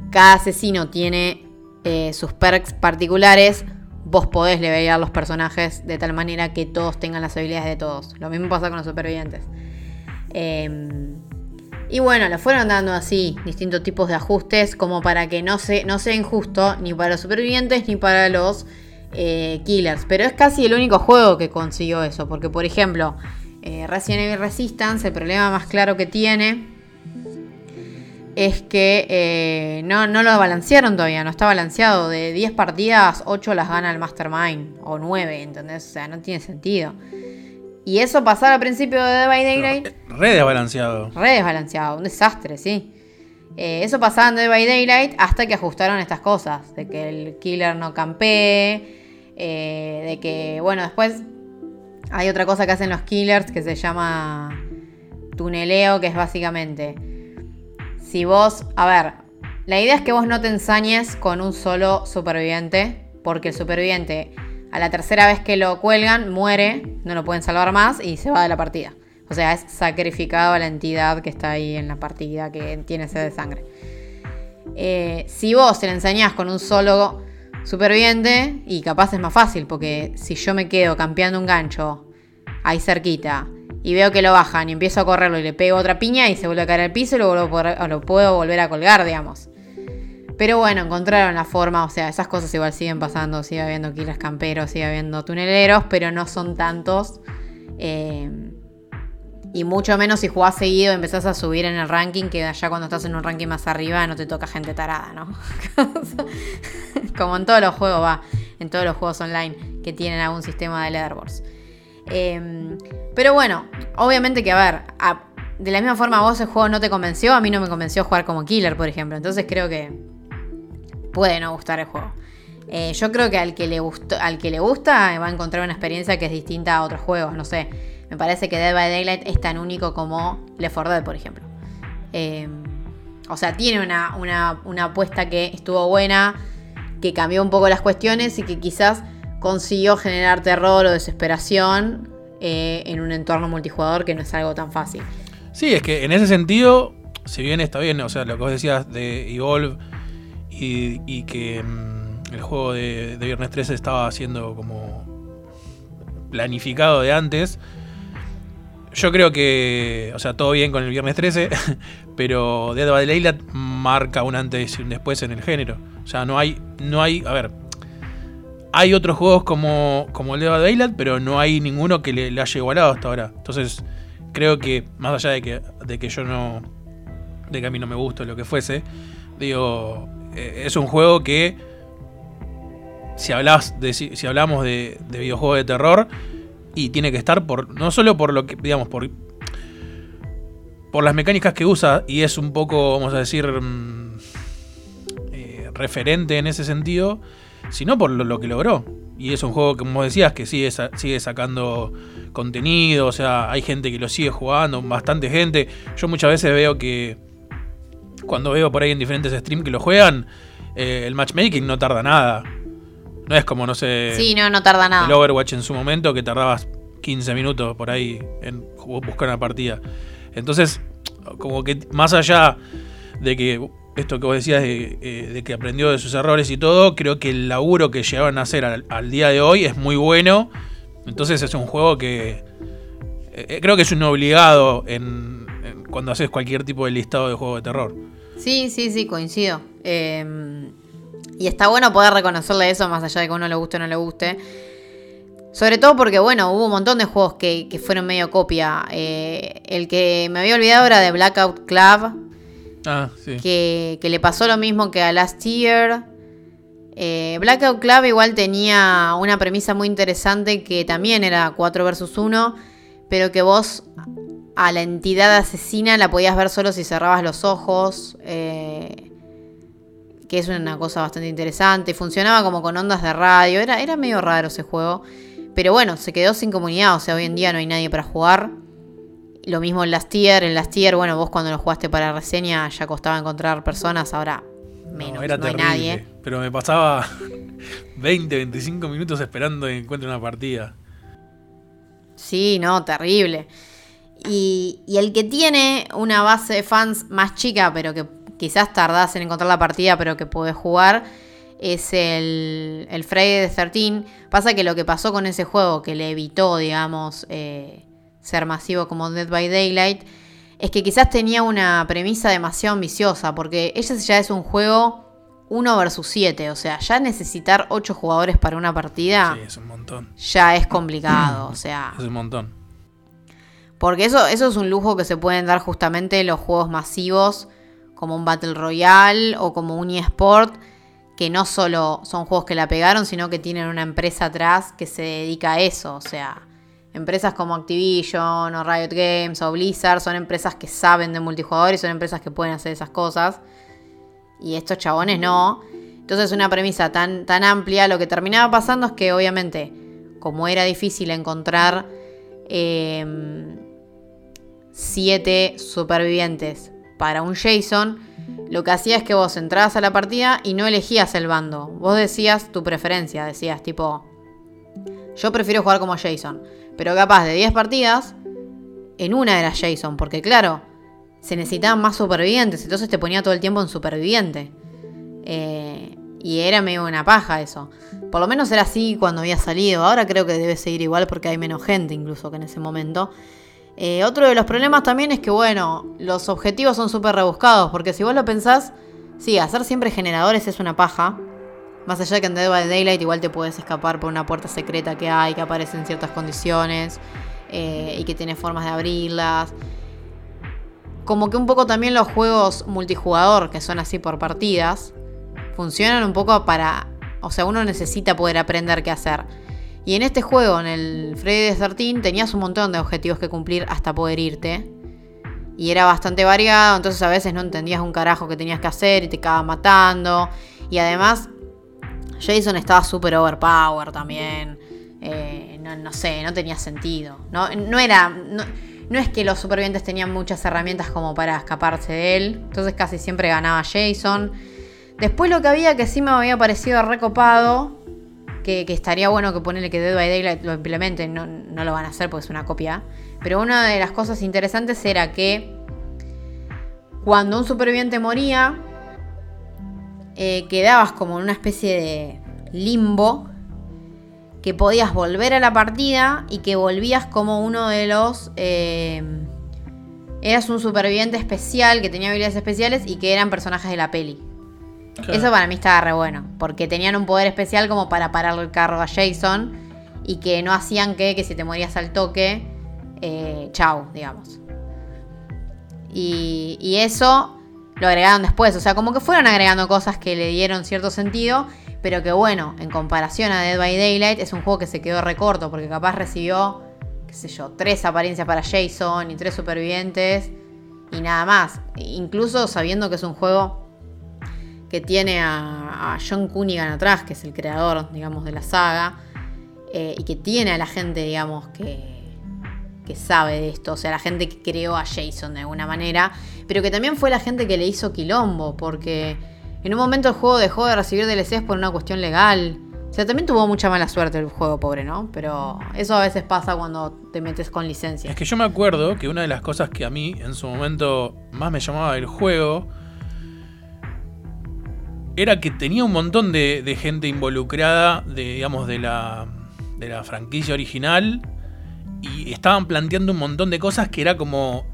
cada asesino tiene eh, sus perks particulares, vos podés levelear los personajes de tal manera que todos tengan las habilidades de todos. Lo mismo pasa con los supervivientes. Eh, y bueno, le fueron dando así distintos tipos de ajustes como para que no, se, no sea injusto ni para los supervivientes ni para los eh, killers. Pero es casi el único juego que consiguió eso. Porque por ejemplo, eh, Resident Evil Resistance, el problema más claro que tiene es que eh, no, no lo balancearon todavía, no está balanceado. De 10 partidas, 8 las gana el Mastermind, o 9, ¿entendés? O sea, no tiene sentido. Y eso pasar al principio de Dead by Daylight, Re desbalanceado. re desbalanceado, un desastre, sí. Eh, eso pasaba en Dead by Daylight hasta que ajustaron estas cosas, de que el killer no campee, eh, de que, bueno, después hay otra cosa que hacen los killers que se llama tuneleo, que es básicamente, si vos, a ver, la idea es que vos no te ensañes con un solo superviviente, porque el superviviente a la tercera vez que lo cuelgan muere, no lo pueden salvar más y se va de la partida. O sea, es sacrificado a la entidad que está ahí en la partida, que tiene sed de sangre. Eh, si vos te la enseñás con un solo superviviente, y capaz es más fácil, porque si yo me quedo campeando un gancho ahí cerquita y veo que lo bajan y empiezo a correrlo y le pego otra piña y se vuelve a caer al piso y lo, lo puedo volver a colgar, digamos. Pero bueno, encontraron la forma, o sea, esas cosas igual siguen pasando, sigue habiendo killers camperos, sigue habiendo tuneleros, pero no son tantos. Eh, y mucho menos si jugás seguido, empezás a subir en el ranking, que ya cuando estás en un ranking más arriba no te toca gente tarada, ¿no? [LAUGHS] Como en todos los juegos, va, en todos los juegos online que tienen algún sistema de leaderboards. Eh, pero bueno, obviamente que a ver, a- de la misma forma vos el juego no te convenció, a mí no me convenció jugar como killer, por ejemplo. Entonces creo que puede no gustar el juego. Eh, yo creo que al que, le gustó, al que le gusta va a encontrar una experiencia que es distinta a otros juegos, no sé. Me parece que Dead by Daylight es tan único como Left 4 Dead, por ejemplo. Eh, o sea, tiene una, una, una apuesta que estuvo buena, que cambió un poco las cuestiones y que quizás consiguió generar terror o desesperación eh, en un entorno multijugador que no es algo tan fácil. Sí, es que en ese sentido, si bien está bien, o sea, lo que vos decías de Evolve y, y que mm, el juego de, Viernes 13 estaba siendo como planificado de antes, yo creo que, o sea, todo bien con el Viernes 13, [LAUGHS] pero Dead by Daylight marca un antes y un después en el género. O sea, no hay, no hay, a ver, hay otros juegos como, como el Dead by Daylight, pero no hay ninguno que le, haya igualado hasta ahora. Entonces, creo que, más allá de que, de que yo no, de que a mí no me gusta lo que fuese, digo, eh, es un juego que, si hablas de, si, hablamos de, de videojuegos de terror, y tiene que estar por, no solo por lo que, digamos, por, por las mecánicas que usa, y es un poco, vamos a decir, mm, eh, referente en ese sentido, sino por lo, lo que logró. Y es un juego, como vos decías, que sigue, sigue sacando contenido, o sea, hay gente que lo sigue jugando, bastante gente. Yo muchas veces veo que cuando veo por ahí en diferentes streams que lo juegan, eh, el matchmaking no tarda nada. No es como, no sé, Sí, no, no tarda el nada. Overwatch en su momento que tardabas 15 minutos por ahí en buscar una partida. Entonces, como que más allá de que esto que vos decías de, eh, de que aprendió de sus errores y todo, creo que el laburo que llegaron a hacer al, al día de hoy es muy bueno. Entonces es un juego que eh, creo que es un obligado en cuando haces cualquier tipo de listado de juego de terror. Sí, sí, sí, coincido. Eh, y está bueno poder reconocerle eso más allá de que a uno le guste o no le guste. Sobre todo porque, bueno, hubo un montón de juegos que, que fueron medio copia. Eh, el que me había olvidado era de Blackout Club, Ah, sí. que, que le pasó lo mismo que a Last Year. Eh, Blackout Club igual tenía una premisa muy interesante que también era 4 versus 1, pero que vos a la entidad asesina la podías ver solo si cerrabas los ojos. eh, que es una cosa bastante interesante. Funcionaba como con ondas de radio. Era, era medio raro ese juego. Pero bueno, se quedó sin comunidad. O sea, hoy en día no hay nadie para jugar. Lo mismo en Last Tier. En Last Tier, bueno, vos cuando lo jugaste para reseña ya costaba encontrar personas. Ahora menos, no, era hay terrible. nadie. Pero me pasaba [LAUGHS] 20, 25 minutos esperando que encuentre una partida. Sí, no, terrible. Y, y el que tiene una base de fans más chica, pero que quizás tardás en encontrar la partida, pero que podés jugar, es el, el Friday the 13. Pasa que lo que pasó con ese juego, que le evitó, digamos, eh, ser masivo como Dead by Daylight, es que quizás tenía una premisa demasiado ambiciosa, porque ella ya es un juego 1 versus 7, o sea, ya necesitar 8 jugadores para una partida Sí, es un montón. ya es complicado, o sea... Es un montón. Porque eso, eso es un lujo que se pueden dar justamente en los juegos masivos, como un Battle Royale o como un eSport, que no solo son juegos que la pegaron, sino que tienen una empresa atrás que se dedica a eso. O sea, empresas como Activision o Riot Games o Blizzard son empresas que saben de multijugador y son empresas que pueden hacer esas cosas. Y estos chabones no. Entonces una premisa tan, tan amplia, lo que terminaba pasando es que obviamente, como era difícil encontrar... Eh, 7 supervivientes para un Jason, lo que hacía es que vos entrabas a la partida y no elegías el bando. Vos decías tu preferencia, decías tipo, yo prefiero jugar como Jason. Pero capaz de 10 partidas, en una era Jason, porque claro, se necesitaban más supervivientes, entonces te ponía todo el tiempo en superviviente. Eh, y era medio una paja eso. Por lo menos era así cuando había salido. Ahora creo que debe seguir igual porque hay menos gente incluso que en ese momento. Eh, otro de los problemas también es que, bueno, los objetivos son súper rebuscados. Porque si vos lo pensás, sí, hacer siempre generadores es una paja. Más allá de que en Dead by Daylight igual te puedes escapar por una puerta secreta que hay, que aparece en ciertas condiciones eh, y que tiene formas de abrirlas. Como que un poco también los juegos multijugador, que son así por partidas, funcionan un poco para... O sea, uno necesita poder aprender qué hacer. Y en este juego, en el Freddy 13, tenías un montón de objetivos que cumplir hasta poder irte. Y era bastante variado, entonces a veces no entendías un carajo que tenías que hacer y te acabas matando. Y además Jason estaba súper overpower también. Eh, no, sé, no tenía sentido. No, no era. No, es que los supervivientes tenían muchas herramientas como para escaparse de él. Entonces casi siempre ganaba Jason. Después lo que había que sí me había parecido recopado. Que, estaría bueno que ponerle que Dead by Daylight lo implementen. No, no lo van a hacer porque es una copia. Pero una de las cosas interesantes era que. Cuando un superviviente moría, eh, quedabas como en una especie de limbo que podías volver a la partida y que volvías como uno de los... Eh, eras un superviviente especial que tenía habilidades especiales y que eran personajes de la peli. Eso para mí estaba re bueno, porque tenían un poder especial como para pararle el carro a Jason y que no hacían que, que si te morías al toque, eh, chau, digamos. Y, y eso lo agregaron después. O sea, como que fueron agregando cosas que le dieron cierto sentido. Pero que bueno, en comparación a Dead by Daylight, es un juego que se quedó recorto. Porque capaz recibió, qué sé yo, tres apariencias para Jason y tres supervivientes. Y nada más. Incluso sabiendo que es un juego que tiene a, John Cunningham atrás, que es el creador, digamos, de la saga. Eh, y que tiene a la gente, digamos, que, que sabe de esto, o sea, la gente que creó a Jason de alguna manera, pero que también fue la gente que le hizo quilombo, porque en un momento el juego dejó de recibir DLCs por una cuestión legal. O sea, también tuvo mucha mala suerte el juego, pobre, ¿no? Pero eso a veces pasa cuando te metes con licencia. Es que yo me acuerdo que una de las cosas que a mí en su momento más me llamaba el juego era que tenía un montón de, de gente involucrada, de, digamos, de la, de la franquicia original y estaban planteando un montón de cosas que era como.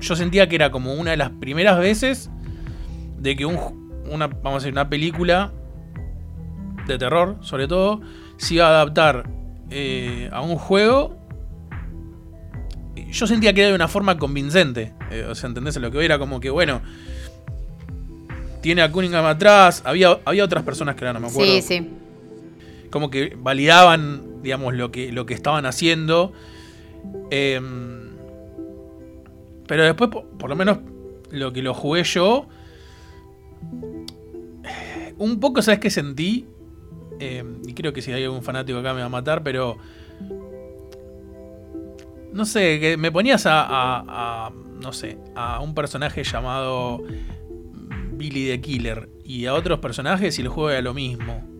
Yo sentía que era como una de las primeras veces de que un, una, vamos a decir, una película de terror, sobre todo, se iba a adaptar eh, a un juego. Yo sentía que era de una forma convincente. Eh, o sea, ¿entendés? Lo que era como que, bueno, tiene a Cunningham atrás. Había, había otras personas que ahora no me acuerdo. Sí, sí. Como que validaban, digamos, lo que, lo que estaban haciendo. Em, pero después, por, lo menos lo que lo jugué yo, un poco, ¿sabes qué sentí? Em, y creo que si hay algún fanático acá me va a matar, pero... No sé, que me ponías a, a, no sé, a un personaje llamado Billy the Killer y a otros personajes y el juego era lo mismo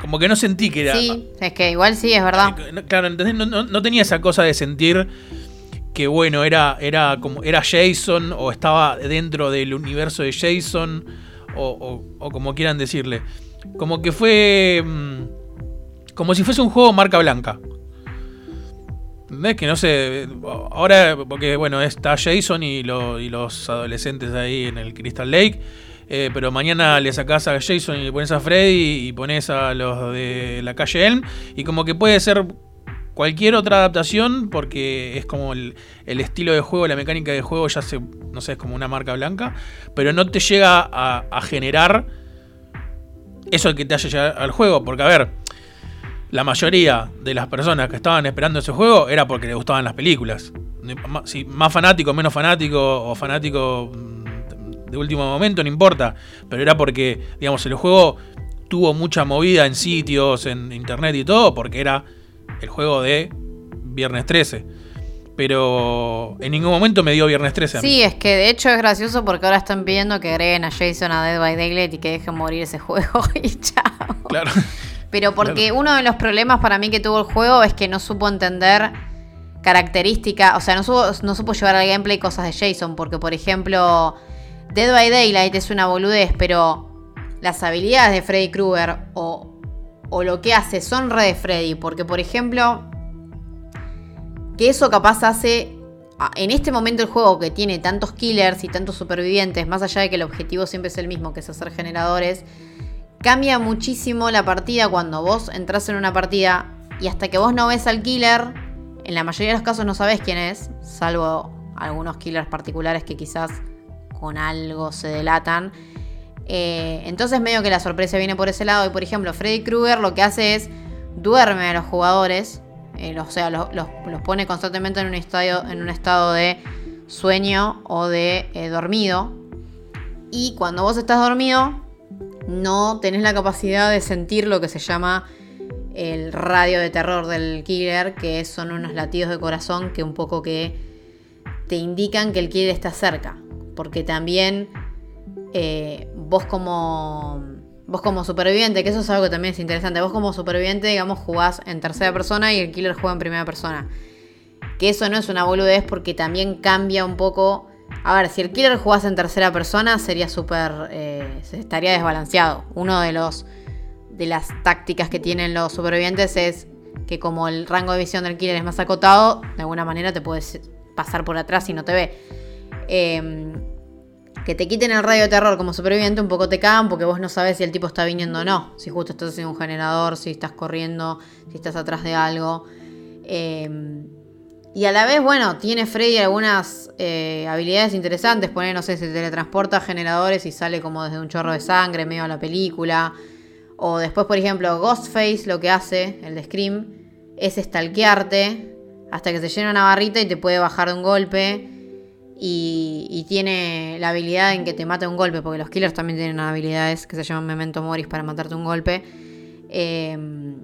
como que no sentí que era. Sí, es que igual sí, es verdad. Eh, claro, No, tenía esa cosa de sentir que bueno, era, era como era Jason o estaba dentro del universo de Jason o, como quieran decirle. Como que fue mm, como si fuese un juego marca blanca. ¿Entendés? Que no sé, ahora, porque bueno, está Jason y, y los adolescentes ahí en el Crystal Lake. Eh, pero mañana le sacás a Jason y le pones a Freddy y pones a los de la calle Elm. Y como que puede ser cualquier otra adaptación, porque es como el, el estilo de juego, la mecánica de juego ya se, no sé, es como una marca blanca, pero no te llega a, a generar eso que te haya llegado al juego, porque a ver, la mayoría de las personas que estaban esperando ese juego era porque les gustaban las películas. Si más fanático, menos fanático o fanático mm, de último momento, no importa. Pero era porque, digamos, el juego tuvo mucha movida en sitios, en internet y todo, porque era el juego de Viernes 13. Pero en ningún momento me dio Viernes 13. a mí. Sí, es que de hecho es gracioso porque ahora están pidiendo que agreguen a Jason a Dead by Daylight y que dejen morir ese juego [LAUGHS] y chao. Claro. Pero porque uno de los problemas para mí que tuvo el juego es que no supo entender características, o sea, no supo, no supo llevar al gameplay cosas de Jason, porque por ejemplo, Dead by Daylight es una boludez, pero las habilidades de Freddy Krueger o, o lo que hace son re de Freddy, porque por ejemplo, que eso capaz hace en este momento el juego que tiene tantos killers y tantos supervivientes, más allá de que el objetivo siempre es el mismo, que es hacer generadores, cambia muchísimo la partida cuando vos entras en una partida y hasta que vos no ves al killer, en la mayoría de los casos no sabes quién es, salvo algunos killers particulares que quizás con algo se delatan. Eh, entonces medio que la sorpresa viene por ese lado y por ejemplo Freddy Krueger lo que hace es duerme a los jugadores, eh, o sea, los, los- pone constantemente en un, en un estado de sueño o de eh, dormido. Y cuando vos estás dormido, no tenés la capacidad de sentir lo que se llama el radio de terror del killer, que son unos latidos de corazón que un poco que te indican que el killer está cerca. Porque también eh, vos como vos como superviviente, que eso es algo que también es interesante, vos como superviviente, digamos, jugás en tercera persona y el killer juega en primera persona. Que eso no es una boludez porque también cambia un poco. A ver, si el killer jugase en tercera persona sería súper. eh, estaría desbalanceado. Uno de los. de las tácticas que tienen los supervivientes es que como el rango de visión del killer es más acotado, de alguna manera te puedes pasar por atrás y no te ve. Em, que te quiten el radio de terror como superviviente un poco te cagan porque vos no sabes si el tipo está viniendo o no. Si justo estás haciendo un generador, si estás corriendo, si estás atrás de algo. Em, y a la vez, bueno, tiene Freddy algunas eh, habilidades interesantes. Poner, no sé, se teletransporta a generadores y sale como desde un chorro de sangre medio a la película. O después, por ejemplo, Ghostface lo que hace, el de Scream, es stalkearte hasta que se llena una barrita y te puede bajar de un golpe. Y, y tiene la habilidad en que te mata un golpe, porque los killers también tienen habilidades que se llaman Memento Moris para matarte un golpe. Em,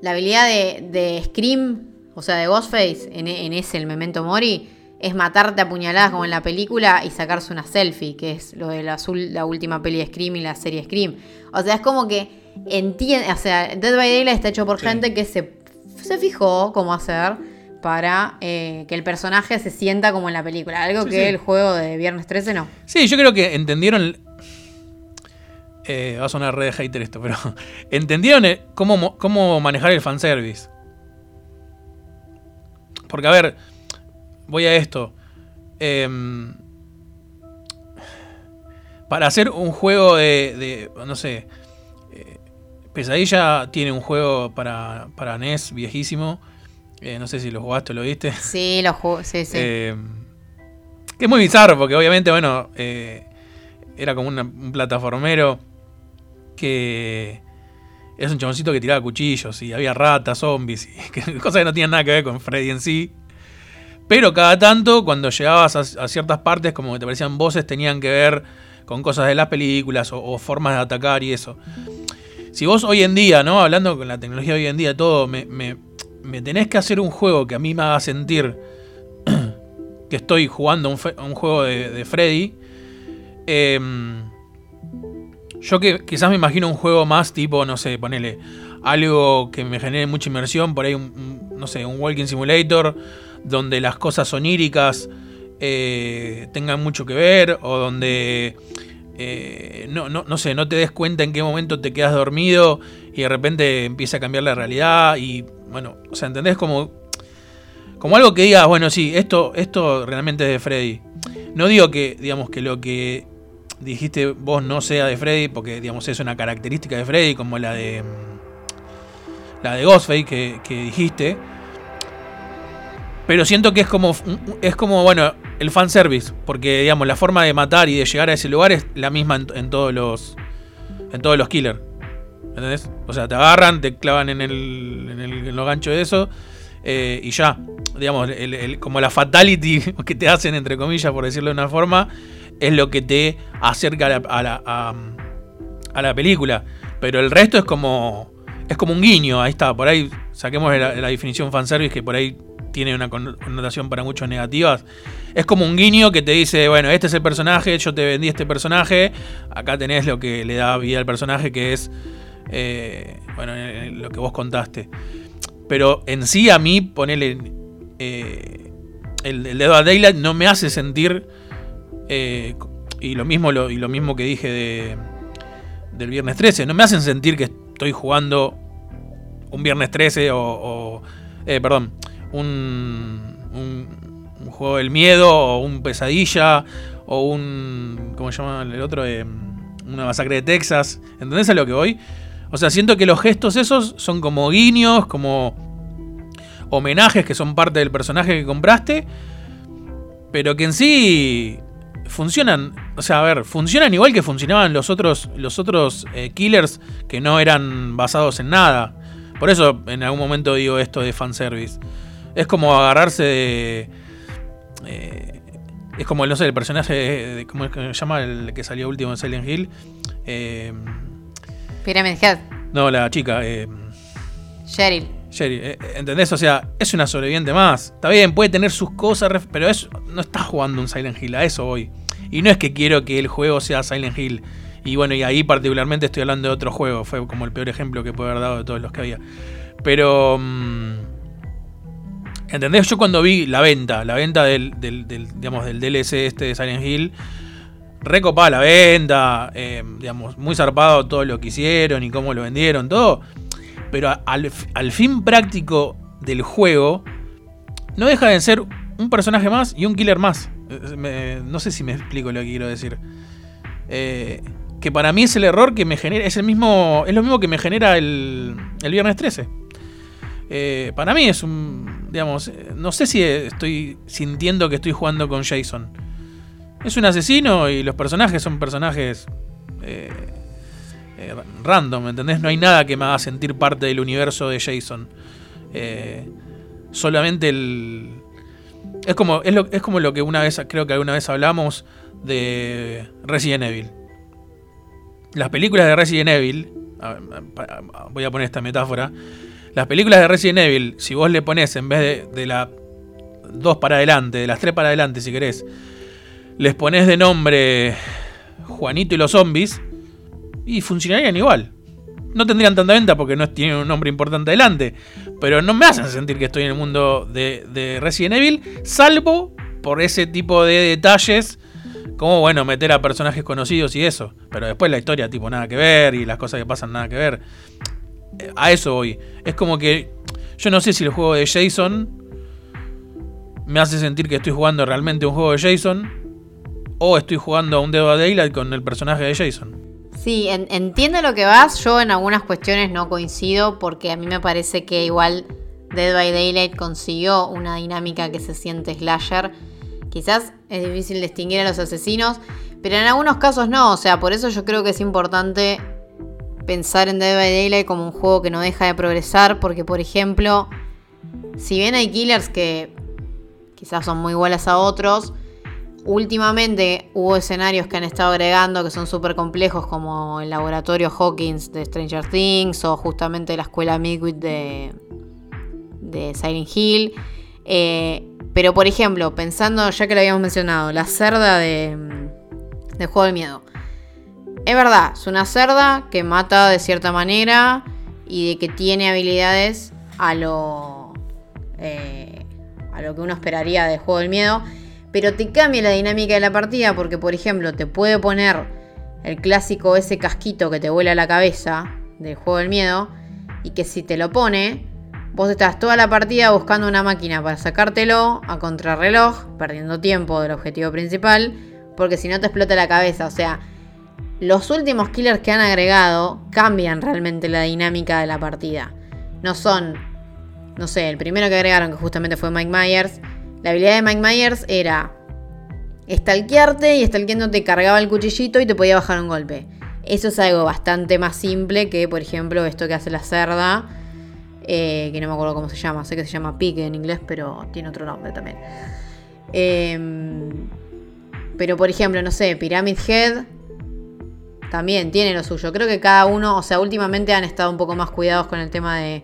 la habilidad de, de Scream, o sea, de Ghostface, en, en ese, el Memento Mori, es matarte a puñaladas como en la película y sacarse una selfie, que es lo de la, azul- la última peli de Scream y la serie Scream. O sea, es como que entiende, o sea, Dead by Daylight está hecho por Sí. gente que se, se fijó cómo hacer para eh, que el personaje se sienta como en la película. Algo Sí, que sí. el juego de Viernes 13 no. Sí, yo creo que entendieron. eh, va a sonar re de hater esto, pero. [LAUGHS] Entendieron eh, cómo, mo- cómo manejar el fanservice. Porque, a ver, voy a esto. Em, para hacer un juego de. de, no sé. eh, Pesadilla tiene un juego para, para NES viejísimo. eh, no sé si lo jugaste o lo viste. [LAUGHS] Sí, los juegos, sí, sí. Eh, que es muy bizarro, porque obviamente, bueno, eh, era como una- un plataformero que es un chaboncito que tiraba cuchillos y había ratas, zombies, y [LAUGHS] cosas que no tienen nada que ver con Freddy en sí. Pero cada tanto, cuando llegabas a, a ciertas partes, como que te parecían voces, tenían que ver con cosas de las películas o, formas de atacar y eso. Si vos hoy en día, ¿no? Hablando con la tecnología hoy en día, todo, me, me- tenés que hacer un juego que a mí me haga sentir [CLEARS THROAT] que estoy jugando un, un juego de, de Freddy. em, yo que quizás me imagino un juego más tipo, no sé, ponele algo que me genere mucha inmersión, por ahí un, no sé, un walking simulator, donde las cosas oníricas eh, tengan mucho que ver, o donde eh, no, no, no sé, no te des cuenta en qué momento te quedas dormido y de repente empieza a cambiar la realidad y bueno, o sea, ¿entendés? Como, como algo que digas, bueno, sí, esto, esto realmente es de Freddy. No digo que, digamos, que lo que dijiste vos no sea de Freddy, porque, digamos, es una característica de Freddy, como la de... mm, la de Ghostface que, que dijiste. Pero siento que es como, es como, bueno, el fanservice. Porque, digamos, la forma de matar y de llegar a ese lugar es la misma en, todos los. En todos los killers. ¿Entendés? O sea, te agarran, te clavan en el. en, el, en los ganchos de eso. eh, y ya. Digamos, el- como la fatality [LAUGHS] que te hacen, entre comillas, por decirlo de una forma, es lo que te acerca a la, a la, película. Pero el resto es como. Es como un guiño, ahí está. Por ahí saquemos la, la definición fanservice que por ahí tiene una conno- connotación para muchos negativas. Es como un guiño que te dice, bueno, este es el personaje, yo te vendí este personaje, acá tenés lo que le da vida al personaje, que es, eh, bueno, eh, lo que vos contaste. Pero en sí a mí, ponele, eh, el, el dedo a Daylight no me hace sentir, eh, y, lo mismo, y lo mismo que dije de, del viernes 13, no me hacen sentir que estoy jugando un viernes 13 o, eh, perdón, un, un, un juego del miedo o un pesadilla o un, ¿cómo se llama el otro? Eh, una masacre de Texas. ¿Entendés a lo que voy? O sea, siento que los gestos esos son como guiños, como homenajes que son parte del personaje que compraste, pero que en sí funcionan, o sea, a ver, funcionan igual que funcionaban los otros, los otros eh, killers que no eran basados en nada. Por eso en algún momento digo esto de fanservice. Es como agarrarse de... eh, es como, no sé, el personaje, de, de- ¿cómo es que se llama? El que salió último en Silent Hill. Eh, Pyramid Head, no, la chica. Eh, Cheryl. Sherry, eh, ¿entendés? O sea, es una sobreviviente más. Está bien, puede tener sus cosas, pero es, no está jugando un Silent Hill, a eso voy. Y no es que quiero que el juego sea Silent Hill. Y bueno, y ahí particularmente estoy hablando de otro juego. Fue como el peor ejemplo que puedo haber dado de todos los que había. Pero... mm, ¿Entendés? Yo cuando vi la venta, la venta del, digamos, del DLC este de Silent Hill, recopada la venta, eh, digamos, muy zarpado todo lo que hicieron y cómo lo vendieron, todo. Pero al fin práctico del juego, no deja de ser un personaje más y un killer más. Eh, no sé si me explico lo que quiero decir. Eh, que para mí es el error que me genera. Es el mismo. Es lo mismo que me genera el, el viernes 13. Eh, para mí es un. Digamos. No sé si estoy sintiendo que estoy jugando con Jason. Es un asesino y los personajes son personajes. eh, random, ¿entendés? No hay nada que me haga sentir parte del universo de Jason. Solamente el. Es como, es, lo- es como lo que una vez, creo que alguna vez hablamos de Resident Evil. Las películas de Resident Evil, voy a poner esta metáfora. Las películas de Resident Evil, si vos le pones en vez de, de la 2 para adelante, de las 3 para adelante, si querés, les pones de nombre Juanito y los zombies, y funcionarían igual. No tendrían tanta venta porque no tienen un nombre importante adelante. Pero no me hacen sentir que estoy en el mundo de, de Resident Evil. Salvo por ese tipo de detalles. Como bueno, meter a personajes conocidos y eso. Pero después la historia, tipo, nada que ver. Y las cosas que pasan, nada que ver. Eh, A eso voy. Es como que. Yo no sé si el juego de Jason. Me hace sentir que estoy jugando realmente un juego de Jason. O estoy jugando a un Dead by Daylight con el personaje de Jason. Sí, en- entiendo lo que vas. Yo en algunas cuestiones no coincido porque a mí me parece que igual Dead by Daylight consiguió una dinámica que se siente slasher. Quizás es difícil distinguir a los asesinos, pero en algunos casos no. O sea, por eso yo creo que es importante pensar en Dead by Daylight como un juego que no deja de progresar. Porque, por ejemplo, si bien hay killers que quizás son muy iguales a otros, Últimamente hubo escenarios que han estado agregando que son súper complejos, como el laboratorio Hawkins de Stranger Things o justamente la escuela Midwit de, de Silent Hill. Eh, pero por ejemplo, pensando, ya que lo habíamos mencionado, la cerda de, de Juego del Miedo. Es verdad, es una cerda que mata de cierta manera y de que tiene habilidades a lo, eh, a lo que uno esperaría de Juego del Miedo pero te cambia la dinámica de la partida porque, por ejemplo, te puede poner el clásico ese casquito que te vuela la cabeza del juego del miedo y que si te lo pone, vos estás toda la partida buscando una máquina para sacártelo a contrarreloj, perdiendo tiempo del objetivo principal, porque si no te explota la cabeza. O sea, los últimos killers que han agregado cambian realmente la dinámica de la partida. no son, no sé, el primero que agregaron, que justamente fue Mike Myers, la habilidad de Mike Myers era estalquearte y estalqueando cargaba el cuchillito y te podía bajar un golpe. Eso es algo bastante más simple que, por ejemplo, esto que hace la cerda, eh, que no me acuerdo cómo se llama, sé que se llama pique en inglés, pero tiene otro nombre también. Em, pero, por ejemplo, no sé, Pyramid Head también tiene lo suyo. Creo que cada uno, o sea, últimamente han estado un poco más cuidados con el tema de,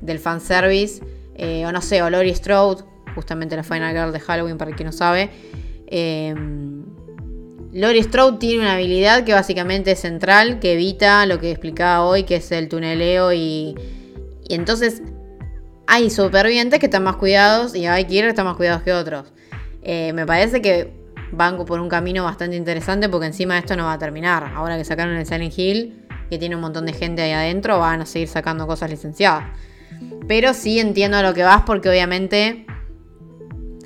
del fanservice. Eh, o no sé, o Lori Strode, justamente la Final Girl de Halloween, para el que no sabe. Eh, Lori Strode tiene una habilidad que básicamente es central, que evita lo que explicaba hoy, que es el tuneleo y, y entonces hay supervivientes que están más cuidados y hay killers que están más cuidados que otros. Eh, me parece que van por un camino bastante interesante porque encima esto no va a terminar. Ahora que sacaron el Silent Hill, que tiene un montón de gente ahí adentro, van a seguir sacando cosas licenciadas. Pero sí entiendo a lo que vas porque obviamente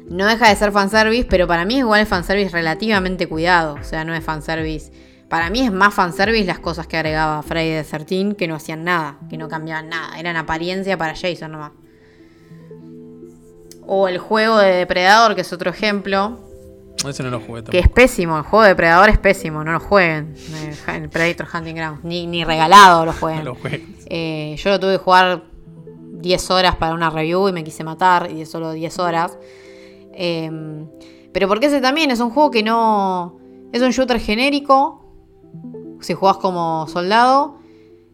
no deja de ser fanservice, pero para mí igual es fanservice relativamente cuidado. O sea, no es fanservice. Para mí es más fanservice las cosas que agregaba Friday the 13 que no hacían nada, que no cambiaban nada. Eran apariencia para Jason nomás. O el juego de Depredador, que es otro ejemplo. Ese no lo jugué Que es pésimo, el juego de Depredador es pésimo, no lo jueguen. En el Predator Hunting Ground. Ni, ni regalado lo jueguen. No lo jueguen. Eh, yo lo tuve que jugar 10 horas para una review y me quise matar, y solo 10 horas. Eh, pero porque ese también es un juego que no. Es un shooter genérico. Si jugás como soldado.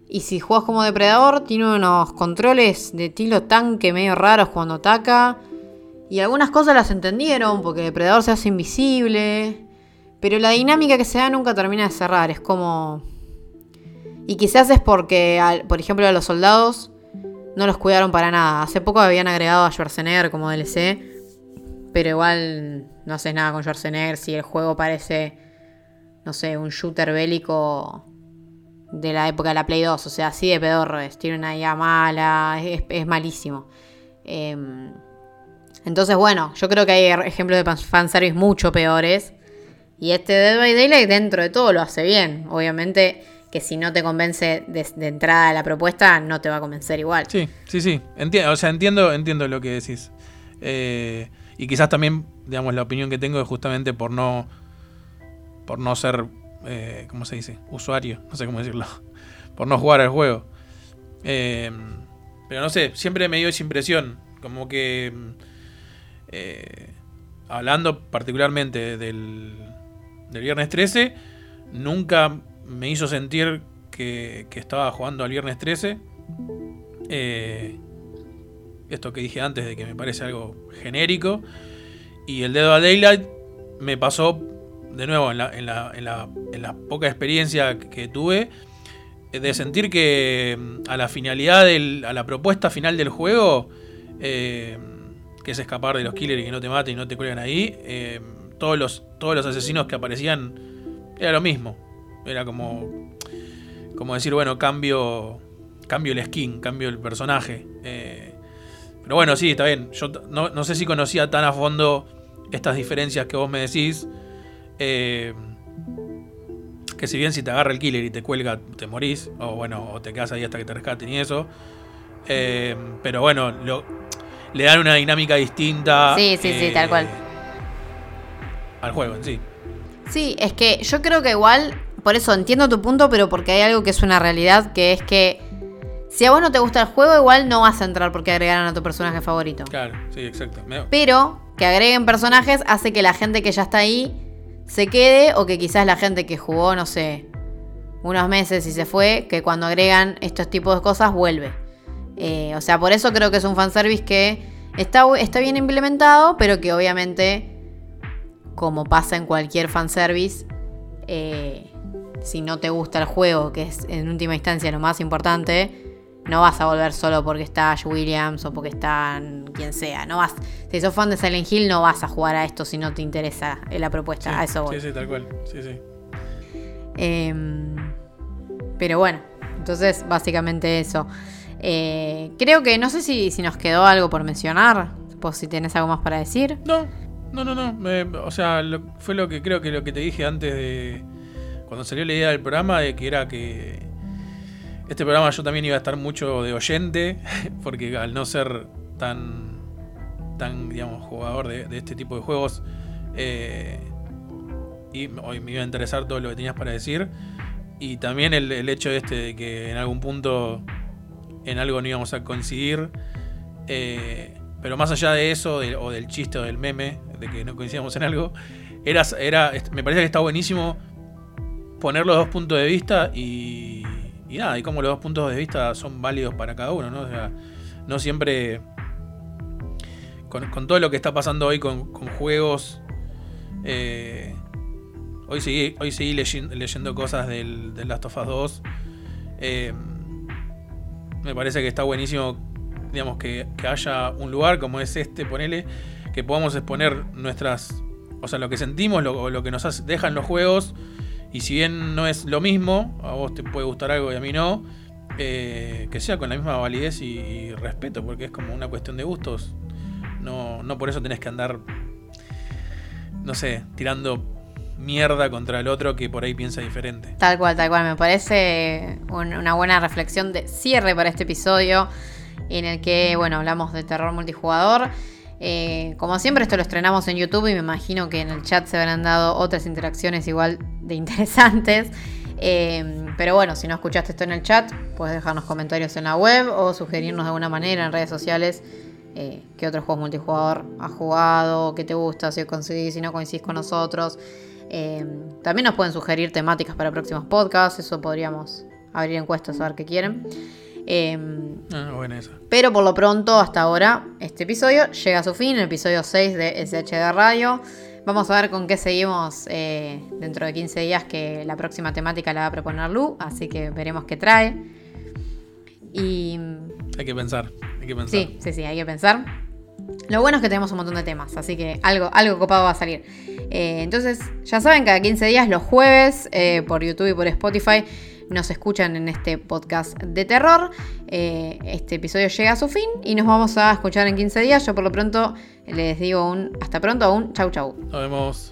Y si jugás como depredador, tiene unos controles de estilo tanque medio raros cuando ataca. Y algunas cosas las entendieron, porque depredador se hace invisible. Pero la dinámica que se da nunca termina de cerrar. Es como. Y quizás es porque, por ejemplo, a los soldados no los cuidaron para nada. Hace poco habían agregado a Schwarzenegger como DLC. Pero igual no haces nada con Schwarzenegger si el juego parece, no sé, un shooter bélico de la época de la Play 2. O sea, así de pedorro es. Tiene una idea mala, es, malísimo. Em, entonces, bueno, yo creo que hay ejemplos de fanservice mucho peores. Y este Dead by Daylight dentro de todo lo hace bien. Obviamente que si no te convence de, de entrada la propuesta, no te va a convencer igual. Sí, sí, sí. Entiendo, o sea, entiendo, entiendo lo que decís. Eh, y quizás también, digamos, la opinión que tengo es justamente por no. Por no ser. Eh, ¿Cómo se dice? Usuario. No sé cómo decirlo. [LAUGHS] Por no jugar al juego. Eh, pero no sé, siempre me dio esa impresión. Como que. eh, hablando particularmente del, del viernes 13, nunca me hizo sentir que, que estaba jugando al viernes 13. Eh, esto que dije antes de que me parece algo genérico. Y el dedo a Daylight me pasó de nuevo en la, poca experiencia que tuve eh, de sentir que mm, a la finalidad del, a la propuesta final del juego eh, que es escapar de los killers y que no te maten y no te cuelgan ahí eh, todos los todos los asesinos que aparecían era lo mismo era como como decir bueno cambio cambio el skin cambio el personaje pero bueno sí está bien yo no, no sé si conocía tan a fondo estas diferencias que vos me decís eh, que si bien si te agarra el killer y te cuelga, te morís, o bueno, o te quedas ahí hasta que te rescaten y eso. Eh, pero bueno, lo- le dan una dinámica distinta. Sí, sí, sí, tal cual. Al juego en sí. Sí, es que yo creo que igual, por eso entiendo tu punto, pero porque hay algo que es una realidad, que es que si a vos no te gusta el juego, igual no vas a entrar porque agregaron a tu personaje favorito. Claro, sí, exacto. Pero que agreguen personajes hace que la gente que ya está ahí se quede o que quizás la gente que jugó, no sé, unos meses y se fue, que cuando agregan estos tipos de cosas vuelve. Eh, o sea, por eso creo que es un fanservice que está, está bien implementado, pero que obviamente, como pasa en cualquier fanservice, eh, si no te gusta el juego, que es en última instancia lo más importante, no vas a volver solo porque está Ash Williams o porque está quien sea. No vas, si sos fan de Silent Hill, no vas a jugar a esto si no te interesa la propuesta. sí, a eso voy. sí, sí, tal cual. Sí, sí. Em, pero bueno, entonces básicamente eso. Eh, creo que no sé si, si nos quedó algo por mencionar. Pues si tenés algo más para decir. No, no, no, no. me- o sea, lo- fue lo que creo que lo que te dije antes de. Cuando salió la idea del programa, de que era que. Este programa yo también iba a estar mucho de oyente, [LAUGHS] porque al no ser tan, tan digamos, jugador de, este tipo de juegos, eh, y hoy me iba a interesar todo lo que tenías para decir. Y también el, el hecho este de que en algún punto en algo no íbamos a coincidir. eh, pero más allá de eso, o del chiste o del meme, de que no coincidíamos en algo, era, era, me parece que está buenísimo poner los dos puntos de vista y, y nada, y como los dos puntos de vista son válidos para cada uno, ¿no? O sea, no siempre. Con, todo lo que está pasando hoy con, juegos. eh, hoy seguí, hoy seguí leyen- leyendo cosas del, Last of Us 2. eh, me parece que está buenísimo, digamos, que, que haya un lugar como es este, ponele, que podamos exponer nuestras. O sea, lo que sentimos, lo, lo que nos dejan los juegos. Y si bien no es lo mismo, a vos te puede gustar algo y a mí no, eh, que sea con la misma validez y, respeto, porque es como una cuestión de gustos. No, no por eso tenés que andar, no sé, tirando mierda contra el otro que por ahí piensa diferente. Tal cual, tal cual. Me parece un- una buena reflexión de cierre para este episodio en el que, bueno, hablamos de terror multijugador. Eh, como siempre, esto lo estrenamos en YouTube y me imagino que en el chat se habrán dado otras interacciones igual de interesantes. Eh, pero bueno, si no escuchaste esto en el chat, puedes dejarnos comentarios en la web o sugerirnos de alguna manera en redes sociales eh, qué otros juegos multijugador has jugado, qué te gusta, si coincidís, si no coincidís con nosotros. También nos pueden sugerir temáticas para próximos podcasts, eso podríamos abrir encuestas a ver qué quieren. Eh, Ah, buena esa. pero por lo pronto, hasta ahora, este episodio llega a su fin, el episodio 6 de SHD Radio. Vamos a ver con qué seguimos eh, dentro de 15 días, que la próxima temática la va a proponer Lu, así que veremos qué trae. Y Hay que pensar, hay que pensar. sí, sí, sí, hay que pensar. Lo bueno es que tenemos un montón de temas, así que algo, algo copado va a salir. Eh, entonces, ya saben, cada 15 días, los jueves, eh, por YouTube y por Spotify, nos escuchan en este podcast de terror. Eh, este episodio llega a su fin y nos vamos a escuchar en 15 días. Yo por lo pronto les digo un hasta pronto, un chau chau. Nos vemos.